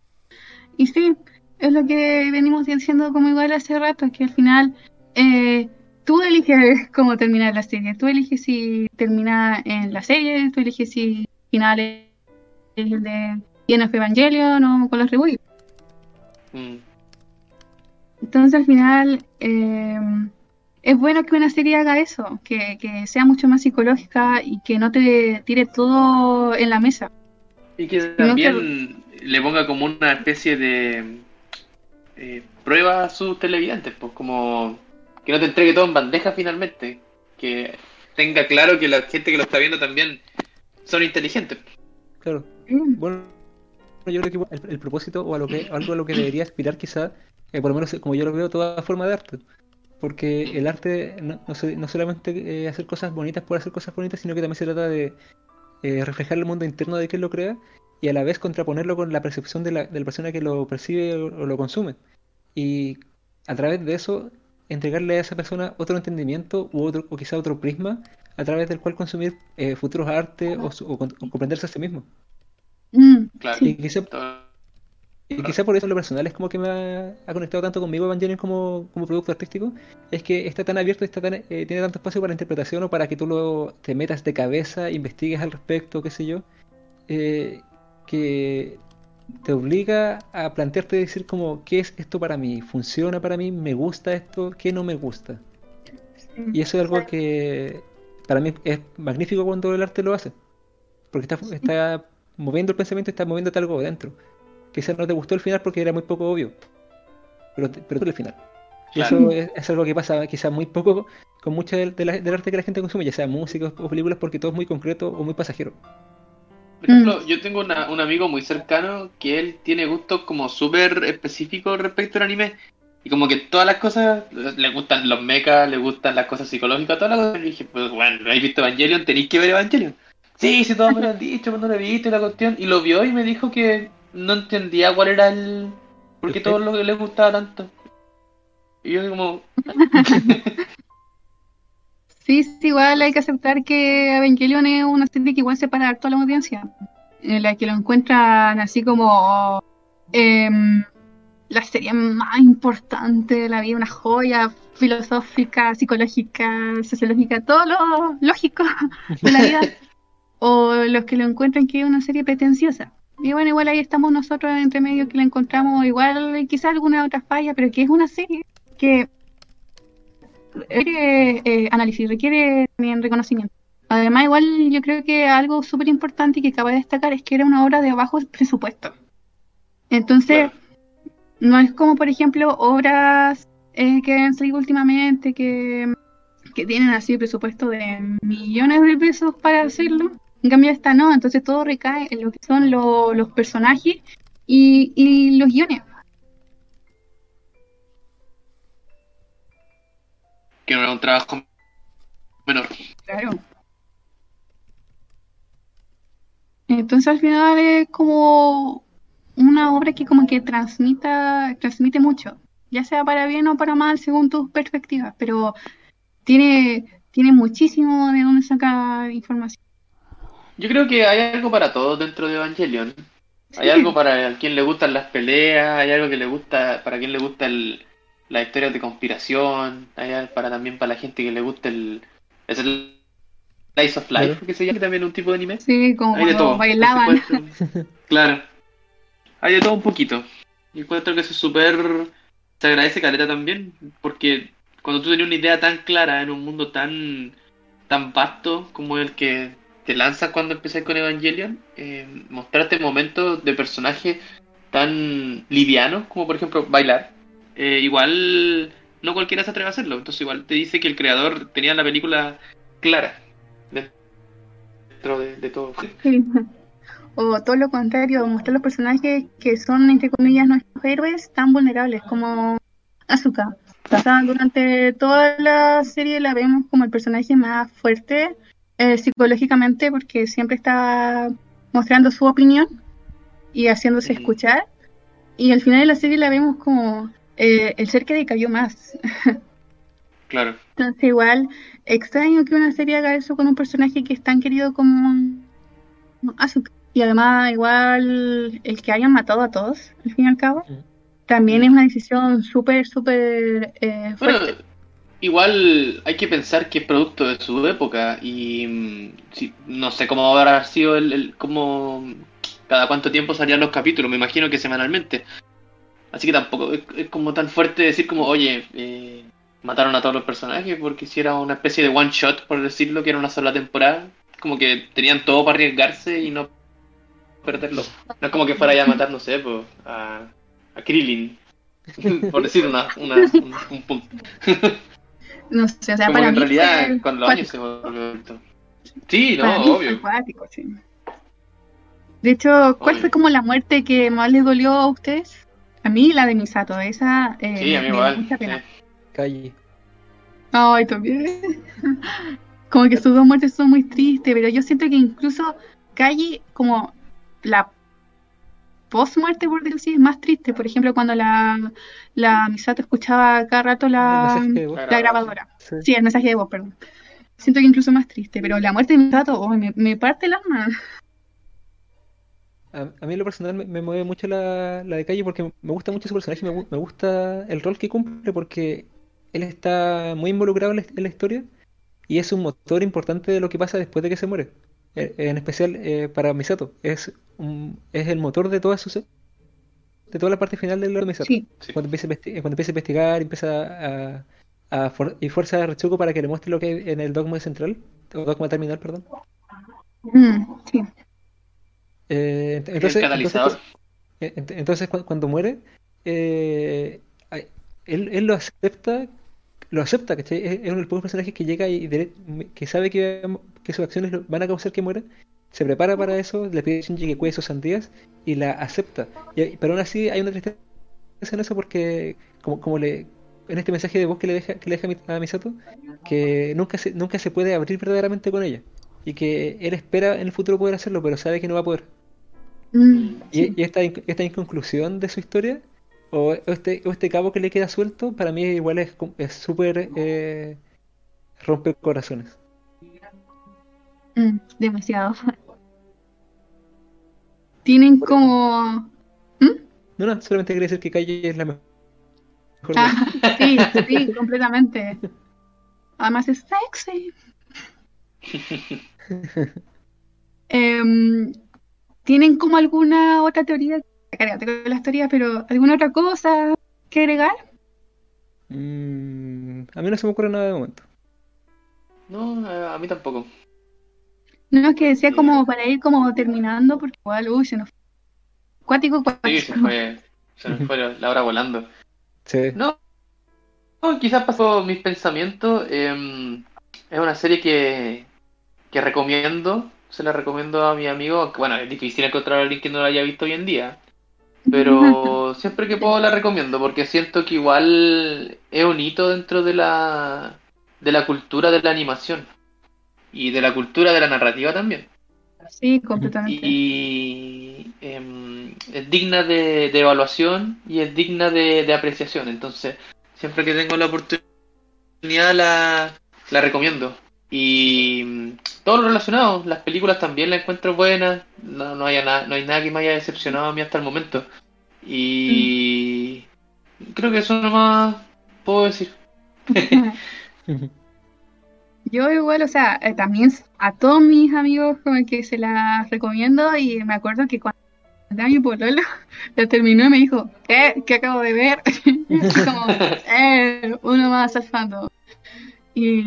Y sí, es lo que venimos diciendo como igual hace rato, que al final eh, tú eliges [LAUGHS] cómo terminar la serie, tú eliges si termina en la serie, tú eliges si final es el de End of Evangelion o con los reboots. Mm. Entonces al final eh, es bueno que una serie haga eso, que, que sea mucho más psicológica y que no te tire todo en la mesa. Y que también le ponga como una especie de eh, prueba a sus televidentes, pues como que no te entregue todo en bandeja finalmente, que tenga claro que la gente que lo está viendo también son inteligentes. Claro. Bueno, yo creo que el, el propósito o a lo que, algo a lo que debería aspirar quizá, eh, por lo menos como yo lo veo, toda forma de arte. Porque el arte no, no, se- no solamente eh, hacer cosas bonitas por hacer cosas bonitas, sino que también se trata de eh, reflejar el mundo interno de quien lo crea y a la vez contraponerlo con la percepción de la, de la persona que lo percibe o, o lo consume. Y a través de eso entregarle a esa persona otro entendimiento u otro, o quizá otro prisma a través del cual consumir eh, futuros artes o, su- o o comprenderse a sí mismo. mm, Claro. Y quizá, y quizá por eso lo personal es como que me ha, ha conectado tanto conmigo Evangelion como, como producto artístico, es que está tan abierto, está tan, eh, tiene tanto espacio para interpretación o para que tú lo, te metas de cabeza, investigues al respecto, qué sé yo, eh, que te obliga a plantearte y decir como, ¿qué es esto para mí? ¿Funciona para mí? ¿Me gusta esto? ¿Qué no me gusta? Y eso es algo que para mí es magnífico cuando el arte lo hace. Porque está, está moviendo el pensamiento, está moviéndote algo dentro. Quizás no te gustó el final porque era muy poco obvio. Pero, te- pero tú el final. Y Claro. eso es, es algo que pasa quizás muy poco con mucho del, de la- del arte que la gente consume, ya sea música o películas, porque todo es muy concreto o muy pasajero. Por ejemplo, yo tengo una- un amigo muy cercano que él tiene gustos como súper específicos respecto al anime. Y como que todas las cosas, le gustan los mechas, le gustan las cosas psicológicas, todas las cosas. Y dije, pues bueno, ¿no habéis visto Evangelion? Tenéis que ver Evangelion. Sí, sí, todos me lo han dicho, pero no lo he visto y la cuestión. Y lo vio y me dijo que no entendía cuál era el... ¿Por qué ¿El todo lo que le gustaba tanto? Y yo como, [LAUGHS] Sí, sí, igual hay que aceptar que Evangelion es una serie que igual separa harto a la audiencia, en la que lo encuentran así como em, la serie más importante de la vida, una joya filosófica, psicológica, sociológica, todo lo lógico [LAUGHS] de la vida, [LAUGHS] o los que lo encuentran que es una serie pretenciosa. Y bueno, igual ahí estamos nosotros entre medio que la encontramos, igual quizás alguna otra falla, pero que es una serie que requiere eh, análisis, requiere también reconocimiento. Además, igual yo creo que algo súper importante y que acabo de destacar es que era una obra de bajo presupuesto. Entonces, no es como, por ejemplo, obras eh, que han salido últimamente que, que tienen así presupuesto de millones de pesos para hacerlo. En cambio, esta no, entonces todo recae en lo que son lo- los personajes y, y los guiones. que no era un trabajo menor. Claro. Entonces al final es como una obra que como que transmita, transmite mucho, ya sea para bien o para mal según tus perspectivas, pero tiene, tiene muchísimo de dónde sacar información. Yo creo que hay algo para todos dentro de Evangelion. Hay Sí. algo para quien le gustan las peleas, hay algo que le gusta, para quien le gusta el, las historias de conspiración, hay algo para también para la gente que le gusta el, es el Slice of Life, que se llama también un tipo de anime. Sí, como Hay de cuando todo. bailaban. Claro. Hay de todo un poquito. Y encuentro que eso es súper se agradece caleta también, porque cuando tú tenías una idea tan clara en un mundo tan, tan vasto como el que te lanzas cuando empecé con Evangelion, eh, mostrarte momentos de personajes tan livianos como por ejemplo bailar, eh, igual no cualquiera se atreve a hacerlo, entonces igual te dice que el creador tenía la película clara dentro de, todo. O todo lo contrario, mostrar los personajes que son, entre comillas, nuestros héroes tan vulnerables como Asuka. Durante toda la serie la vemos como el personaje más fuerte eh, psicológicamente porque siempre está mostrando su opinión y haciéndose escuchar. Y al final de la serie la vemos como eh, el ser que decayó más. [LAUGHS] Claro. Entonces igual extraño que una serie haga eso con un personaje que es tan querido como Asuka. Y además igual el que hayan matado a todos, al fin y al cabo, Mm. también es una decisión súper, súper eh, Bueno, fuerte. Igual hay que pensar que es producto de su época y mm, sí, no sé cómo habrá sido el, el- cómo cada cuánto tiempo salían los capítulos, me imagino que semanalmente. Así que tampoco es, como tan fuerte decir como, oye, eh, mataron a todos los personajes, porque si era una especie de one shot, por decirlo, que era una sola temporada, como que tenían todo para arriesgarse y no perderlo. No es como que fuera ya a matar, no sé, pues, a, a Krillin, [LAUGHS] por decir una, una- un, un punto. [LAUGHS] No sé, o sea, Como para en mí realidad fue con los años se volvió. Sí, no, Para mí fue obvio. cuático, sí. De hecho, ¿cuál Obvio. fue como la muerte que más les dolió a ustedes? A mí la de Misato, esa eh, Sí, a mí igual. mucha sí. pena. Calle. Ay, también. [LAUGHS] Como que sus dos muertes son muy tristes, pero yo siento que incluso Calle, como la post-muerte, por decirlo así, es más triste. Por ejemplo, cuando la, la Misato escuchaba cada rato la, la grabadora. Sí. Sí, el mensaje de voz, perdón. Siento que incluso más triste, pero la muerte de Misato, oh, me, me parte el alma. A, a mí en lo personal me, me mueve mucho la, la de Calle porque me gusta mucho su personaje, me, me gusta el rol que cumple porque él está muy involucrado en la, en la historia y es un motor importante de lo que pasa después de que se muere. Eh, En especial eh, para Misato, es, un- es el motor de toda su de toda la parte final del lore de Misato. Sí. Cuando empieza a cuando empieza a investigar, empieza a, a for- y fuerza a Retsuko para que le muestre lo que hay en el dogma central, o dogma terminal, perdón. Mm, sí. Eh, ent- El entonces, catalizador. entonces, entonces cu- cuando muere, eh, él, él lo acepta, lo acepta, ¿cachai? Es, uno de los pocos personajes que llega y que sabe que, que sus acciones van a causar que muera, se prepara para eso, le pide a Shinji que cuide sus sandías y la acepta. Y- pero aún así hay una tristeza en eso porque, como, como le, en este mensaje de voz que le deja, que le deja a Mi- a Misato, que nunca se, nunca se puede abrir verdaderamente con ella. Y que él espera en el futuro poder hacerlo, pero sabe que no va a poder. Mm, sí. Y, y esta, esta inconclusión de su historia, o este, o este cabo que le queda suelto, para mí igual es com- es súper eh, rompe corazones. Mm, demasiado. Tienen como... No, no, solamente quería decir que Calle es la mejor. Ah, [LAUGHS] sí, [LAUGHS] sí, completamente. Además es sexy. Em, ¿Tienen como alguna otra teoría? Cárgate con las teorías, pero ¿alguna otra cosa que agregar? Mm, a mí no se me ocurre nada de momento. No, a a mí tampoco. No, es que decía como para ir como terminando, porque igual, uy, se nos fue. Cuático, Sí, cuático. se fue, se nos fue la hora volando. Sí. No, no, quizás pasó mis pensamientos. em, es una serie que, que recomiendo, se la recomiendo a mi amigo. aunque, Bueno, es difícil encontrar a alguien que no la haya visto hoy en día. Pero [LAUGHS] siempre que puedo la recomiendo porque siento que igual es un hito dentro de la, de la cultura de la animación y de la cultura de la narrativa también. Sí, completamente. Y em, es digna de, de evaluación y es digna de, de apreciación. Entonces, siempre que tengo la oportunidad la, la recomiendo. Y mm, todo lo relacionado, las películas también las encuentro buenas. No, no, haya na- no hay nada que me haya decepcionado a mí hasta el momento. Y creo que eso nomás puedo decir. [LAUGHS] [LAUGHS] Yo igual, o sea, eh, también a todos mis amigos como que se las recomiendo y me acuerdo que cuando a mi pololo, la [LAUGHS] terminó y me dijo, ¿qué? ¿Qué acabo de ver? [LAUGHS] Como, [LAUGHS] eh, uno más al fandom. Y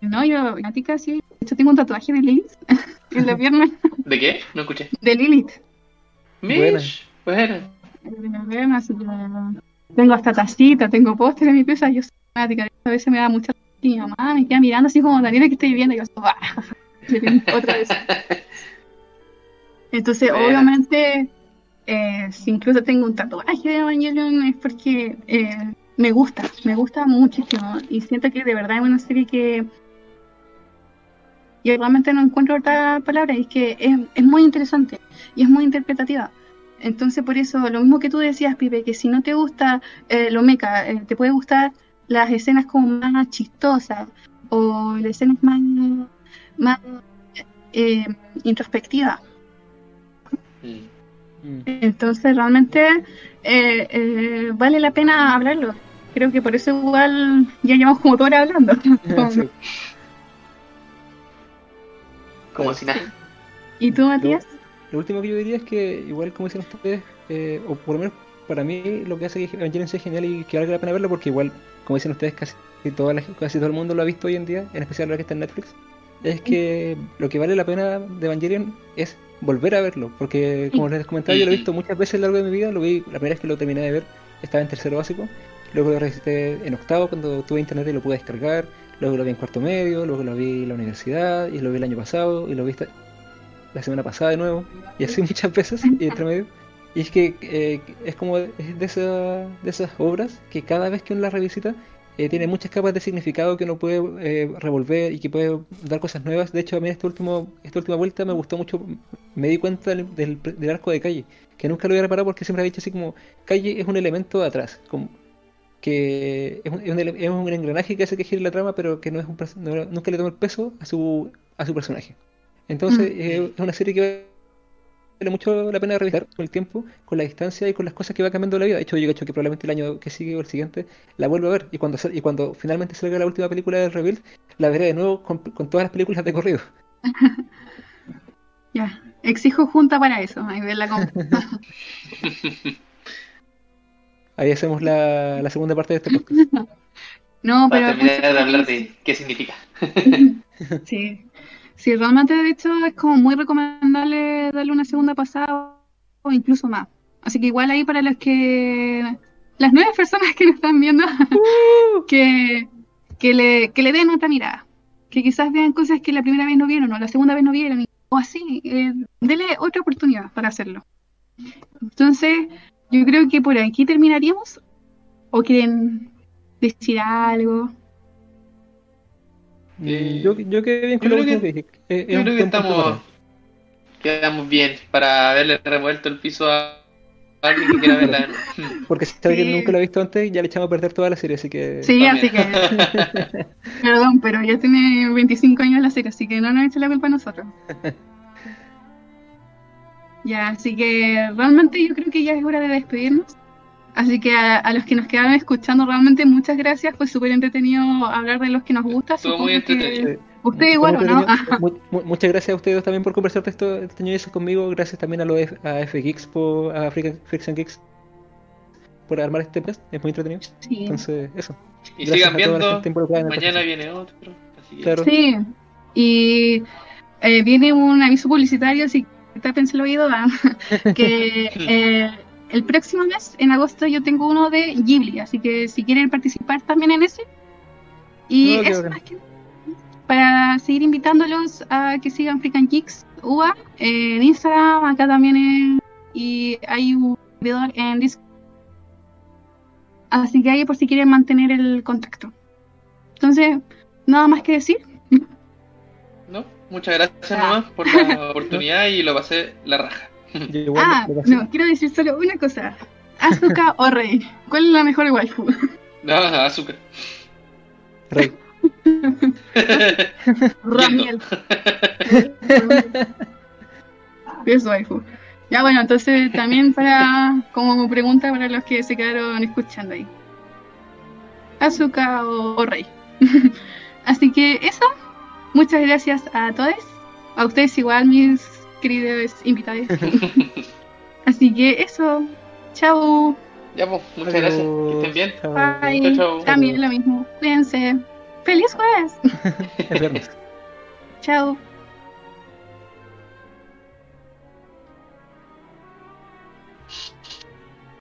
no, yo, Nática, sí. De hecho, tengo un tatuaje de Lilith en la pierna ¿De qué? No escuché. de Lilith. Mish, bueno. Que, Tengo hasta tacita, tengo póster en mi pieza. Yo soy fanática. A veces me da mucha. Y mi mamá me queda mirando así como Daniela que estoy viendo. Y yo, ¡ah! [LAUGHS] otra vez. Entonces, Buena. obviamente, eh, si incluso tengo un tatuaje de Evangelion es porque eh, me gusta, me gusta muchísimo y siento que de verdad es una serie que y realmente no encuentro otra palabra, es que es, es muy interesante y es muy interpretativa. Entonces, por eso, lo mismo que tú decías, Pipe, que si no te gusta eh, lo meca, eh, te puede gustar las escenas como más chistosas o las escenas más, más eh, introspectivas. Mm. Mm. Entonces realmente eh, eh, vale la pena hablarlo. Creo que por eso igual ya llevamos como dos horas hablando. [LAUGHS] [LAUGHS] Sí. Como si nada. ¿Y tú, Matías? Lo último que yo diría es que, igual como dicen ustedes, eh, o por lo menos para mí, lo que hace que Evangelion sea genial y que valga la pena verlo, porque igual, como dicen ustedes, casi, toda la- casi todo el mundo lo ha visto hoy en día, en especial ahora que está en Netflix, es que lo que vale la pena de Evangelion es volver a verlo, porque como les comentaba, yo lo he visto muchas veces a lo largo de mi vida, lo vi, la primera vez que lo terminé de ver estaba en tercero básico, luego lo revisité en octavo cuando tuve internet y lo pude descargar, luego lo vi en cuarto medio, luego lo vi en la universidad, y lo vi el año pasado, y lo vi la semana pasada de nuevo, y así [LAUGHS] muchas veces, y entre medio. Y es que eh, es como es de, esa- de esas obras que cada vez que uno las revisita eh, tiene muchas capas de significado que uno puede eh, revolver y que puede dar cosas nuevas. De hecho, a mí este último, esta última vuelta me gustó mucho, me di cuenta del, del- del arco de calle, que nunca lo había reparado porque siempre había dicho así como, calle es un elemento de atrás, como que es un, es un ele- es un engranaje que hace que gire la trama, pero que no es un, no- nunca le toma el peso a su, a su personaje. Entonces, Mm. eh, es una serie que vale mucho la pena revisar con el tiempo, con la distancia y con las cosas que va cambiando la vida. De hecho, yo creo que probablemente el año que sigue o el siguiente la vuelvo a ver. Y cuando, y cuando finalmente salga la última película de Rebuild, la veré de nuevo con, con todas las películas de corrido. [LAUGHS] Ya, exijo junta para eso. Ahí verla como... [LAUGHS] Ahí hacemos la, la segunda parte de este podcast. [LAUGHS] No, pero... Para terminar de hablar de qué significa. Sí. Sí, realmente de hecho es como muy recomendable darle una segunda pasada o incluso más. Así que igual ahí para los que las nuevas personas que nos están viendo [LAUGHS] que, que le, que le den otra mirada. Que quizás vean cosas que la primera vez no vieron o la segunda vez no vieron o así. eh, dele otra oportunidad para hacerlo. Entonces, yo creo que por aquí terminaríamos. ¿O quieren decir algo? Eh, Mm, yo, yo quedé bien con yo lo que dije. Eh, Yo creo que estamos. Quedamos bien para haberle revuelto el piso a alguien que quiera verla. [LAUGHS] Porque si alguien Sí. nunca lo ha visto antes, ya le echamos a perder toda la serie, así que... Sí, También. así que... [LAUGHS] Perdón, pero ya tiene 25 años la serie, así que no nos eche la culpa a nosotros. [LAUGHS] Ya, así que realmente yo creo que ya es hora de despedirnos. Así que a, a los que nos quedaron escuchando, realmente muchas gracias. Fue súper entretenido hablar de los que nos gusta. Estuvo muy Supongo que entretenido. Usted igual, ¿o no? Mu- [LAUGHS] mu- mu- Muchas gracias a ustedes también por conversar de esto, este año eso conmigo. Gracias también a los a F Geeks, por, a African Fiction Geeks por armar este podcast. Es muy entretenido. Sí. Entonces, eso. Y Gracias sigan viendo. el Mañana viene otro. Así que Claro. Sí, y eh, viene un aviso publicitario, así que tápense el oído, ah, [LAUGHS] que [LAUGHS] eh, el próximo mes, en agosto, yo tengo uno de Ghibli, así que si quieren participar también en ese. Y qué eso más que para seguir invitándolos a que sigan African Geeks UA eh, en Instagram, acá también en- y hay un video en Discord. Así que ahí por si quieren mantener el contacto. Entonces, nada más que decir. No, muchas gracias Ah. nomás por la [LAUGHS] oportunidad y lo pasé la raja. [LAUGHS] Ah, no, quiero decir solo una cosa. Asuka o Rey, ¿cuál es la mejor waifu? [LAUGHS] No, azúcar. Rey. [LAUGHS] Ramiel. es waifu. Ya bueno, entonces también para como pregunta para los que se quedaron escuchando ahí. Asuka o, o Rey. Así que eso. Muchas gracias a todos. A ustedes igual, mis queridos invitados. [LAUGHS] Así que eso. Chao. Ya, pues, muchas gracias. Que estén bien. Chao. Bye. Chao, chao. También lo mismo. Cuídense. ¡Feliz jueves! [LAUGHS] Es viernes. Chao.